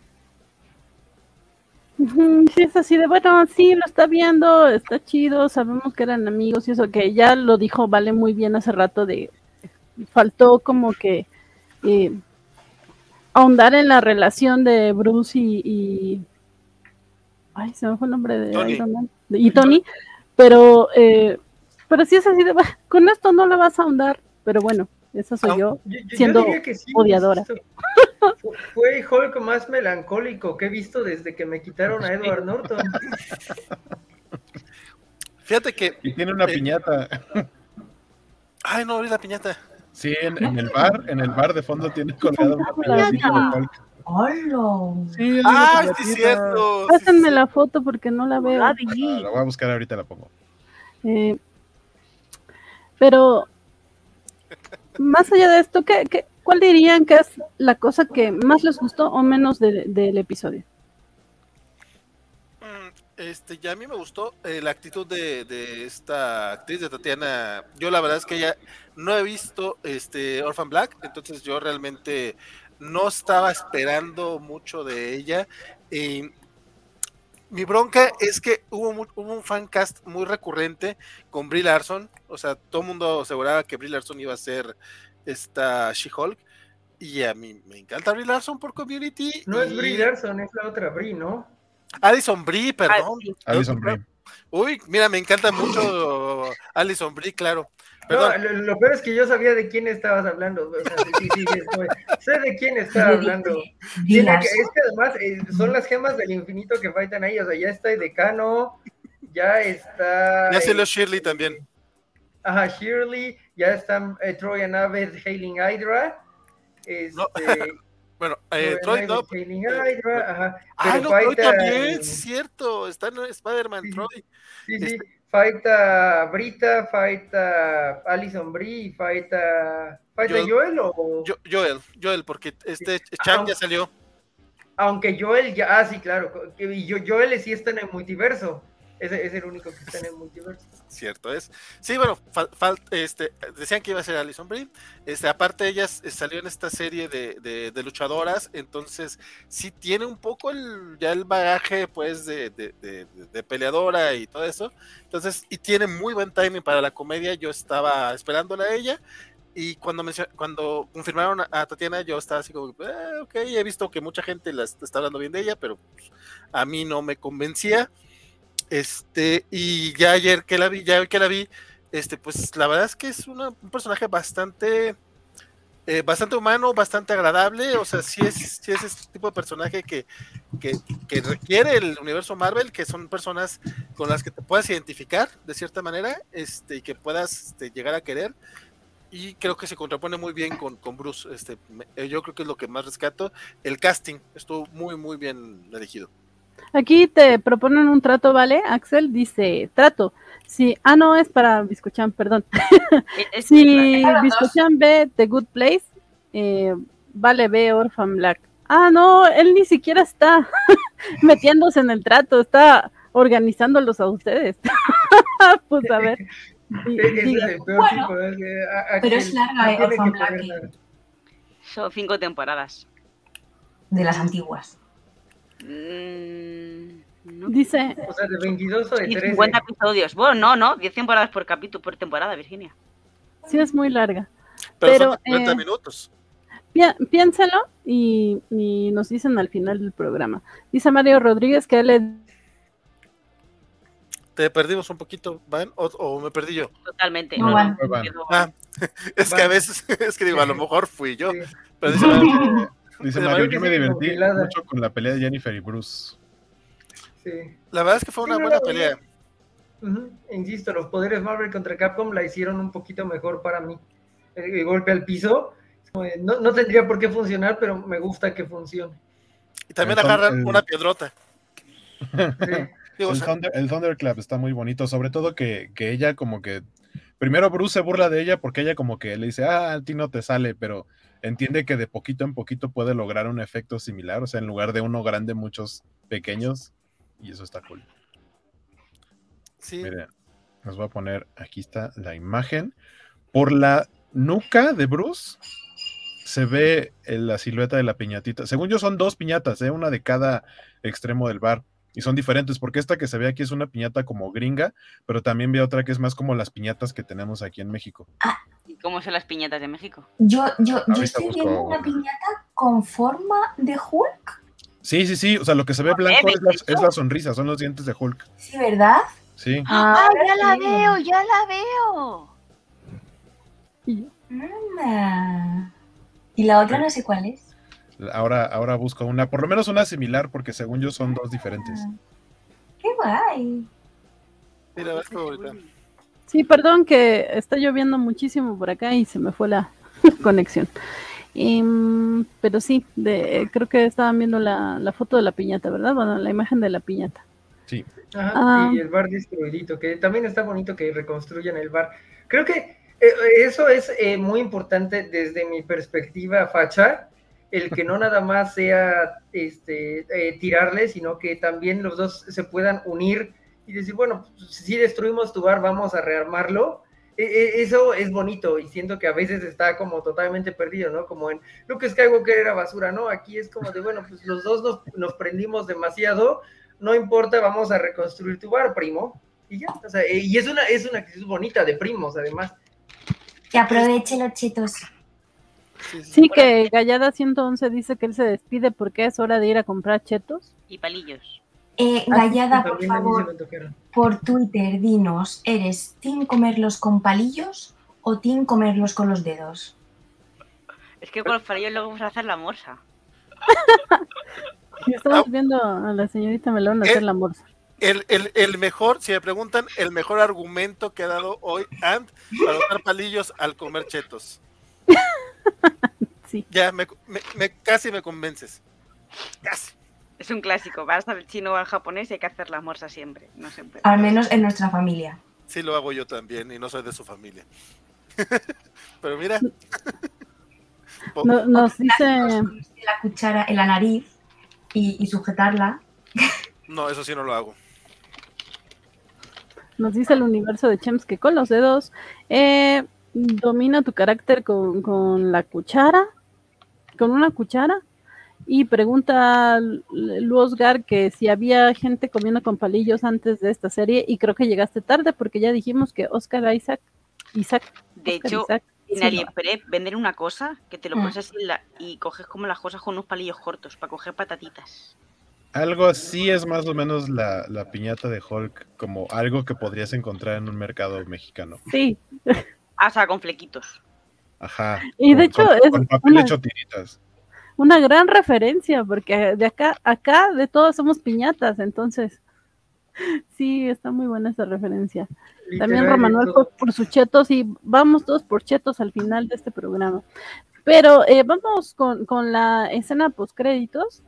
Sí, es así de, bueno, sí, lo está viendo, está chido, sabemos que eran amigos y eso, que ya lo dijo Vale muy bien hace rato de, faltó como que eh, ahondar en la relación de Bruce y, y- ay, se me fue el nombre de Tony. Iron Man, y Tony, pero, eh, pero sí es así de, "Bah, con esto no la vas a ahondar, pero bueno, esa soy Ah, yo. Yo- yo Siendo diría que sí, odiadora. Fue el Hulk más melancólico que he visto desde que me quitaron a Edward Norton. Fíjate que. Y tiene una Eh, piñata. Ay, no abrí la piñata. Sí, en, en el bar, en el bar de fondo tiene colgada una piñata. piñatita de Hulk. ¡Hola! Sí, Ah, sí, cierto. Pásenme sí. la foto porque no la veo. Ah, la voy a buscar ahorita, la pongo. Eh, pero, más allá de esto, ¿qué, qué, cuál dirían que es la cosa que más les gustó o menos de- del episodio? Mm, Este, ya a mí me gustó eh, la actitud de, de esta actriz de Tatiana. Yo la verdad es que ya no he visto este Orphan Black, entonces yo realmente no estaba esperando mucho de ella. Y mi bronca es que hubo, mu- hubo un fancast muy recurrente con Brie Larson. O sea, todo el mundo aseguraba que Brie Larson iba a ser esta She-Hulk. Y a mí me encanta Brie Larson por Community. No es Brie Larson, es la otra Brie, ¿no? Alison Brie, perdón. Alison Brie. Uy, mira, me encanta mucho Alison Brie, claro. No, lo, lo peor es que yo sabía de quién estabas hablando. O sea, sí, sí, sí, fue- sé de quién estaba hablando. que- es que además eh, son las gemas del infinito que faltan ahí. O sea, ya está el decano, ya está. ya se lo eh, Shirley también. Ajá, Shirley, ya están eh, Troy and Abed, Hailing Hydra. Este, No, Bueno, eh, Troy, no. Hydra, ajá. Ah, no, Troy también, es cierto. Está en Spider-Man, Sí. Troy. Sí, sí. Este- Falta Brita, falta Alison Brie, falta. ¿Falta Yo- Joel o.? Yo- Joel, Joel, porque este Chang ya salió. Aunque Joel ya. Ah, sí, claro. Y Joel sí está en el multiverso. Es el único que está en el multiverso. Cierto es. Sí, bueno, este, decían que iba a ser Alison Brie. Este, aparte, ella s- salió en esta serie de, de- luchadoras, entonces sí tiene un poco el, ya el bagaje, pues, de, de- peleadora y todo eso. Entonces, y tiene muy buen timing para la comedia. Yo estaba esperándola a ella. Y cuando, cuando confirmaron a, Tatiana, yo estaba así como, "Ah, ok, he visto que mucha gente la est- está hablando bien de ella, pero pues, a mí no me convencía. Este, y ya ayer que la vi, ya que la vi, este, pues la verdad es que es un personaje bastante, eh, bastante humano, bastante agradable. O sea, sí es, sí es este tipo de personaje que, que, que requiere el universo Marvel, que son personas con las que te puedas identificar de cierta manera, este, y que puedas este, llegar a querer. Y creo que se contrapone muy bien con, con Bruce. Este, yo creo que es lo que más rescato. El casting estuvo muy, muy bien elegido. Aquí te proponen un trato, ¿vale? Axel dice, trato. Sí, ah, no, es para Biscochan, perdón. Es- es- Si Biscochan ve The Good Place, eh, vale, ve Orphan Black. Ah, no, él ni siquiera está metiéndose en el trato, está organizándolos a ustedes. pues a ver. Bueno, pero es larga, eh, Orphan Black, eh. Son cinco temporadas. de las antiguas. Mm, no. Dice, O sea, de 22 o de Y 13. 50 episodios. Bueno, no, no, 10 temporadas por capítulo, por temporada, Virginia. sí es muy larga. Pero, Pero, son 50 eh, minutos. Pi- piénsalo y, y nos dicen al final del programa. Dice Mario Rodríguez que él le Te perdimos un poquito, ¿van? ¿O, o me perdí yo? Totalmente. No No, van. no, Van. quedó- Ah, es que a veces, es que digo, a lo mejor fui yo. Sí. Pero dice, Mario, Dice Mario, yo que me divertí mucho con la pelea de Jennifer y Bruce. Sí. la verdad es que fue una Sí, buena no, pelea. Ujú, Insisto, los poderes Marvel contra Capcom la hicieron un poquito mejor para mí. El, el golpe al piso no, no tendría por qué funcionar, pero me gusta que funcione. Y también El agarran el- una piedrota. Sí. El, Thunder, el Thunderclap está muy bonito, sobre todo que, que ella como que... Primero Bruce se burla de ella porque ella como que le dice, ah, a ti no te sale, pero entiende que de poquito en poquito puede lograr un efecto similar, o sea, en lugar de uno grande, muchos pequeños, y eso está cool. sí, Miren, les voy a poner, aquí está la imagen. Por la nuca de Bruce se ve la silueta de la piñatita. Según yo son dos piñatas, ¿eh? una de cada extremo del bar. Y son diferentes, porque esta que se ve aquí es una piñata como gringa, pero también veo otra que es más como las piñatas que tenemos aquí en México. ¿Y cómo son las piñatas de México? Yo, yo, yo estoy busco viendo una piñata con forma de Hulk. Sí, sí, sí. O sea, lo que se ve blanco es la, es la sonrisa, son los dientes de Hulk. Sí, ¿verdad? Sí. ¡Ah, ya la veo, ya la veo! Y Anda. Y la otra no sé cuál es. Ahora, ahora busco una, por lo menos una similar, porque según yo son dos diferentes. Ah, Qué guay. Mira, ves cómo ahorita. Sí, perdón que está lloviendo muchísimo por acá y se me fue la conexión. Em, pero sí, de, creo que estaban viendo la, la foto de la piñata, ¿verdad? Bueno, la imagen de la piñata. Sí. Ajá, Ah. y el bar destruidito, que también está bonito que reconstruyan el bar. Creo que eh, eso es eh, muy importante desde mi perspectiva facha, el que no nada más sea este, eh, tirarle, sino que también los dos se puedan unir y decir, bueno, pues, si destruimos tu bar, vamos a rearmarlo. E- e- Eso es bonito y siento que a veces está como totalmente perdido, ¿no? Como en Luke Skywalker era basura, ¿no? Aquí es como de, bueno, pues los dos nos, nos prendimos demasiado, no importa, vamos a reconstruir tu bar, primo. Y ya, o sea, y es una, es una actitud bonita de primos, además. Que aproveche los chetos. Sí, sí. Sí, que Gallada 111 dice que él se despide porque es hora de ir a comprar chetos. Y palillos. Eh, Ah, Gallada, por favor, por Twitter, dinos, ¿eres team comerlos con palillos o team comerlos con los dedos? Es que con los palillos luego vamos a hacer la morsa. Estamos viendo a la señorita Melón Eh, hacer la morsa. El, el, el mejor, si me preguntan, el mejor argumento que ha dado hoy Ant para usar palillos al comer chetos. Sí. Ya, me, me- me- casi me convences. Casi. Es un clásico. Vas al chino o al japonés y hay que hacer la morsa siempre. No se puede. Al menos en nuestra familia. Sí lo hago yo también y no soy de su familia. Pero mira. No- nos dice, La cuchara en la nariz y, y sujetarla. No, eso sí no lo hago. nos dice el universo de Chems que con los dedos eh, domina tu carácter con, con la cuchara, con una cuchara. Y pregunta Lu Osgar que si había gente comiendo con palillos antes de esta serie, y creo que llegaste tarde porque ya dijimos que Oscar Isaac, Isaac, De Oscar hecho, Isaac, en AliExpress venden una cosa que te lo Mm. pones así en la- y coges como las cosas con unos palillos cortos para coger patatitas. Algo así es más o menos la, la piñata de Hulk, como algo que podrías encontrar en un mercado mexicano. Sí, Ah, o sea, con flequitos. Ajá. Y de hecho es con papel una- hecho tiritas. Una gran referencia, porque de acá, acá de todos somos piñatas, entonces sí, está muy buena esa referencia. También Romanuel por, por sus chetos y vamos todos por chetos al final de este programa. Pero eh, vamos con, con la escena post créditos.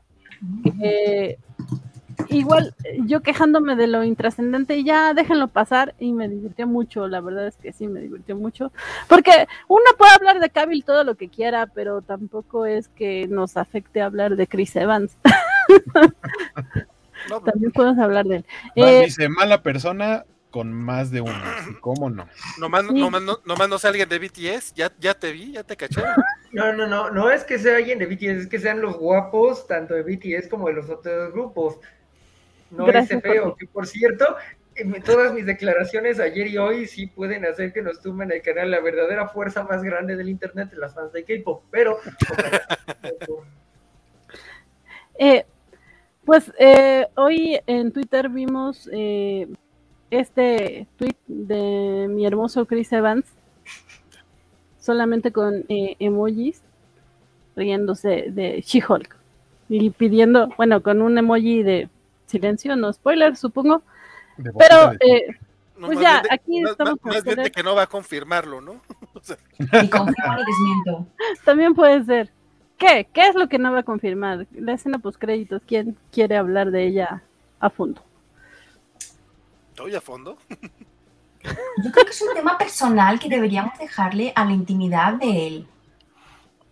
Igual eh, yo quejándome de lo intrascendente y ya déjenlo pasar y me divirtió mucho, la verdad es que sí me divirtió mucho, porque uno puede hablar de Cavill todo lo que quiera, pero tampoco es que nos afecte hablar de Chris Evans, No, también podemos hablar de él. Eh, dice mala persona con más de uno. ¿Y ¿Cómo no? nomás, Sí. nomás no, nomás no sea alguien de BTS. Ya, ya te vi, ya te caché. No, no, no, no es que sea alguien de BTS, es que sean los guapos tanto de BTS como de los otros grupos. No Gracias, ese feo, que por cierto, eh, todas mis declaraciones ayer y hoy sí pueden hacer que nos tumben el canal, la verdadera fuerza más grande del internet, las fans de K-pop, pero Eh, pues eh, hoy en Twitter vimos eh, este tweet de mi hermoso Chris Evans, solamente con emojis, riéndose de She-Hulk y pidiendo, bueno, con un emoji de silencio, no spoiler, supongo, De pero eh, No, Pues ya, de- aquí más- estamos más- con más bien de que no va a confirmarlo, ¿no? O sea, Ni confirmo ni desmiento. también puede ser. ¿Qué? ¿Qué es lo que no va a confirmar? La escena post créditos, ¿quién quiere hablar de ella a fondo? estoy a fondo. Yo creo que es un tema personal que deberíamos dejarle a la intimidad de él.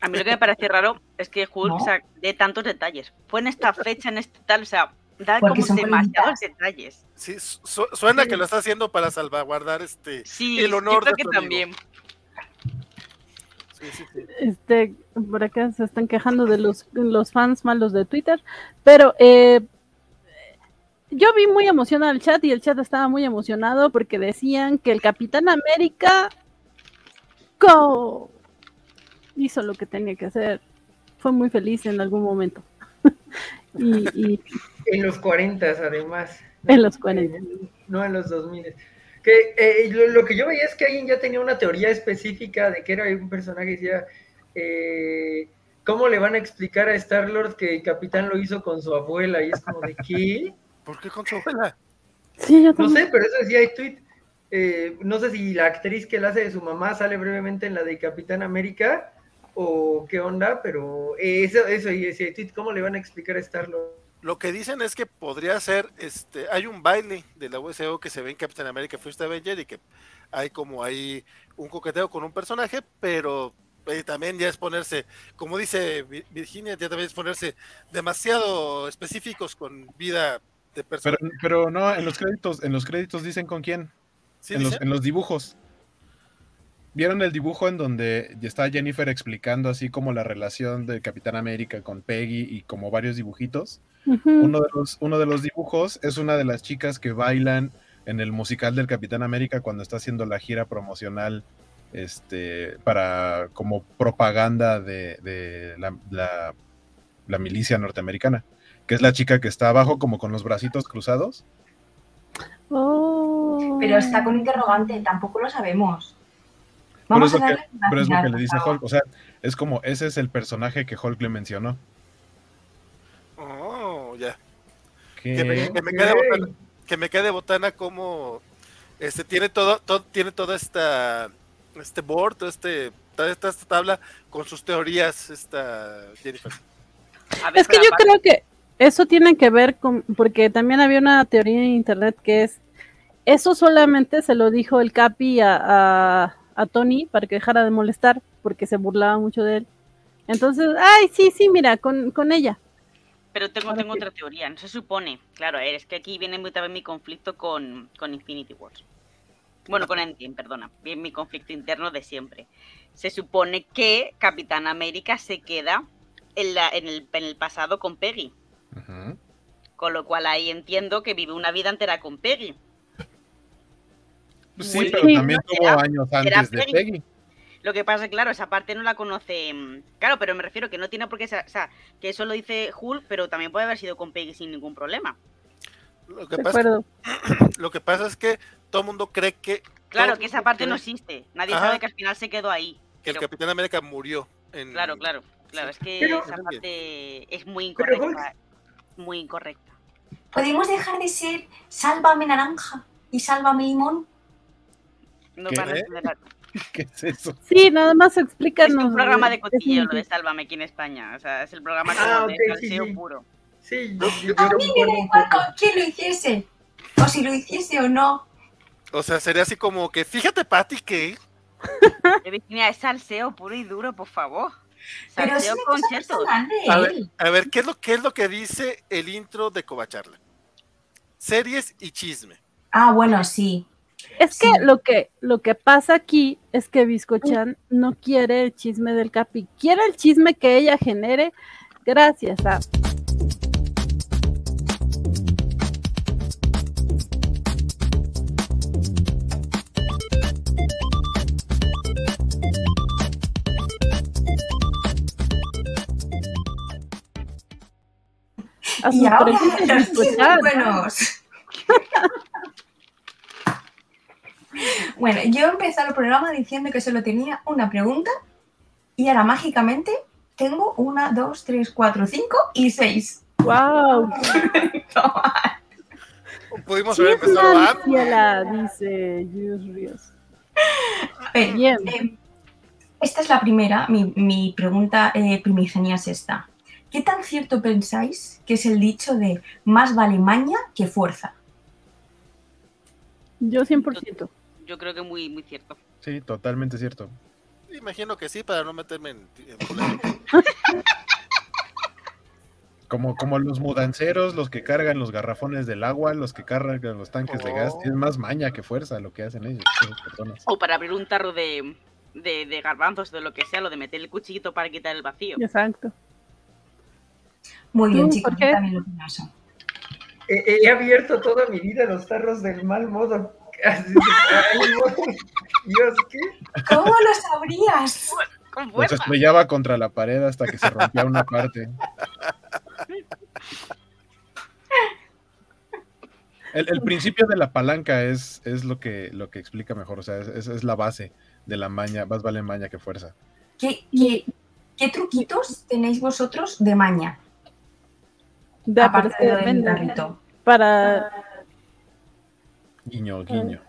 A mí lo que me parece raro es que Hulk ¿No? o sea, dé tantos detalles. Fue en esta fecha, en este tal, o sea, da Porque como son demasiados detalles. Sí, su- suena que lo está haciendo para salvaguardar este. Sí, El honor yo creo de que también. Sí, sí, sí. Este, por acá se están quejando de los, los fans malos de Twitter, pero eh, yo vi muy emocionado el chat y el chat estaba muy emocionado porque decían que el Capitán América go, hizo lo que tenía que hacer. Fue muy feliz en algún momento. Y, y En los 40 además. en los 40. No en los 2000. Que, eh, lo, lo que yo veía es que alguien ya tenía una teoría específica de que era un personaje que decía, eh, ¿cómo le van a explicar a Star-Lord que el capitán lo hizo con su abuela? Y es como de, ¿qué? ¿Por qué con su abuela? Sí, yo No también. sé, pero eso decía el tweet. Eh, no sé si la actriz que la hace de su mamá sale brevemente en la de Capitán América o qué onda, pero eh, eso, eso y decía el tweet, ¿cómo le van a explicar a Star-Lord? Lo que dicen es que podría ser, este, hay un baile de la USO que se ve en Captain America First Avenger y que hay como ahí un coqueteo con un personaje, pero eh, también ya es ponerse, como dice Vi- Virginia, ya también es ponerse demasiado específicos con vida de Pero, persona. pero no, en los créditos, en los créditos dicen con quién. ¿Sí en, los, en los dibujos. ¿Vieron el dibujo en donde está Jennifer explicando así como la relación de Capitán América con Peggy y como varios dibujitos? Uno de los, uno de los dibujos es una de las chicas que bailan en el musical del Capitán América cuando está haciendo la gira promocional este, para como propaganda de, de la, la- la milicia norteamericana, que es la chica que está abajo como con los bracitos cruzados. Oh. Pero está con interrogante, tampoco lo sabemos. Pero Vamos es a lo que- Pero es lo que le dice. Hulk, o sea, es como, ese es el personaje que Hulk le mencionó. Oh, ya. Que, me, que me quede botana, que me quede botana como este tiene todo, todo tiene toda esta este board, todo este toda esta, esta tabla con sus teorías esta Jennifer. A ver, Es que yo creo que eso tiene que ver con, porque también había una teoría en internet que es, eso solamente se lo dijo el Capi a, a, a Tony para que dejara de molestar, porque se burlaba mucho de él. Entonces, ay, sí, sí, mira, con, con ella. Pero tengo, tengo otra teoría. No se supone. Claro, a ver, es que aquí viene muy también mi conflicto con, con Infinity Wars. Bueno, con Endgame, perdona. Bien mi conflicto interno de siempre. Se supone que Capitán América se queda en, la, en, el, en el pasado con Peggy. Con lo cual ahí entiendo que vive una vida entera con Peggy. Sí, Muy pero bien. también tuvo años antes de Peggy. Peggy. Lo que pasa, claro, esa parte no la conoce. mm, Claro, pero me refiero que no tiene por qué ser. O sea, que eso lo dice Hulk, pero también puede haber sido con Peggy sin ningún problema. Lo que De pasa, acuerdo. lo que pasa es que todo el mundo cree que Claro, que esa parte no existe. Nadie Ajá. sabe que al final se quedó ahí. que el Capitán América murió en Claro, claro. Claro, es que Pero- esa parte es muy Pero incorrecta. Muy incorrecta. ¿Podemos dejar de ser sálvame naranja y sálvame limón? No ¿Qué? van a entender- ¿Qué es eso? Sí, nada más Es explícanos. un programa de es cotilleo lo de Sálvame aquí en España. O sea, es el programa que Ah, de sí, salseo sí. puro. Sí, yo, yo- yo A mí me concuerdo da un igual poco. con quién lo hiciese. O si lo hiciese o no. O sea, sería así como que fíjate Patty que De Virginia, es salseo puro y duro, por favor. Pero es Salseo con A ver, él. a ver qué es lo qué es lo que dice el intro de Covacharla. Series y chisme. Ah, bueno, sí. Es que Sí. lo que lo que pasa aquí es que Biscochan no quiere el chisme del Capi, quiere el chisme que ella genere gracias a Y ahora los buenos. bueno, yo he empezado el programa diciendo que solo tenía una pregunta y ahora mágicamente tengo una, dos, tres, cuatro, cinco y seis. Wow, Pudimos haber empezado antes. Dice Ríos. Bien. eh, esta es la primera, mi, mi pregunta eh, primigenia es esta. ¿Qué tan cierto pensáis que es el dicho de más vale maña que fuerza? Yo 100%. Yo creo que muy, muy cierto. Sí, totalmente cierto. Imagino que sí, para no meterme en, en. Como, como los mudanceros, los que cargan los garrafones del agua, los que cargan los tanques de gas, es más maña que fuerza lo que hacen ellos. O para abrir un tarro de, de, de garbanzos, de lo que sea, lo de meter el cuchillito para quitar el vacío. Exacto. Muy bien, ¿Tú, chicos, por yo qué? también lo. He, he abierto toda mi vida los tarros del mal modo. De-. ¿Cómo lo sabrías? Con fuerza. estrellaba contra la pared hasta que se rompía una parte. El, el principio de la palanca es, es lo, que, lo que explica mejor, o sea, es, es- la base de la maña, más vale maña que fuerza. ¿Qué, qué, qué truquitos tenéis vosotros de maña? De aparte de del tarrito. Para Guiño, guiño.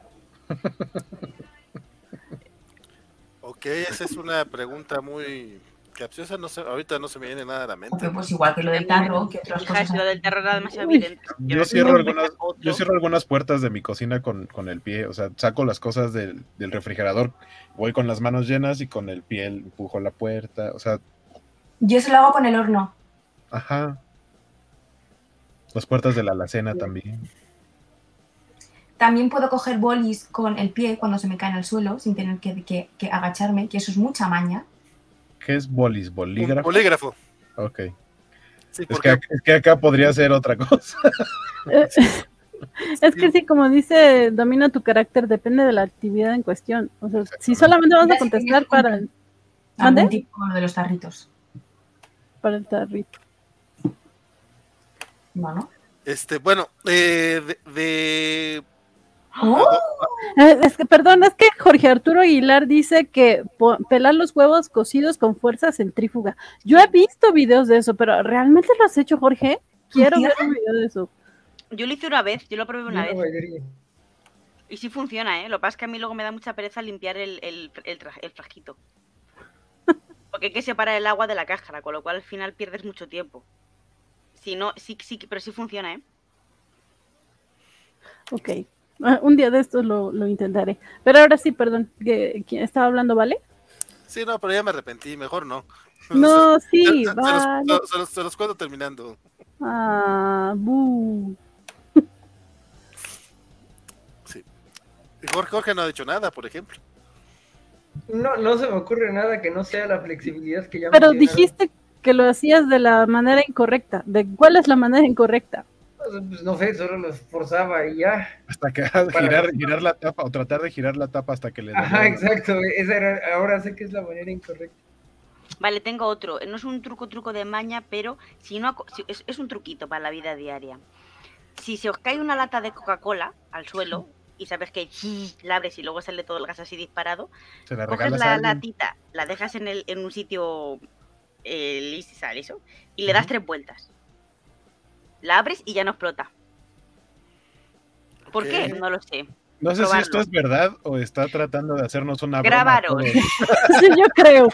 Ok, esa es una pregunta muy capciosa. No sé, ahorita no se me viene nada a la mente. Ok, pues igual que lo del tarro, que otras cosas. lo del terror era demasiado evidente. Yo cierro algunas-. Yo cierro algunas puertas de mi cocina con, con el pie, o sea, saco las cosas del, del refrigerador, voy con las manos llenas y con el pie empujo la puerta, o sea, Yo eso lo hago con el horno. ajá. Las puertas de la alacena también. También puedo coger bolis con el pie cuando se me caen al suelo sin tener que, que- que agacharme, que eso es mucha maña. ¿Qué es bolis? ¿Bolígrafo? bolígrafo. Ok. Sí, Es que, es que acá podría ser otra cosa. Es que sí, como dice, domina tu carácter, depende de la actividad en cuestión. O sea, si solamente vamos a contestar es para, Algún ¿Mande? tipo de los tarritos. para el tarrito. No, ¿no? este, bueno, eh, de, de- ¡Oh! Es que, perdón, es que Jorge Arturo Aguilar dice que pelar los huevos cocidos con fuerza centrífuga. Yo he visto videos de eso, pero ¿realmente lo has hecho, Jorge? Quiero ver un video de eso. Yo lo hice una vez, yo lo probé una no vez. Y sí funciona, ¿eh? Lo que pasa es que a mí luego me da mucha pereza limpiar el, el, el, tra- el frasquito. Porque hay que separar el agua de la cáscara, con lo cual al final pierdes mucho tiempo. Si no, sí, sí, pero sí funciona, ¿eh? Ok. Ah, Un día de estos lo, lo intentaré. Pero ahora sí, perdón, que ¿quién estaba hablando, ¿vale? sí, no, pero ya me arrepentí, mejor no. No, sí, se- se los- vale. no, se los- se los cuento terminando. Ah, bu. Y Jorge, Jorge no ha dicho nada, por ejemplo. No, no se me ocurre nada que no sea la flexibilidad que ya Pero dijiste que lo hacías de la manera incorrecta. ¿De cuál es la manera incorrecta? Pues no sé, solo los forzaba y ya. Hasta que girar, girar la tapa o tratar de girar la tapa hasta que le Ajá, exacto. Esa era, ahora sé que es la manera incorrecta. Vale, tengo otro. No es un truco truco de maña, pero si no es, es un truquito para la vida diaria. Si se os cae una lata de Coca-Cola al suelo y sabes que la abres y luego sale todo el gas así disparado, Se la coges la latita, la dejas en, el, en un sitio eh, y le das tres vueltas. La abres y ya no explota. ¿Por qué? No lo sé. No sé si esto es verdad o está tratando de hacernos una broma. Grabaros. Sí, yo creo.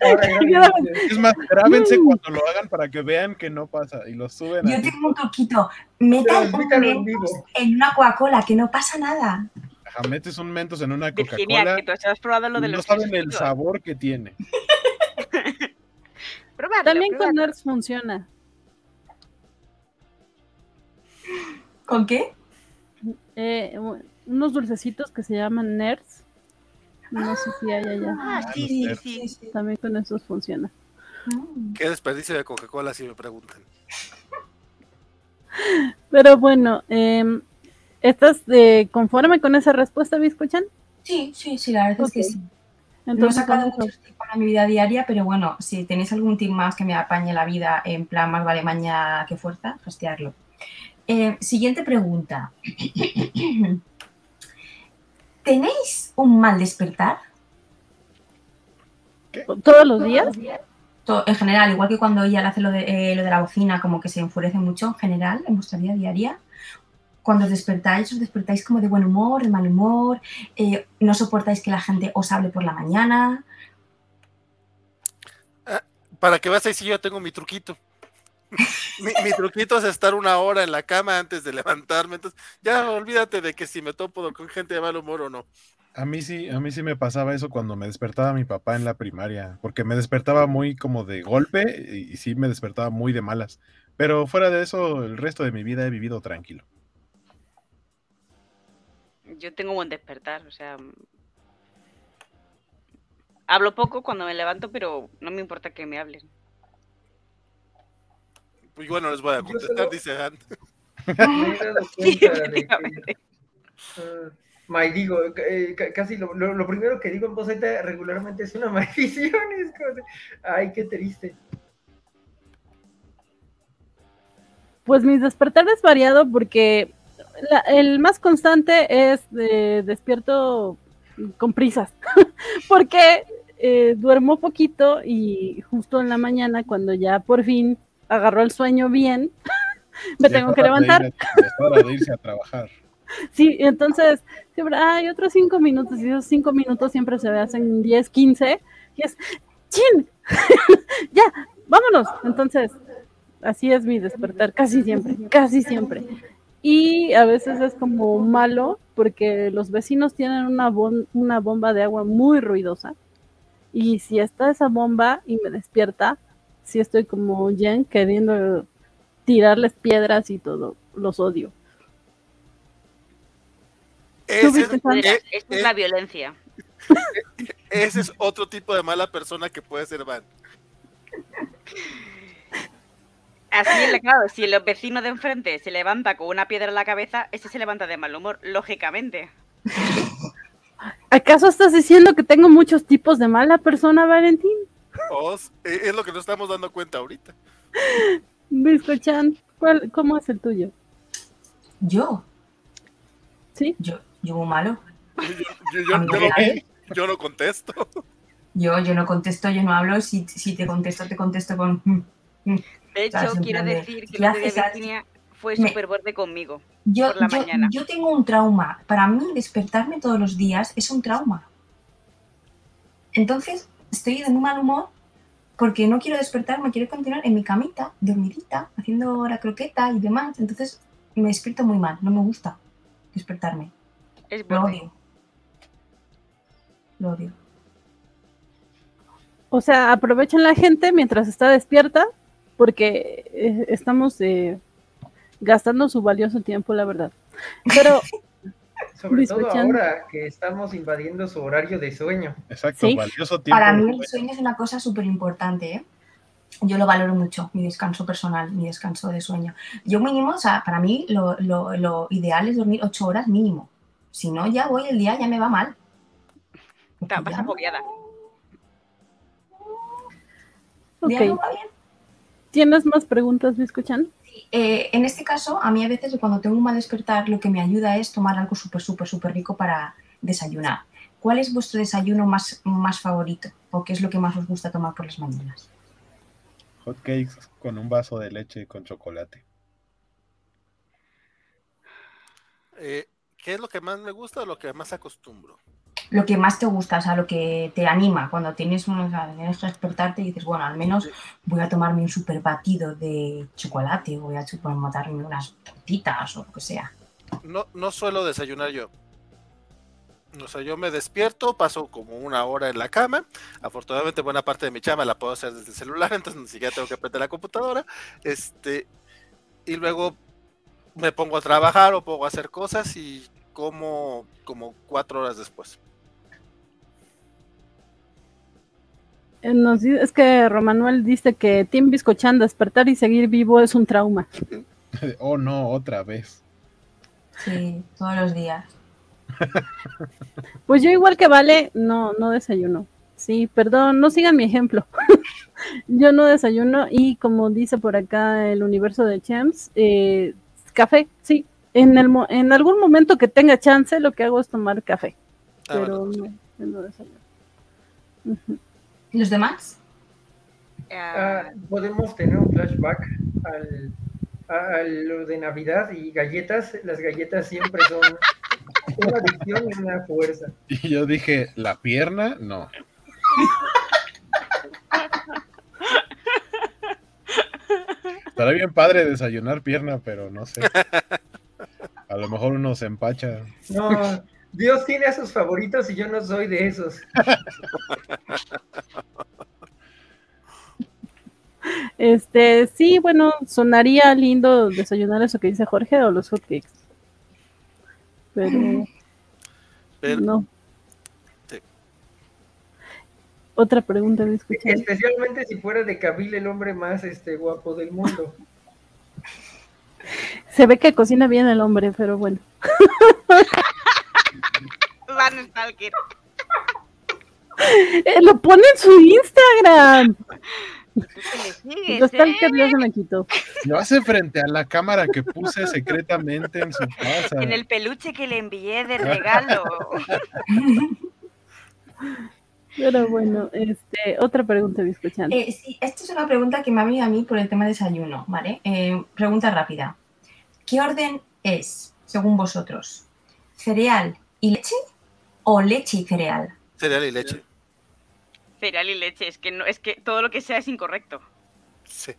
Es más, grábense Mm. cuando lo hagan para que vean que no pasa y lo suben Yo tengo un truquito. Metan un Mentos en una Coca-Cola, que no pasa nada. Ajá, metes un mentos en una Virginia, Coca-Cola que tú has probado lo de y no los saben el sabor que tiene. Probarlo, También con. Nerds funciona. ¿Con qué? Eh, unos dulcecitos que se llaman Nerds. No sé si hay allá. Ah, sí, los sí, nerds. sí. También con esos funciona. Mm. Qué desperdicio de Coca-Cola, si me preguntan. Pero bueno, eh, ¿estás eh, conforme con esa respuesta, Biscochan? Sí, sí, sí, la verdad es que sí. No he Entonces, sacado muchos tips para mi vida diaria, pero bueno, si tenéis algún tip más que me apañe la vida en plan más vale maña que fuerza, hostiarlo. Eh, siguiente pregunta. ¿Tenéis un mal despertar? todos los días. To- En general, igual que cuando ella le hace lo de, eh, lo de la bocina, como que se enfurece mucho en general en vuestra vida diaria. Cuando os despertáis, os despertáis como de buen humor, de mal humor, eh, no soportáis que la gente os hable por la mañana. Para que veas ahí si yo tengo mi truquito. mi, mi truquito es estar una hora en la cama antes de levantarme. Entonces, ya olvídate de que si me topo con gente de mal humor o no. A mí sí, a mí sí me pasaba eso cuando me despertaba mi papá en la primaria, porque me despertaba muy como de golpe y, y sí me despertaba muy de malas. Pero fuera de eso, el resto de mi vida he vivido tranquilo. Yo tengo buen despertar, o sea. mm, Hablo poco cuando me levanto, pero no me importa que me hablen. Pues bueno, les voy a contestar, dice Han. Ah, May, digo, eh, ca- casi lo, lo- lo primero que digo en voz alta regularmente es una maldición. Es como ay, qué triste. Pues mis despertares variado porque la- el más constante es de despierto con prisas, porque eh, duermo poquito y justo en la mañana cuando ya por fin agarró el sueño bien, me Ya tengo que de levantar. ir ya es hora de irse a trabajar. Sí, entonces siempre hay otros cinco minutos y esos cinco minutos siempre se hacen 10, 15 y es, ¡chin! ya, vámonos. Entonces, así es mi despertar, casi siempre, casi siempre. Y a veces es como malo porque los vecinos tienen una, una bomba de agua muy ruidosa y si está esa bomba y me despierta, sí estoy como Jen queriendo tirarles piedras y todo, los odio. Ese, eh, esto es eh, la violencia. ese es otro tipo de mala persona que puede ser Van. Así es, claro, si el vecino de enfrente se levanta con una piedra en la cabeza, ese se levanta de mal humor, lógicamente. ¿Acaso estás diciendo que tengo muchos tipos de mala persona, Valentín? Os- eh, es lo que nos estamos dando cuenta ahorita. Biscochan, ¿cuál, ¿cómo es el tuyo? Yo, ¿Sí? yo, yo muy malo. Yo, yo- yo no, yo no contesto. Yo, yo no contesto, yo no hablo. Si, si te contesto, te contesto con. "Mm". De Claro, hecho, en quiero plan de, decir que ¿qué lo de? Virginia fue Me- súper borde conmigo. Yo, Por la yo- mañana. yo tengo un trauma. Para mí, despertarme todos los días es un trauma. Entonces, estoy de muy mal humor porque no quiero despertarme, quiero continuar en mi camita, dormidita, haciendo la croqueta y demás. Entonces, me despierto muy mal, no me gusta despertarme. Es Lo odio. Lo odio. O sea, aprovechen la gente mientras está despierta porque eh, estamos eh, gastando su valioso tiempo, la verdad. Pero Sobre todo ahora que estamos invadiendo su horario de sueño. Exacto, Sí. valioso tiempo. Para mí el sueño es una cosa súper importante, ¿eh? Yo lo valoro mucho, mi descanso personal, mi descanso de sueño. Yo mínimo, o sea, para mí lo, lo- lo ideal es dormir ocho horas mínimo. Si no, ya voy el día, ya me va mal. Está- Vas agobiada. día no ok, va bien. ¿tienes más preguntas, Biscochan? Eh, en este caso, a mí a veces cuando tengo un mal despertar, lo que me ayuda es tomar algo súper, súper, súper rico para desayunar. ¿Cuál es vuestro desayuno más, más favorito? ¿O qué es lo que más os gusta tomar por las mañanas? Hot cakes con un vaso de leche con chocolate. Eh, ¿Qué es lo que más me gusta o lo que más acostumbro? Lo que más te gusta, o sea, lo que te anima cuando tienes, un, o sea, tienes que despertarte y dices, bueno, al menos voy a tomarme un super batido de chocolate, voy a matarme unas tortitas o lo que sea. No, no suelo desayunar yo. O sea, yo me despierto, paso como una hora en la cama. Afortunadamente, buena parte de mi chama la puedo hacer desde el celular, entonces ni siquiera tengo que prender la computadora. Este, y luego me pongo a trabajar o pongo a hacer cosas y como como cuatro horas después. Nos di- es que Romanuel dice que Tim Biscochan despertar y seguir vivo es un trauma. oh no, otra vez. Sí, todos los días. Pues yo igual que Vale, no, no desayuno. Sí, perdón, no sigan mi ejemplo. yo no desayuno y como dice por acá el universo de Champs, eh, café, sí. En, el mo- en algún momento que tenga chance, lo que hago es tomar café, Ah, pero bueno, no, no desayuno. Ujú. ¿Y los demás? Ah, Ah, podemos tener un flashback al, a, a lo de Navidad y galletas. Las galletas siempre son una adicción y una fuerza. Y yo dije, ¿la pierna? No. Estará bien padre desayunar pierna, pero no sé. A lo mejor uno se empacha. No, Dios tiene a sus favoritos y yo no soy de esos. Este, sí, bueno, sonaría lindo desayunar eso que dice Jorge o los hotcakes. Pero pero- no. Sí. Otra pregunta me escuché. Especialmente si fuera de Kabil el hombre más este, guapo del mundo. Se ve que cocina bien el hombre, pero bueno. Stalker. Eh, lo pone en su Instagram. Nostalgia ya se me quitó. Lo hace frente a la cámara que puse secretamente en su casa. En el peluche que le envié de regalo. Pero bueno, este, otra pregunta, escuchando. Eh, sí, esta es una pregunta que me ha venido a mí por el tema de desayuno, ¿vale? Eh, pregunta rápida. ¿Qué orden es, según vosotros? ¿Cereal y leche o leche y cereal? Cereal y leche. Cereal y leche, es que no, es que todo lo que sea es incorrecto. Sí.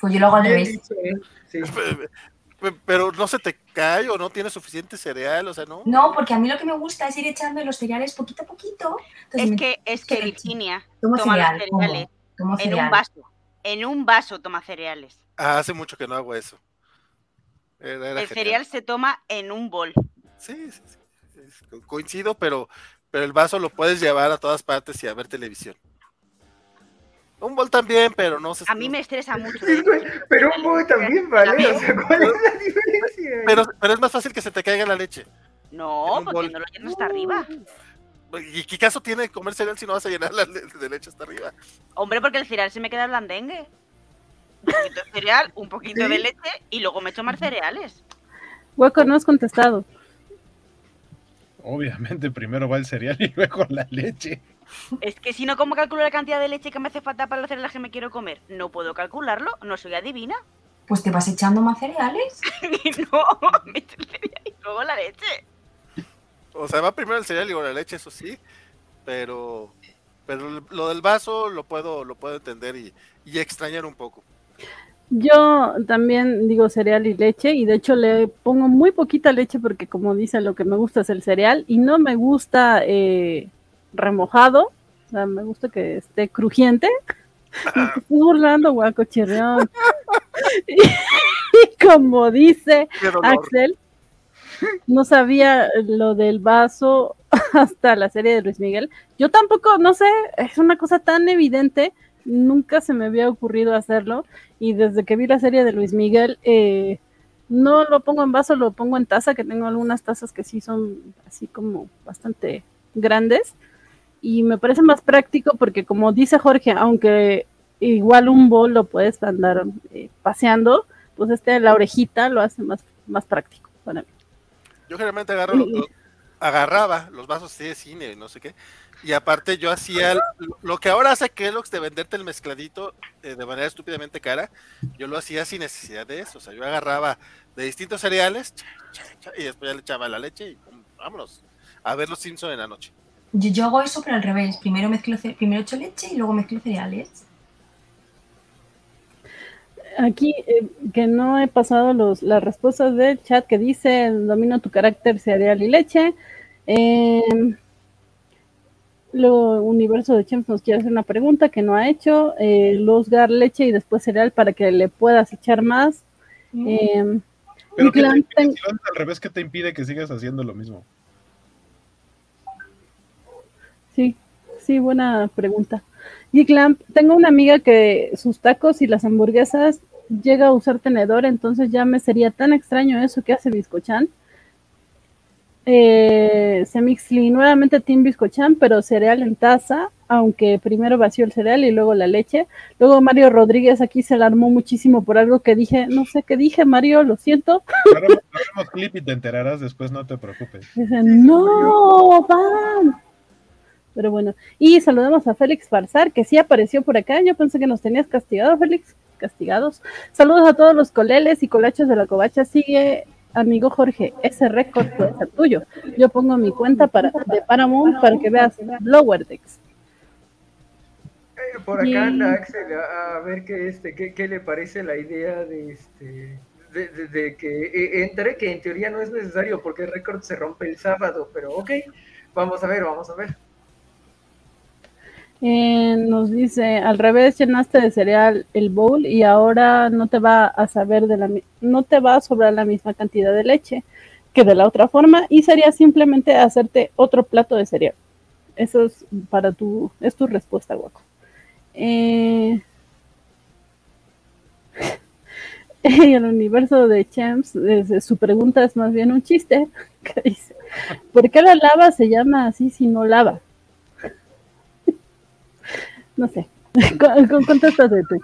Pues yo lo hago al revés. ¿eh? Sí. Pero no se te cae o no tienes suficiente cereal, o sea, ¿no? No, porque a mí lo que me gusta es ir echando los cereales poquito a poquito. Entonces Es me- que, es que. Virginia toma cereal, los tomo, cereales en cereal. un vaso. En un vaso toma cereales. Ah, hace mucho que no hago eso. Era- era El genial. cereal se toma en un bol. Sí, sí, sí. Coincido, pero, pero el vaso lo puedes llevar a todas partes y a ver televisión. Un bol también, pero no se... A mí me estresa mucho. Pero un boy también vale. O sea, ¿cuál es la diferencia? Pero, pero es más fácil que se te caiga la leche. No, porque bol. no lo llenas hasta arriba. ¿Y qué caso tiene comer cereal si no vas a llenar la le- de leche hasta arriba? Hombre, porque el cereal se me queda blandengue. Un poquito de cereal, un poquito de leche y luego me echo más cereales. Hueco, no has contestado. Obviamente primero va el cereal y luego la leche. Es que si no, ¿cómo calculo la cantidad de leche que me hace falta para los cereales que me quiero comer? No puedo calcularlo, no soy adivina. Pues te vas echando más cereales. Y no, y luego la leche. O sea, va primero el cereal y luego la leche, eso sí. Pero, pero lo del vaso lo puedo, lo puedo entender y, y extrañar un poco. Yo también digo cereal y leche y de hecho le pongo muy poquita leche porque como dice lo que me gusta es el cereal y no me gusta eh, remojado, o sea, me gusta que esté crujiente. Me estoy burlando, guaco chirrión. y, y como dice. Axel, no sabía lo del vaso hasta la serie de Luis Miguel. Yo tampoco, no sé, es una cosa tan evidente, nunca se me había ocurrido hacerlo y desde que vi la serie de Luis Miguel, eh, no lo pongo en vaso, lo pongo en taza, que tengo algunas tazas que sí son así como bastante grandes y me parece más práctico porque como dice Jorge, aunque igual un bol lo puedes andar eh, paseando, pues este la orejita lo hace más, más práctico para mí. Yo generalmente agarro lo- lo- agarraba los vasos de cine no sé qué. Y aparte yo hacía lo que ahora hace Kellogg's de venderte el mezcladito eh, de manera estúpidamente cara, yo lo hacía sin necesidad de eso. O sea, yo agarraba de distintos cereales y después ya le echaba la leche y vámonos a ver los Simpson en la noche. Yo, yo hago eso, pero al revés. Primero mezclo primero echo leche y luego mezclo cereales. Aquí eh, que no he pasado los, las respuestas del chat que dice domino tu carácter cereal y leche. Eh, lo universo de Champs nos quiere hacer una pregunta que no ha hecho. Eh, Losgar leche y después cereal para que le puedas echar más. Eh, Pero ¿qué te Clan, impide, ten- si lo haces al revés, ¿qué te impide que sigas haciendo lo mismo? Sí, sí, buena pregunta. Glamp, tengo una amiga que sus tacos y las hamburguesas llega a usar tenedor, entonces ya me sería tan extraño eso que hace Biscochan. Eh, Semixly, nuevamente Team Biscochan, pero cereal en taza, aunque primero vació el cereal y luego la leche. Luego Mario Rodríguez aquí se alarmó muchísimo por algo que dije, no sé qué dije, Mario, lo siento. Haremos, clip y te enterarás después, no te preocupes. Dice, no, van. Pero bueno, y saludamos a Félix Farsar, que sí apareció por acá. Yo pensé que nos tenías castigado, Félix. Castigados. Saludos a todos los coleles y colachos de la covacha. Sigue, amigo Jorge, ese récord puede ser tuyo. Yo pongo mi cuenta para, de Paramount para que veas Lower Decks. Eh, Por acá anda Axel a, a ver qué, este, qué, qué le parece la idea de este de, de- de que eh, entre que en teoría no es necesario porque el récord se rompe el sábado, pero ok, vamos a ver, vamos a ver. Eh, nos dice, al revés, llenaste de cereal el bowl y ahora no te va a saber de la no te va a sobrar la misma cantidad de leche que de la otra forma y sería simplemente hacerte otro plato de cereal. Eso es para tu, es tu respuesta, guaco. Eh, el universo de Champs, su pregunta es más bien un chiste, que dice, ¿por qué la lava se llama así si no lava? No sé. Con- con- Contéstate tú.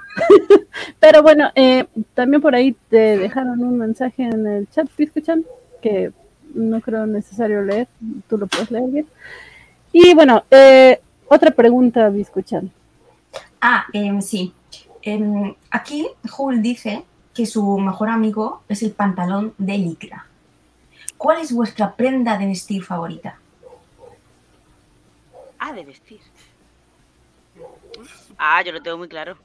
Pero bueno, eh, también por ahí te dejaron un mensaje en el chat, escuchan? Que no creo necesario leer, tú lo puedes leer bien. Y bueno, eh, otra pregunta, Biscuchan. Ah, em, sí. Em, aquí Hull dice que su mejor amigo es el pantalón de licra. ¿Cuál es vuestra prenda de vestir favorita? Ah, de vestir. Ah, yo lo tengo muy claro.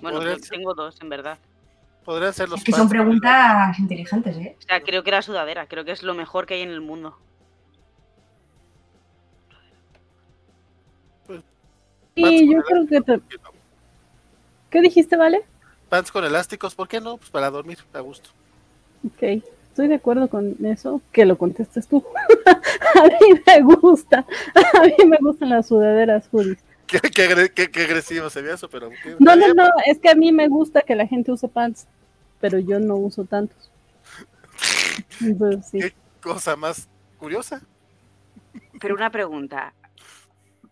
Bueno, Podría creo que ser. tengo dos, en verdad. Podrían ser los Es que son preguntas inteligentes, ¿eh? O sea, creo que la sudadera, creo que es lo mejor que hay en el mundo. Y Pants yo creo que te... ¿Qué dijiste, Vale? Pants con elásticos, ¿por qué no? Pues para dormir, a gusto. Ok, estoy de acuerdo con eso, que lo contestes tú. a mí me gusta, a mí me gustan las sudaderas hoodies. Qué, qué qué- qué agresivo se ve eso, pero... qué- No, no, no, es que a mí me gusta que la gente use pants, pero yo no uso tantos. Entonces, sí. ¿Qué cosa más curiosa? Pero una pregunta.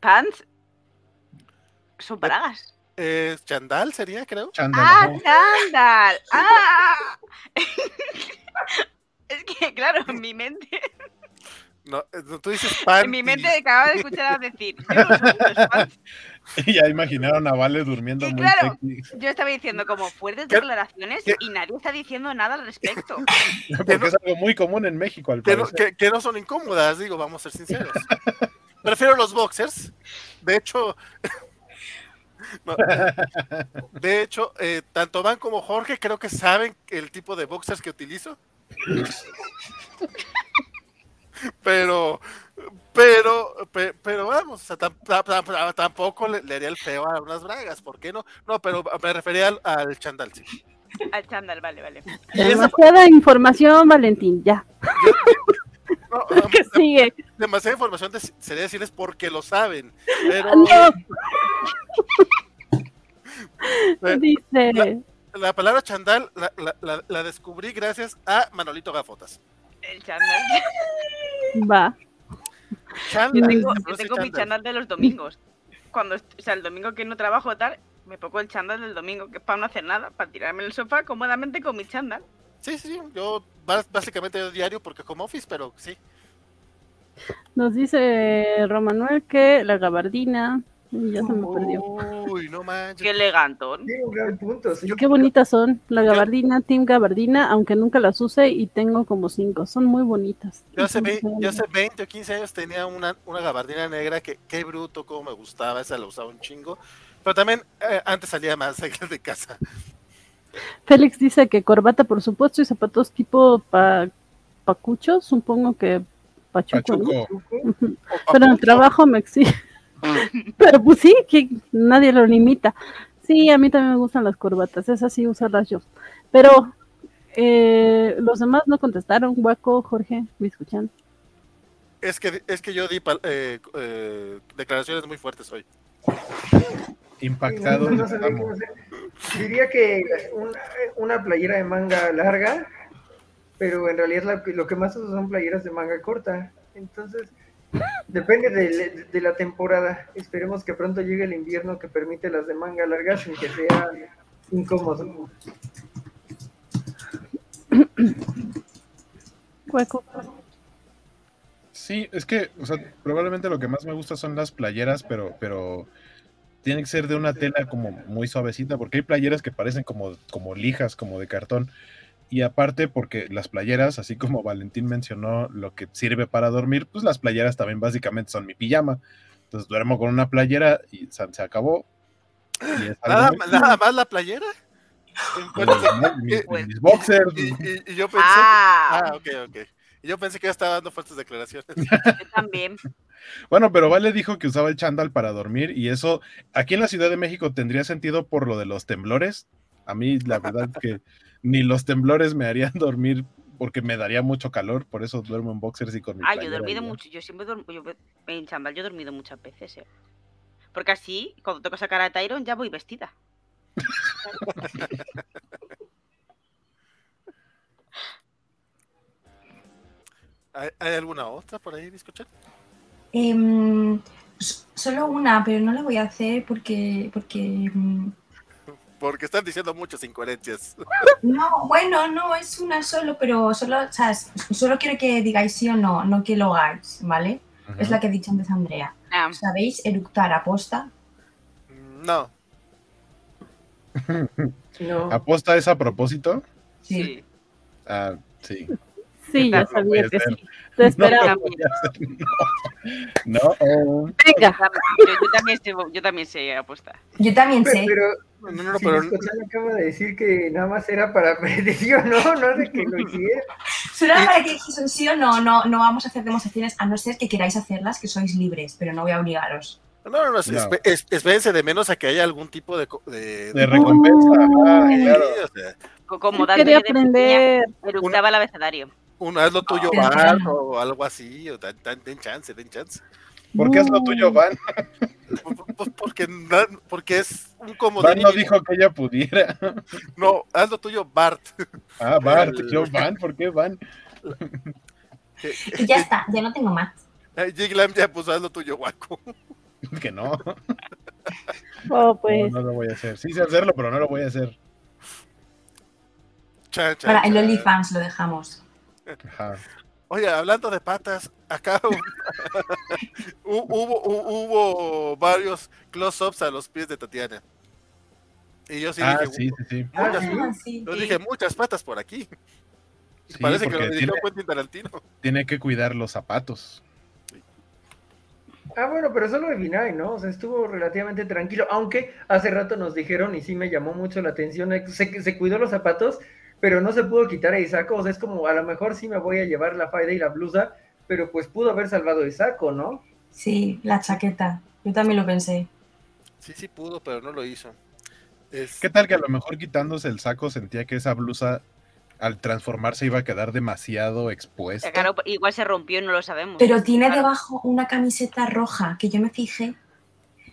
¿Pants? ¿Son bragas? Eh, Chandal sería, creo. Chándal, ¡Ah, ¿no? chándal! ¡Ah! es que, claro, en mi mente, No, eh, tú dices pan. en mi y- mente acababa de escuchar a decir. Y ya imaginaron a Vale durmiendo Y muy claro. sexy. Yo estaba diciendo como fuertes ¿Qué- declaraciones qué- y nadie está diciendo nada al respecto. Porque es algo muy común en México, al que, no, que- que no son incómodas, digo, vamos a ser sinceros. Prefiero los boxers. De hecho, no, de hecho, eh, tanto Van como Jorge creo que saben el tipo de boxers que utilizo. Pero, pero, pe- pero vamos, o sea, tam- tam- tam- tampoco le, le haría el feo a unas bragas, ¿por qué no? No, pero me refería al, al chandal, sí. Al chándal, vale, vale. Demasiada información, Valentín, ya. no, ¿Qué sigue? demasiada información de- sería decirles porque lo saben. Pero Ah, No, dice. la palabra chandal la, la- la- la descubrí gracias a Manolito Gafotas. El chándal. Va. Yo tengo, yo tengo mi chandal. chándal de los domingos. Cuando, o sea, el domingo que no trabajo tal, me pongo el chándal del domingo, que es para no hacer nada, para tirarme en el sofá cómodamente con mi chándal. Sí, sí, yo bas- básicamente yo diario porque como office, pero sí. Nos dice Romanuel que la gabardina. Y Ya se me perdió. Uy, no manches. Qué elegantón. Tiene un gran punto. sí. Qué bonitas son. La gabardina, Team Gabardina, aunque nunca las use y tengo como cinco. Son muy bonitas. Yo hace, ve- Entonces, yo hace 20 o 15 años tenía una, una gabardina negra que qué bruto, cómo me gustaba, esa la usaba un chingo. Pero también eh, antes salía más de casa. Félix dice que corbata, por supuesto, y zapatos tipo pa- pacucho, supongo que pachuco. ¿no? Pachuco. Ujú. O Pero en el trabajo me exige. Pero pues sí, que nadie lo limita. Sí, a mí también me gustan las corbatas, esas sí usarlas yo. Pero eh, los demás no contestaron, Guaco, Jorge, me escuchan. Es que, es que yo di pal- eh, eh, declaraciones muy fuertes hoy. Impactado. No, no sabía qué hacer. Diría que una, una playera de manga larga, pero en realidad la- lo que más uso son playeras de manga corta. Entonces, depende de, de la temporada. Esperemos que pronto llegue el invierno que permite las de manga larga sin que sea incómodo. Sí, es que, o sea, probablemente lo que más me gusta son las playeras, pero, pero tiene que ser de una tela como muy suavecita, porque hay playeras que parecen como, como lijas, como de cartón. Y aparte, porque las playeras, así como Valentín mencionó lo que sirve para dormir, pues las playeras también básicamente son mi pijama. Entonces duermo con una playera y se, se acabó. Y es algo Nada, muy- nada más la playera. mis, mis- mis boxers. Y, y- y yo pensé. Ah, Ah, ok, ok. Y yo pensé que ya estaba dando fuertes declaraciones. yo también. Bueno, pero Vale dijo que usaba el chándal para dormir y eso aquí en la Ciudad de México tendría sentido por lo de los temblores. A mí la verdad es que ni los temblores me harían dormir porque me daría mucho calor, por eso duermo en boxers y con mi Ah, yo he dormido ya. mucho. Yo siempre duermo. Yo, en chándal yo he dormido muchas veces, eh. Porque así, cuando toco sacar a Tyron, ya voy vestida. ¿Hay, alguna otra por ahí, bizcochón? Em, solo una, pero no la voy a hacer porque, porque mm, Porque están diciendo muchas incoherencias. no, bueno, no es una solo, pero solo, o sea, solo quiero que digáis sí o no, no que lo hagáis, ¿vale? Es la que ha dicho antes Andrea. Ah, ¿Sabéis eructar aposta? No. No. ¿Aposta es a propósito? sí. Ah, sí. Sí, ya No, sabía que sí. Te esperaba. No, no. No. Venga. Yo, yo también sé, yo también sé apostar. Yo también Pero, sé. pero no, no, si pero acaba de decir que nada más era para predecir, no, no de que lo hiciera. Solo para que dijesen sí o no, no, no vamos a hacer demostraciones, a no ser que queráis hacerlas, que sois libres, pero no voy a obligaros. no, no, no, No. es- espérense de menos a que haya algún tipo de, de, De recompensa. Ah, Sí, claro. o sea, Co- Como Dante quería aprender. eructaba el abecedario. un haz lo tuyo, pero Bart, no. o algo así, o dan, dan- den chance, den chance. ¿Por qué es lo tuyo, Van? Pues, pues, porque, na- porque es un Van comodín. no dijo que ella pudiera. No, haz lo tuyo, Bart. Ah, Bart, El- yo Van, ¿por qué Van? Ya está, ya no tengo más. Jiglam ya puso haz lo tuyo, Waco. Que no. Oh, pues. No, no lo voy a hacer. Sí sé hacerlo, pero no lo voy a hacer. Para el. OnlyFans lo dejamos. Ajá. Oye, hablando de patas, acá hu- hubo, hu- hubo varios close-ups a los pies de Tatiana. Y yo sí Ah, dije, sí, sí, sí. Ah, muchas- sí. Ah, sí. yo dije muchas patas por aquí. Sí, Parece que lo tiene, Quentin Tarantino. tiene que cuidar los zapatos. Ah, bueno, pero solo de Vinay, ¿no? O sea, estuvo relativamente tranquilo, aunque hace rato nos dijeron y sí me llamó mucho la atención, eh, se, se cuidó los zapatos, pero no se pudo quitar el saco, o sea, es como, a lo mejor sí me voy a llevar la faida y la blusa, pero pues pudo haber salvado el saco, ¿no? Sí, la chaqueta. Yo también lo pensé. Sí, sí pudo, pero no lo hizo. Es- ¿Qué tal que a lo mejor quitándose el saco sentía que esa blusa al transformarse iba a quedar demasiado expuesta? Claro, igual se rompió y no lo sabemos. Pero tiene Claro. debajo una camiseta roja, que yo me fijé.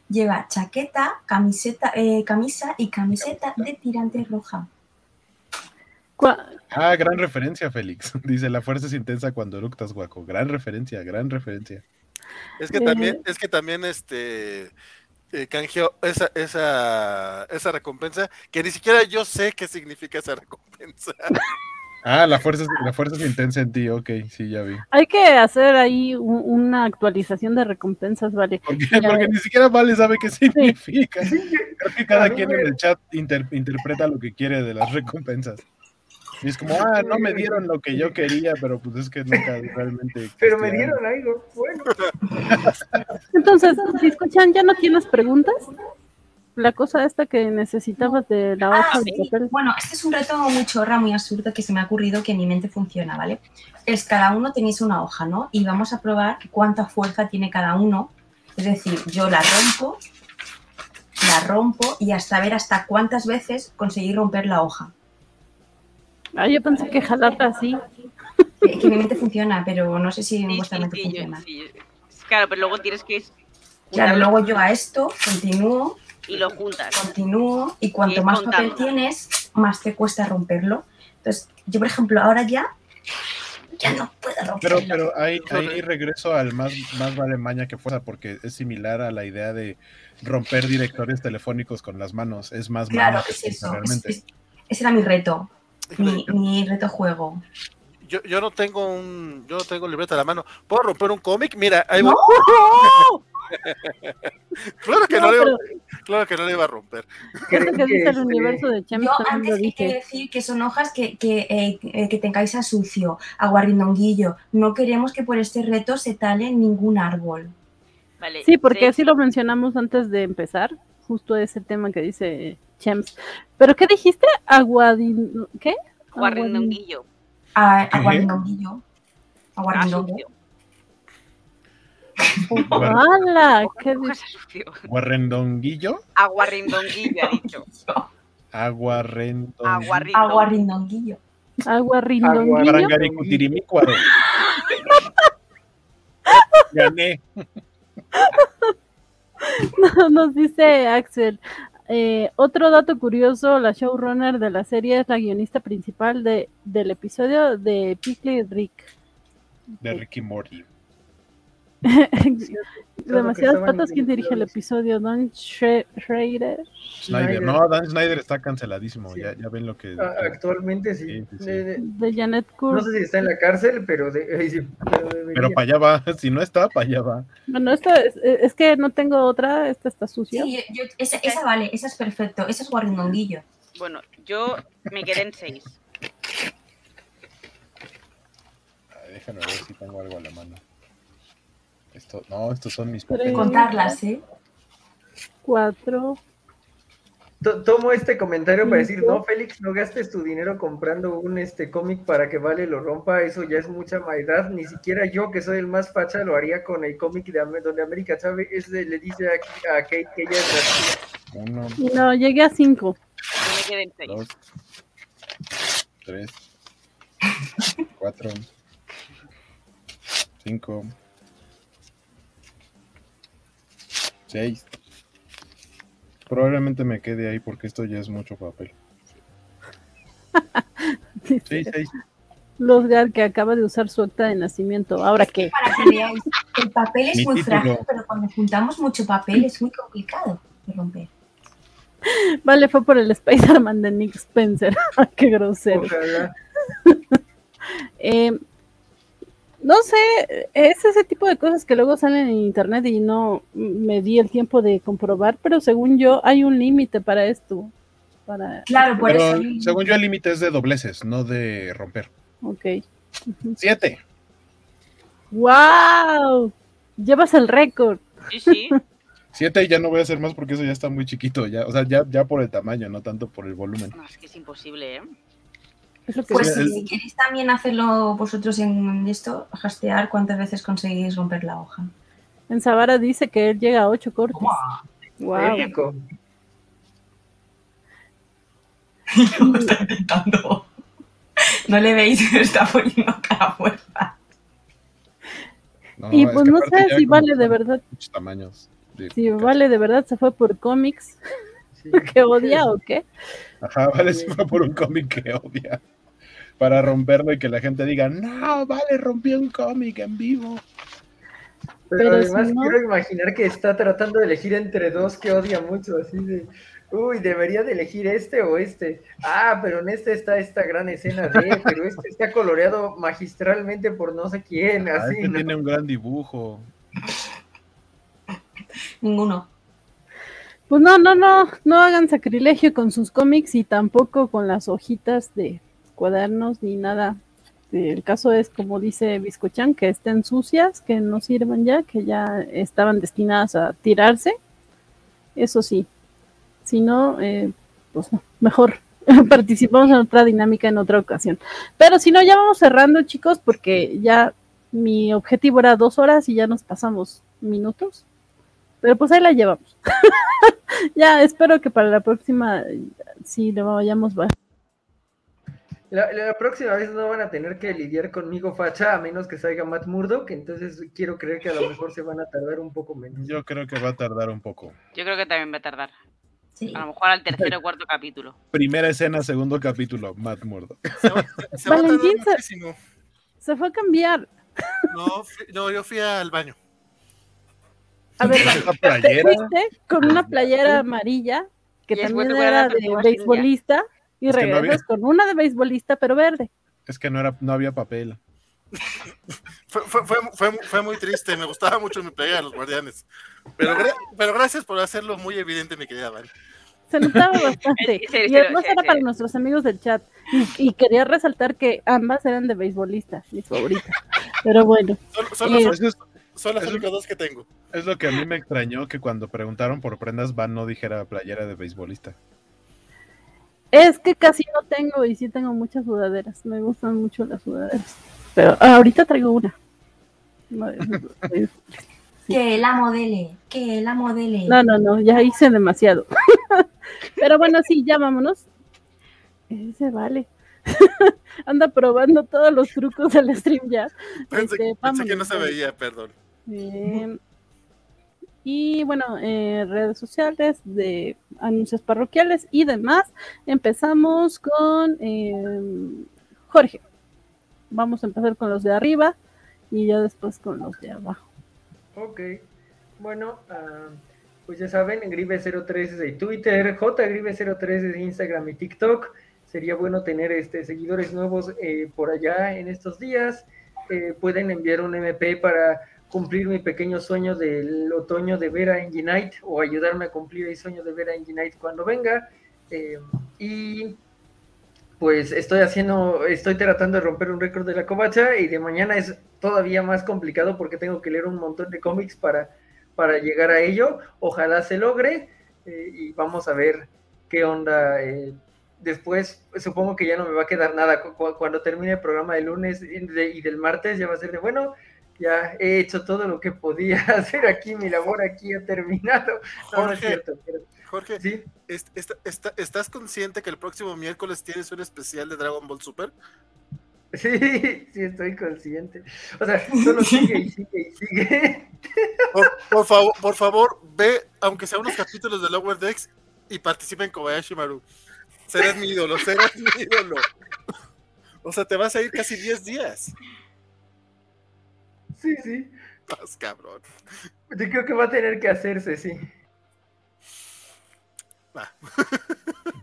Lleva chaqueta, camiseta, eh, camisa y camiseta de tirante roja. Ah, gran referencia, Félix. Dice, la fuerza es intensa cuando eructas, guaco. Gran referencia, gran referencia. Es que también, es que también este eh, canjeó esa, esa, esa recompensa, que ni siquiera yo sé qué significa esa recompensa. Ah, la fuerza, es- la fuerza es intensa en ti, ok, sí, ya vi. Hay que hacer ahí un- una actualización de recompensas, vale. Porque, Ya porque ves. ni siquiera Vale sabe qué significa. Sí, Creo que cada quien en el chat inter- interpreta lo que quiere de las recompensas. Y es como, ah, no me dieron lo que yo quería, pero pues es que nunca realmente. pero me dieron algo, bueno. Entonces, si escuchan, ¿ya no tienes preguntas? La cosa esta que necesitabas de la hoja Ah, de sí. papel. Bueno, este es un reto muy chorra, muy absurdo que se me ha ocurrido que en mi mente funciona, ¿vale? Es cada uno tenéis una hoja, ¿no? Y vamos a probar cuánta fuerza tiene cada uno. Es decir, yo la rompo, la rompo y hasta ver hasta cuántas veces conseguí romper la hoja. Ah, yo pensé que jalarla así. Que en mi mente funciona, pero no sé si en Sí, vuestra sí, mente sí, yo- funciona. sí. Claro, pero luego tienes que Claro, luego yo a esto continúo, y lo juntas. continúo y cuanto Y más papel contando. tienes, más te cuesta romperlo. Entonces, yo por ejemplo ahora ya ya no puedo Pero, romperlo. pero hay, hay regreso al más, más vale maña que fuerza, porque es similar a la idea de romper directorios telefónicos con las manos. Es más Claro, maña que es eso. es- realmente. es- ese era mi reto, mi, mi reto juego. Yo, yo no tengo un, yo no tengo libreta a la mano. ¿Puedo romper un cómic? Mira, ahí ¡No! voy. Claro que no, No, le iba, pero claro que no le iba a romper. ¿Creen que dice el universo de Chems Yo antes dije. decir que son hojas que, que, eh, eh, que tengáis a sucio, aguarrindonguillo. No queremos que por este reto se tale ningún árbol. Vale, Sí, porque sí. así lo mencionamos antes de empezar, justo ese tema que dice Chems. ¿Pero qué dijiste? Aguadin... ¿Qué? Guarrindonguillo. A, ¿Qué? aguarindonguillo. Ah. ¡Hala! ¿Qué dices? a sucio. Guarrendonguillo, Aguarrindonguillo, ha dicho. aguarrendonguillo, Aguarrindonguillo. Aguarrindonguillo. Gané. Nos dice Axel. Eh, otro dato curioso, la showrunner de la serie es la guionista principal de, del episodio de Pickle Rick. De Ricky Morty. Demasiadas patas. ¿Quién dirige el episodio? Don Schre- Schrader. Snyder. Snyder. No, Dan Snyder está canceladísimo. Sí. Ya, ya ven lo que. Ah, Actualmente sí. Sí, sí, sí. De- de- De Janet no Kurz. sé si está en la cárcel, pero, de, sí, pero para allá va. Si no está, para allá va. Bueno, esta es, es que no tengo otra. Esta está sucia. Sí, yo- yo- esa, esa vale, esa es perfecto, esa es guarrindonguillo. Bueno, yo me quedé en 6. Ay, déjame ver si tengo algo a la mano. Esto, no, estos son mis papeles. Contarlas, ¿eh? Cuatro. To- Tomo este comentario para decir, no, Félix, no gastes tu dinero comprando un este cómic para que Vale lo rompa, eso ya es mucha maldad, ni siquiera yo, que soy el más facha, lo haría con el cómic de Am- donde América sabe, es de- le dice aquí a Kate que ella es. Uno, no, llegué a cinco. Yo me quedé en 6. dos, tres, cuatro, cinco, seis. Probablemente me quede ahí porque esto ya es mucho papel. Sí. Losgar que acaba de usar su acta de nacimiento. ¿Ahora qué? Para que veáis, el papel es Mi muy título. frágil, pero cuando juntamos mucho papel es muy complicado de romper. Vale, fue por el Spider-Man de Nick Spencer. qué grosero. Ojalá. Eh, no sé, es ese tipo de cosas que luego salen en internet y no me di el tiempo de comprobar, pero según yo hay un límite para esto. Para, Claro, por Pero eso. según yo el límite es de dobleces, no de romper. ok. Siete. ¡Wow! Llevas el récord. Sí, sí. Siete y ya no voy a hacer más porque eso ya está muy chiquito. Ya, o sea, ya, ya por el tamaño, no tanto por el volumen. No, es que es imposible, ¿eh? Es lo que Pues Sí, si, queréis también hacerlo vosotros en esto, hastear cuántas veces conseguís romper la hoja. En Zavara dice que él llega a ocho cortes. Wow. Está intentando. No le veis, está poniendo cara fuerza. No, Y es pues no sé si vale de verdad, muchos tamaños. si vale de verdad se fue por cómics Sí. que odia o qué. Ajá, vale, se fue por un cómic que odia. Para romperlo y que la gente diga, no, vale, rompió un cómic en vivo. Pero, Pero además si no- quiero imaginar que está tratando de elegir entre dos que odia mucho, así de, uy, debería de elegir este o este. Ah, pero en este está esta gran escena de, pero este está coloreado magistralmente por no sé quién, Ah, así. este ¿no? tiene un gran dibujo. Ninguno. Pues no, no, no, no hagan sacrilegio con sus cómics y tampoco con las hojitas de cuadernos ni nada. El caso es, como dice Biscochan, que estén sucias, que no sirvan ya, que ya estaban destinadas a tirarse. Eso sí, si no, eh, pues no, mejor participamos en otra dinámica en otra ocasión. Pero si no, ya vamos cerrando, chicos, porque ya mi objetivo era dos horas y ya nos pasamos minutos. Pero pues ahí la llevamos. ya, espero que para la próxima sí le vayamos ba- La, la próxima vez no van a tener que lidiar conmigo facha, a menos que salga Matt Murdock, entonces quiero creer que a lo mejor se van a tardar un poco menos. Yo creo que va a tardar un poco. Yo creo que también va a tardar. Sí. A lo mejor al tercer o cuarto capítulo. Primera escena, segundo capítulo, Matt Murdock. Se va, se va a tardar Valentín, se- muchísimo. Se fue a cambiar. No, fui- no, yo fui al baño. A ver, te fuiste con una playera amarilla que Y también era de beisbolista y Es no regresas con una de beisbolista pero verde. es que no, era, no había papel. Fue, fue, fue, fue, fue muy triste, me gustaba mucho mi playera de los guardianes. Pero, gra- pero gracias por hacerlo muy evidente, mi querida Val. Se notaba bastante. Sí, sí, y además sí, era sí. para nuestros amigos del chat. Y, y quería resaltar que ambas eran de beisbolista, mis favoritas. Pero bueno, Son, son Eh, es, son las únicas dos que tengo. es lo que a mí me extrañó que cuando preguntaron por prendas Van no dijera playera de beisbolista. es que casi no tengo y sí tengo muchas sudaderas. Me gustan mucho las sudaderas. Pero ah, ahorita traigo una. No, es- Que la modele, que la modele. No, no, no, ya hice demasiado. Pero bueno, sí, ya vámonos. Ese vale. Anda probando todos los trucos del stream ya. Pensé, Este, pensé que no se veía, perdón. Eh, y bueno, eh, redes sociales de anuncios parroquiales y demás. Empezamos con eh, Jorge. Vamos a empezar con los de arriba y ya después con los de abajo. Ok, bueno, ah, pues ya saben, Gribe03 es de Twitter, JGribe03 es de Instagram y TikTok. Sería bueno tener este, seguidores nuevos eh, por allá en estos días. Eh, pueden enviar un MP para cumplir mi pequeño sueño del otoño de ver a Enginite o ayudarme a cumplir el sueño de ver a Enginite cuando venga. Eh, y pues estoy haciendo, estoy tratando de romper un récord de la covacha y de mañana es todavía más complicado porque tengo que leer un montón de cómics para, para llegar a ello. Ojalá se logre y vamos a ver qué onda después supongo que ya no me va a quedar nada. Cuando termine el programa del lunes y del martes ya va a ser de, bueno, ya he hecho todo lo que podía hacer aquí, mi labor aquí ha terminado. Jorge, Jorge ¿sí? estás consciente que el próximo miércoles tienes un especial de Dragon Ball Super? Sí, sí, estoy consciente. O sea, solo sigue y sigue y sigue. Por, favor, por favor, ve, aunque sea unos capítulos de Lower Decks, y participa en Kobayashi Maru serás mi ídolo, serás mi ídolo. O sea, te vas a ir casi 10 días. Sí, sí. Estás cabrón. Yo creo que va a tener que hacerse, sí.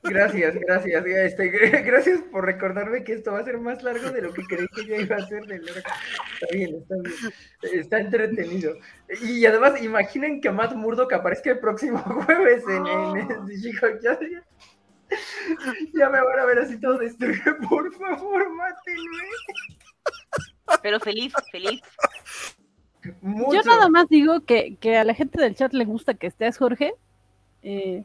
Gracias, gracias. Este, gracias por recordarme que esto va a ser más largo de lo que creí que yo iba a hacer. Está bien, está bien. Está entretenido. Y además, imaginen que Matt Murdock aparezca el próximo jueves en, en, en ya me van a ver así todo destruido. Por favor, mátenme. Pero feliz, feliz. Yo nada más digo que, a la gente del chat le gusta que estés, Jorge. Eh,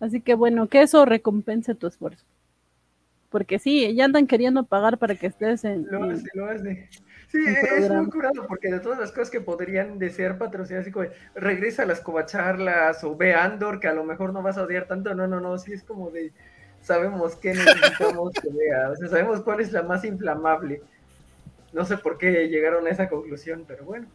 así que bueno, que eso recompense tu esfuerzo. Porque sí, ya andan queriendo pagar para que estés en. Lo hace, lo hace. Sí, es muy curado, porque de todas las cosas que podrían desear patrocinar, así como regresa a las covacharlas o ve Andor, que a lo mejor no vas a odiar tanto. No, no, no, sí es como de sabemos qué necesitamos que vea, o sea, sabemos cuál es la más inflamable. No sé por qué llegaron a esa conclusión, pero bueno.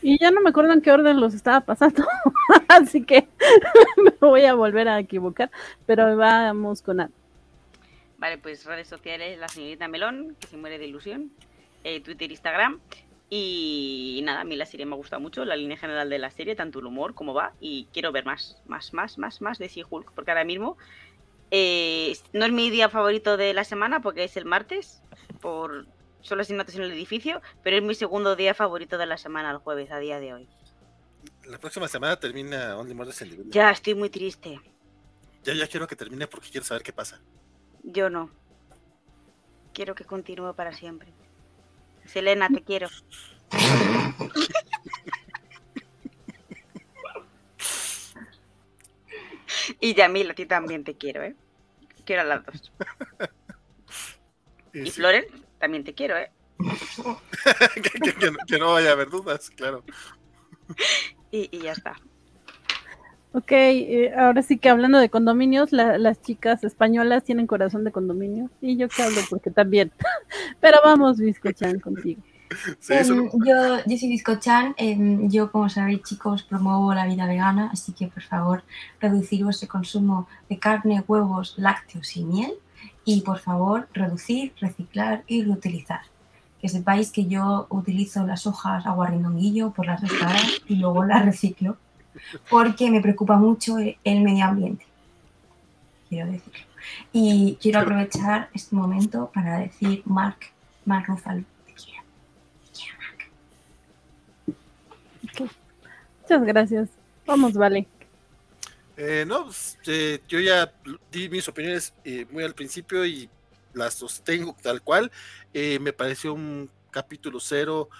Y ya no me acuerdo en qué orden los estaba pasando, así que me voy a volver a equivocar, pero vamos con Andor. Vale, pues redes sociales, la señorita Melón, que se muere de ilusión, eh, Twitter, Instagram. Y nada, a mí la serie me ha gustado mucho, la línea general de la serie, tanto el humor como va. Y quiero ver más, más, más, más, más de She-Hulk, porque ahora mismo eh, no es mi día favorito de la semana porque es el martes, por solo sin notas en el edificio, pero es mi segundo día favorito de la semana, el jueves, a día de hoy. La próxima semana termina Only Murders in Ya, estoy muy triste. Ya, ya quiero que termine porque quiero saber qué pasa. Yo no. Quiero que continúe para siempre. Selena, te quiero. y Yamil, a ti también te quiero, ¿eh? Quiero a las dos. Y, Floren, también te quiero, ¿eh? que, no, vaya a haber dudas, claro. y ya está. Ok, eh, ahora sí que hablando de condominios, las chicas españolas tienen corazón de condominio y yo que hablo porque también. Pero vamos, Viscochan, contigo. Em, yo, yo soy Viscochan, em, yo como sabéis chicos promuevo la vida vegana, así que por favor reducir vuestro consumo de carne, huevos, lácteos y miel y por favor reducir, reciclar y reutilizar. Que sepáis que yo utilizo las hojas aguarrindonguillo por las dos caras y luego las reciclo porque me preocupa mucho el medio ambiente, quiero decirlo. Y quiero aprovechar este momento para decir, Mark, Mark Ruffalo, te quiero. Te quiero, Mark. Muchas gracias. Vamos, vale. Eh, no, pues, eh, yo ya di mis opiniones eh, muy al principio y las sostengo tal cual. me pareció un capítulo cero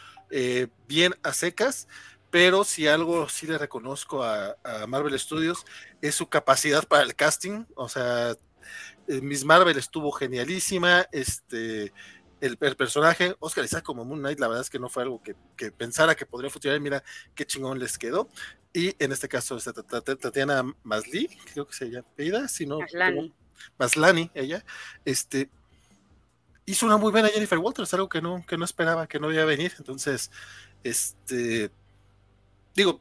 bien a secas pero si algo sí le reconozco a, Marvel Studios es su capacidad para el casting, o sea, Miss Marvel estuvo genialísima, este, el, personaje, Oscar Isaac como Moon Knight, la verdad es que no fue algo que, pensara que podría funcionar, mira qué chingón les quedó, y en este caso Tatiana Masli, creo que se llama, ella, si no, Maslani. Maslani, ella, este, hizo una muy buena Jennifer Walters, algo que no, que no esperaba, que no iba a venir, entonces, este, digo,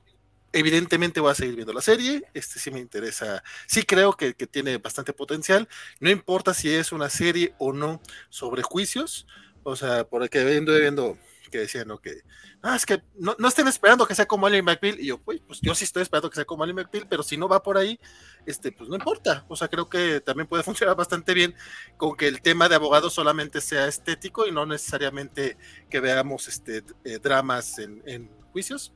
evidentemente voy a seguir viendo la serie, este sí me interesa, sí creo que, tiene bastante potencial, no importa si es una serie o no sobre juicios, o sea, por que viendo, viendo que decían, ¿no? Que, ah, es que no, no estén esperando que sea como Ali McBeal. Y yo, pues, pues yo sí estoy esperando que sea como Ali McBeal, pero si no va por ahí, este, pues no importa. O sea, creo que también puede funcionar bastante bien con que el tema de abogados solamente sea estético y no necesariamente que veamos este, eh, dramas en, en, juicios.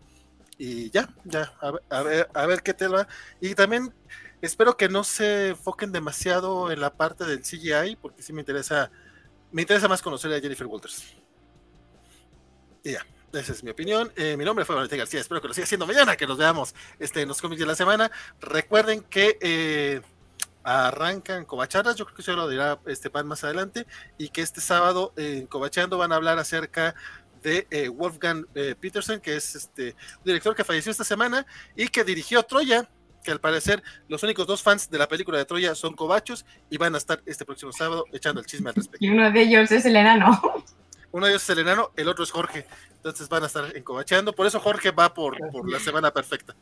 Y ya, ya, a, ver, a ver qué tal va. Y también espero que no se enfoquen demasiado en la parte del CGI, porque sí me interesa, me interesa más conocer a Jennifer Walters. Y ya, esa es mi opinión. Eh, mi nombre fue Valentín García. Espero que lo siga siendo mañana, que nos veamos este, en los cómics de la semana. Recuerden que eh, arrancan Covacharlas, yo creo que eso lo dirá este pan más adelante, y que este sábado en Covachando van a hablar acerca de eh, Wolfgang eh, Peterson, que es este un director que falleció esta semana y que dirigió Troya, que al parecer los únicos dos fans de la película de Troya son covachos y van a estar este próximo sábado echando el chisme al respecto. Y uno de ellos es el enano. Uno de ellos es el enano, el otro es Jorge. Entonces van a estar encobacheando. Por eso Jorge va por, por la semana perfecta.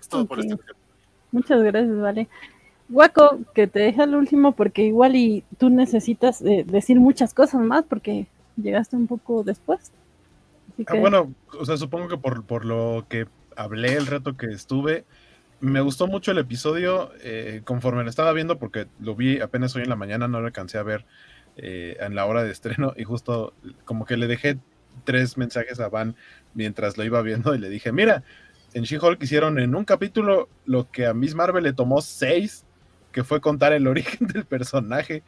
Es todo okay. por ocasión. Muchas gracias, Vale. Guaco, que te deja el último porque igual y tú necesitas eh, decir muchas cosas más porque llegaste un poco después. Que... Ah, bueno, o sea, supongo que por, por lo que hablé el rato que estuve, me gustó mucho el episodio eh, conforme lo estaba viendo porque lo vi apenas hoy en la mañana, no lo alcancé a ver eh, en la hora de estreno y justo como que le dejé tres mensajes a Van mientras lo iba viendo y le dije, mira, en She-Hulk hicieron en un capítulo lo que a Miss Marvel le tomó seis, que fue contar el origen del personaje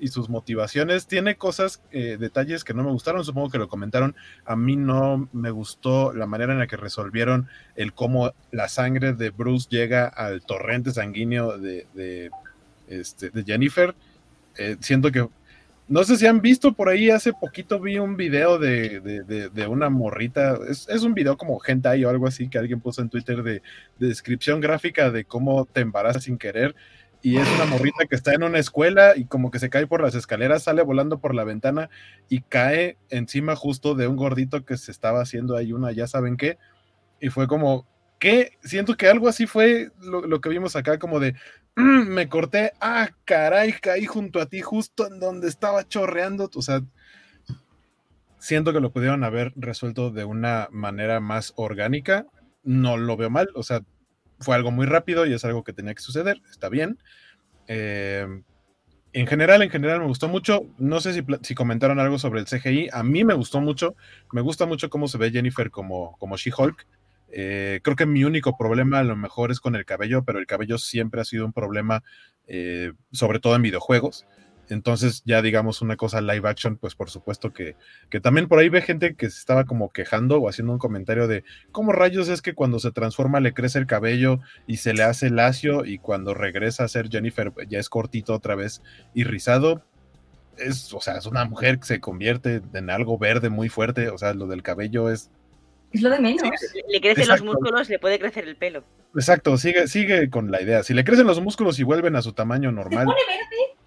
y sus motivaciones. Tiene cosas, eh, detalles que no me gustaron, supongo que lo comentaron. A mí no me gustó la manera en la que resolvieron el cómo la sangre de Bruce llega al torrente sanguíneo de, de, este, Jennifer. Eh, siento que no sé si han visto por ahí, hace poquito vi un video de, de, de, de una morrita, es, es, un video como hentai o algo así que alguien puso en Twitter de, descripción gráfica de cómo te embarazas sin querer y es una morrita que está en una escuela y como que se cae por las escaleras, sale volando por la ventana y cae encima justo de un gordito que se estaba haciendo ahí una, ya saben qué, y fue como, ¿qué? Siento que algo así fue lo, lo que vimos acá, como de, mmm, me corté, ah, caray, caí junto a ti, justo en donde estaba chorreando, o sea, siento que lo pudieron haber resuelto de una manera más orgánica, no lo veo mal, o sea, fue algo muy rápido y es algo que tenía que suceder, está bien. Eh, en general, en general me gustó mucho. No sé si, si, comentaron algo sobre el CGI. A mí me gustó mucho. Me gusta mucho cómo se ve Jennifer como, como She-Hulk. Eh, creo que mi único problema a lo mejor es con el cabello, pero el cabello siempre ha sido un problema, eh, sobre todo en videojuegos. Entonces, ya digamos una cosa live action, pues por supuesto que, que, también por ahí ve gente que se estaba como quejando o haciendo un comentario de cómo rayos es que cuando se transforma le crece el cabello y se le hace lacio y cuando regresa a ser Jennifer ya es cortito otra vez y rizado. Es, o sea, es una mujer que se convierte en algo verde muy fuerte, o sea, lo del cabello es... Es lo de menos. Sí, le crecen Exacto. los músculos, le puede crecer el pelo. Exacto, sigue, sigue con la idea. Si le crecen los músculos y vuelven a su tamaño normal. ¿Se pone verde?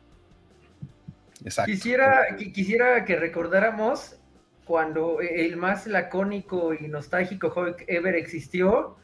Quisiera, quisiera que recordáramos cuando el más lacónico y nostálgico Hulk ever existió,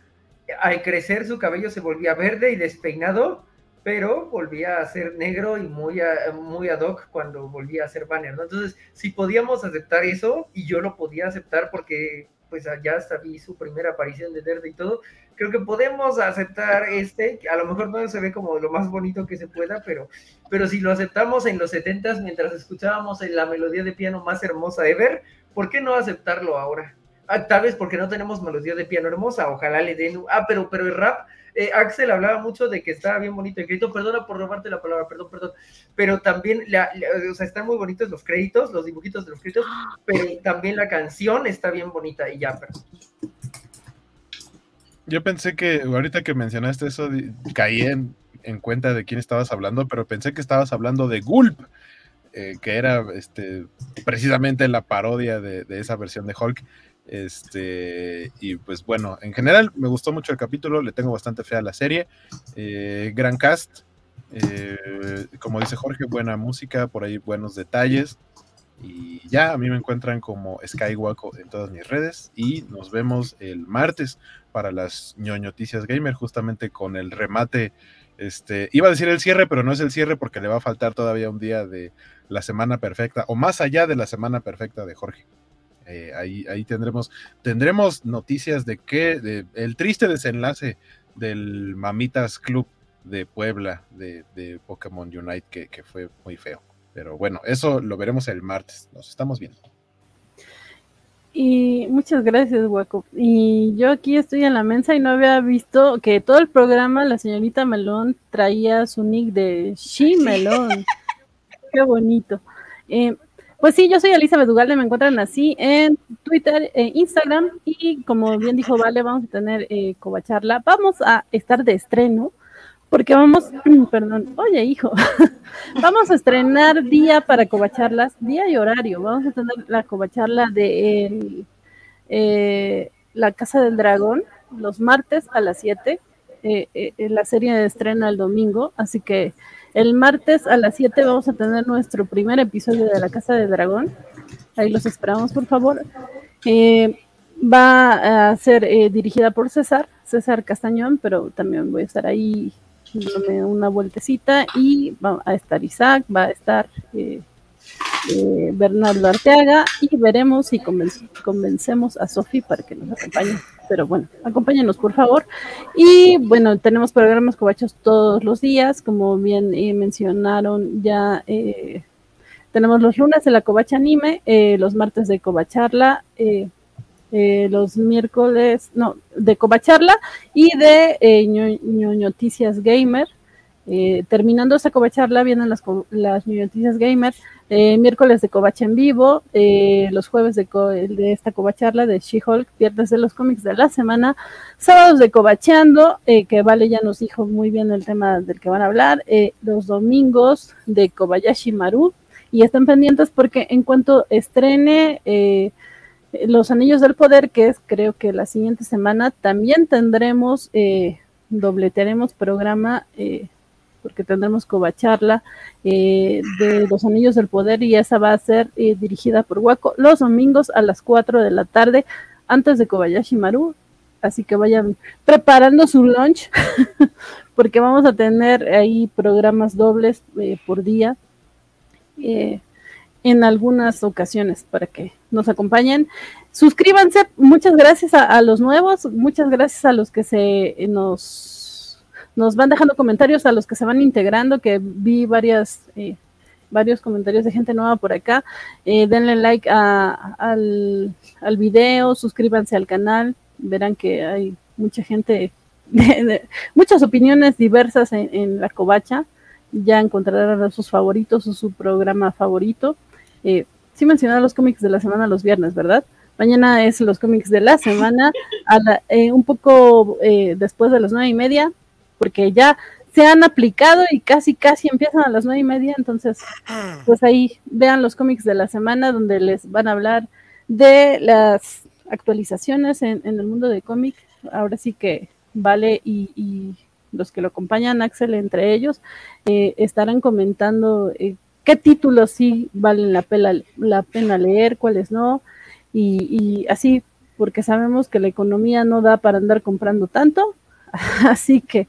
al crecer su cabello se volvía verde y despeinado, pero volvía a ser negro y muy, a, muy ad hoc cuando volvía a ser banner, ¿no? Entonces, si podíamos aceptar eso, y yo lo podía aceptar porque pues allá hasta vi su primera aparición de Verde y todo, creo que podemos aceptar este, a lo mejor no se ve como lo más bonito que se pueda, pero, pero si lo aceptamos en los 70 mientras escuchábamos la melodía de piano más hermosa ever, ¿por qué no aceptarlo ahora? Ah, tal vez porque no tenemos melodía de piano hermosa, ojalá le den, ah, pero, pero el rap, eh, Axel hablaba mucho de que estaba bien bonito el crédito, perdona por robarte la palabra, perdón, perdón, pero también, la, la, o sea, están muy bonitos los créditos, los dibujitos de los créditos, pero también la canción está bien bonita y ya, perdón. Yo pensé que, ahorita que mencionaste eso, caí en, en cuenta de quién estabas hablando, pero pensé que estabas hablando de Gulp, eh, que era este, precisamente la parodia de, de esa versión de Hulk. Este, y pues bueno, en general me gustó mucho el capítulo, le tengo bastante fe a la serie. Eh, gran cast, eh, como dice Jorge, buena música, por ahí buenos detalles. Y ya a mí me encuentran como Skywalk en todas mis redes. Y nos vemos el martes para las ñoñoticias gamer, justamente con el remate. Este, iba a decir el cierre, pero no es el cierre porque le va a faltar todavía un día de la semana perfecta, o más allá de la semana perfecta de Jorge. Eh, ahí, ahí tendremos, tendremos noticias de qué, de el triste desenlace del Mamitas Club de Puebla de, de Pokémon Unite, que, que fue muy feo. Pero bueno, eso lo veremos el martes. Nos estamos viendo. Y muchas gracias, Waco. Y yo aquí estoy en la mesa y no había visto que todo el programa la señorita Melón traía su nick de She Melón. Qué bonito. Eh, pues sí, yo soy Elizabeth Ugalde, me encuentran así en Twitter, e Instagram y como bien dijo Vale, vamos a tener eh, Covacharla. Vamos a estar de estreno porque vamos, perdón, oye hijo, vamos a estrenar día para covacharlas, día y horario. Vamos a tener la covacharla de eh, la Casa del Dragón los martes a las 7. Eh, eh, la serie estrena el domingo, así que el martes a las 7 vamos a tener nuestro primer episodio de la Casa del Dragón. Ahí los esperamos, por favor. va a ser dirigida por César, César Castañón, pero también voy a estar ahí una vueltecita y va a estar Isaac, va a estar eh, eh, Bernardo Arteaga y veremos si convencemos a Sofi para que nos acompañe. Pero bueno, acompáñenos por favor. Y bueno, tenemos programas cobachos todos los días, como bien eh, mencionaron ya. tenemos los lunes de la Covacha Anime, los martes de Covacharla, eh, los miércoles, no, de Covacharla y de eh, Noticias Gamer. Eh, terminando esa Covacharla vienen las, las Noticias Gamer, eh, miércoles de Covacha en vivo, los jueves de, esta Covacharla de She-Hulk, viernes de los cómics de la semana, sábados de Covacheando, que Vale ya nos dijo muy bien el tema del que van a hablar, los domingos de Kobayashi Maru, y están pendientes porque en cuanto estrene los Anillos del Poder, que es creo que la siguiente semana, también tendremos, eh, dobletearemos programa, eh, porque tendremos covacharla eh, de los Anillos del Poder y esa va a ser eh, dirigida por Waco los domingos a las 4 de la tarde, antes de Kobayashi Maru. Así que vayan preparando su lunch, porque vamos a tener ahí programas dobles por día en algunas ocasiones para que nos acompañen. Suscríbanse, muchas gracias a, los nuevos, muchas gracias a los que se eh, nos, nos van dejando comentarios, a los que se van integrando, que vi varias, eh, varios comentarios de gente nueva por acá. Eh, denle like al, al video, suscríbanse al canal, verán que hay mucha gente, muchas opiniones diversas en, la covacha ya encontrarán a sus favoritos o su programa favorito. Eh, sí mencionaba los cómics de la semana los viernes, ¿verdad? Mañana es los cómics de la semana, eh, un poco eh, después de las nueve y media, porque ya se han aplicado y casi casi empiezan a las nueve y media, entonces pues ahí vean los cómics de la semana donde les van a hablar de las actualizaciones en, el mundo de cómic. Ahora sí que Vale y, los que lo acompañan, Axel entre ellos, eh, estarán comentando qué títulos sí valen la pena, la pena leer, cuáles no, y, así, porque sabemos que la economía no da para andar comprando tanto, así que,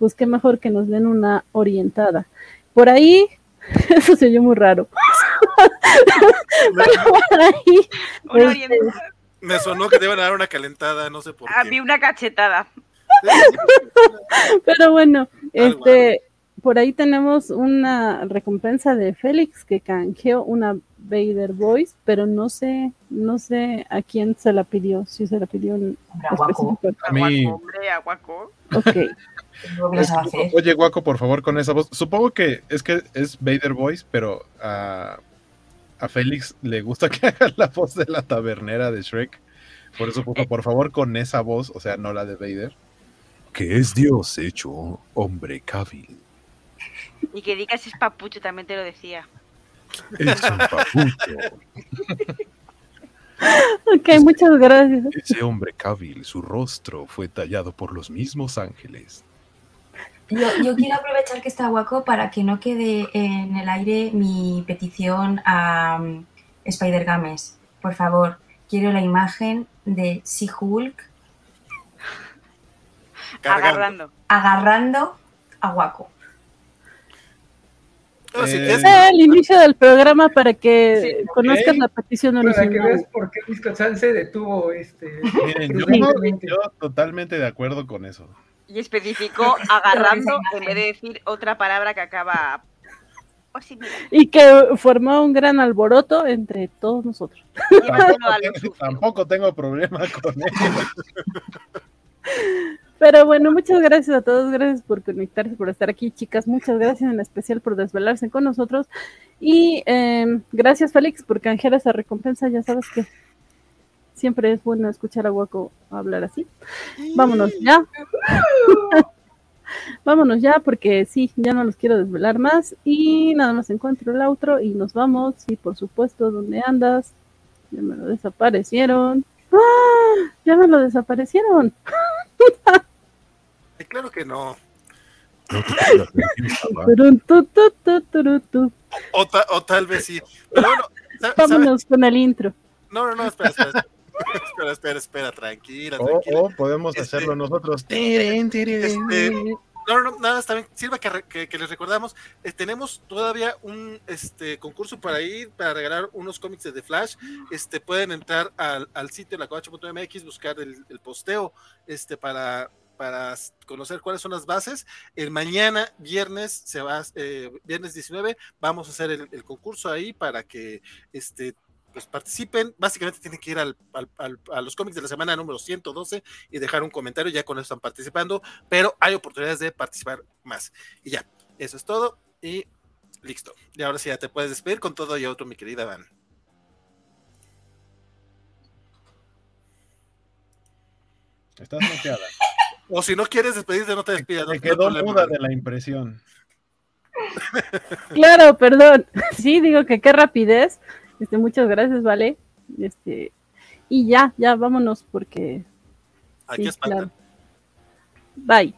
pues qué mejor que nos den una orientada. Por ahí, eso se oyó muy raro. Pero por ahí, este, me sonó que te iban a dar una calentada, no sé por qué. A mí una cachetada. Pero bueno, este, por ahí tenemos una recompensa de Félix que canjeó una Vader Voice, pero no sé, no sé a quién se la pidió, si se la pidió en A mí. Hombre, a Ok. Oye, Guaco, por favor, con esa voz. Supongo que es que es Vader Voice, pero a, a Félix le gusta que haga la voz de la tabernera de Shrek. Por eso, por, por favor, con esa voz, o sea, no la de Vader. Que es Dios hecho hombre cábil. Y que digas es papucho, también te lo decía. Es un papucho. ok, muchas gracias. Ese hombre cábil, su rostro fue tallado por los mismos ángeles. Yo, quiero aprovechar que está Guaco para que no quede en el aire mi petición a um, Spider Games. Por favor, quiero la imagen de She-Hulk agarrando. agarrando a Guaco. No, sí, Eh, es- el inicio del programa para que Sí, conozcas la petición Para que original. veas por qué Biscochan se detuvo este. Miren, yo, yo totalmente de acuerdo con eso. Y especificó agarrando en vez de decir otra palabra que acaba. Oh, sí. Y que formó un gran alboroto entre todos nosotros. Tampoco tengo, sucio. tampoco tengo problema con eso. Pero bueno, muchas gracias a todos, gracias por conectarse, por estar aquí, chicas. Muchas gracias en especial por desvelarse con nosotros. Y eh, gracias, Félix, por canjear esa recompensa. Ya sabes que siempre es bueno escuchar a Waco hablar así. Vámonos ya. Vámonos ya, porque sí, ya no los quiero desvelar más. Y nada más encuentro el outro y nos vamos. Y por supuesto, ¿dónde andas? Ya me lo desaparecieron. ¡Ah! Ya me lo desaparecieron. Claro que no. Tu. O, ta- o tal vez sí. Vámonos con el intro. No, no, no, espera, espera. Espera, espera, espera, espera, tranquila, O, tranquila. podemos Este- hacerlo nosotros. Tirin. Este, No, no, nada, bien. Sirva que, re- que- que les recordamos. eh, tenemos todavía un este concurso para ir, para regalar unos cómics de The Flash. Este, pueden entrar al, al sitio lacovacha.mx, buscar el, el posteo este, para, para conocer cuáles son las bases. El mañana, viernes, se va, eh, viernes 19, vamos a hacer el, el concurso ahí para que este, pues participen. Básicamente tienen que ir al, al- al- a los cómics de la semana número 112 y dejar un comentario. Ya con eso están participando, pero hay oportunidades de participar más. Y ya, eso es todo. Y listo. Y ahora sí ya te puedes despedir con todo y otro, mi querida Van. Estás muteada. O si no quieres despedirte, no te despidas. no- Me no quedó problema. muda de la impresión. Claro, perdón. Sí, digo que qué rapidez. Este, muchas gracias, vale. Este, y ya, ya vámonos porque Aquí sí, claro. Bye.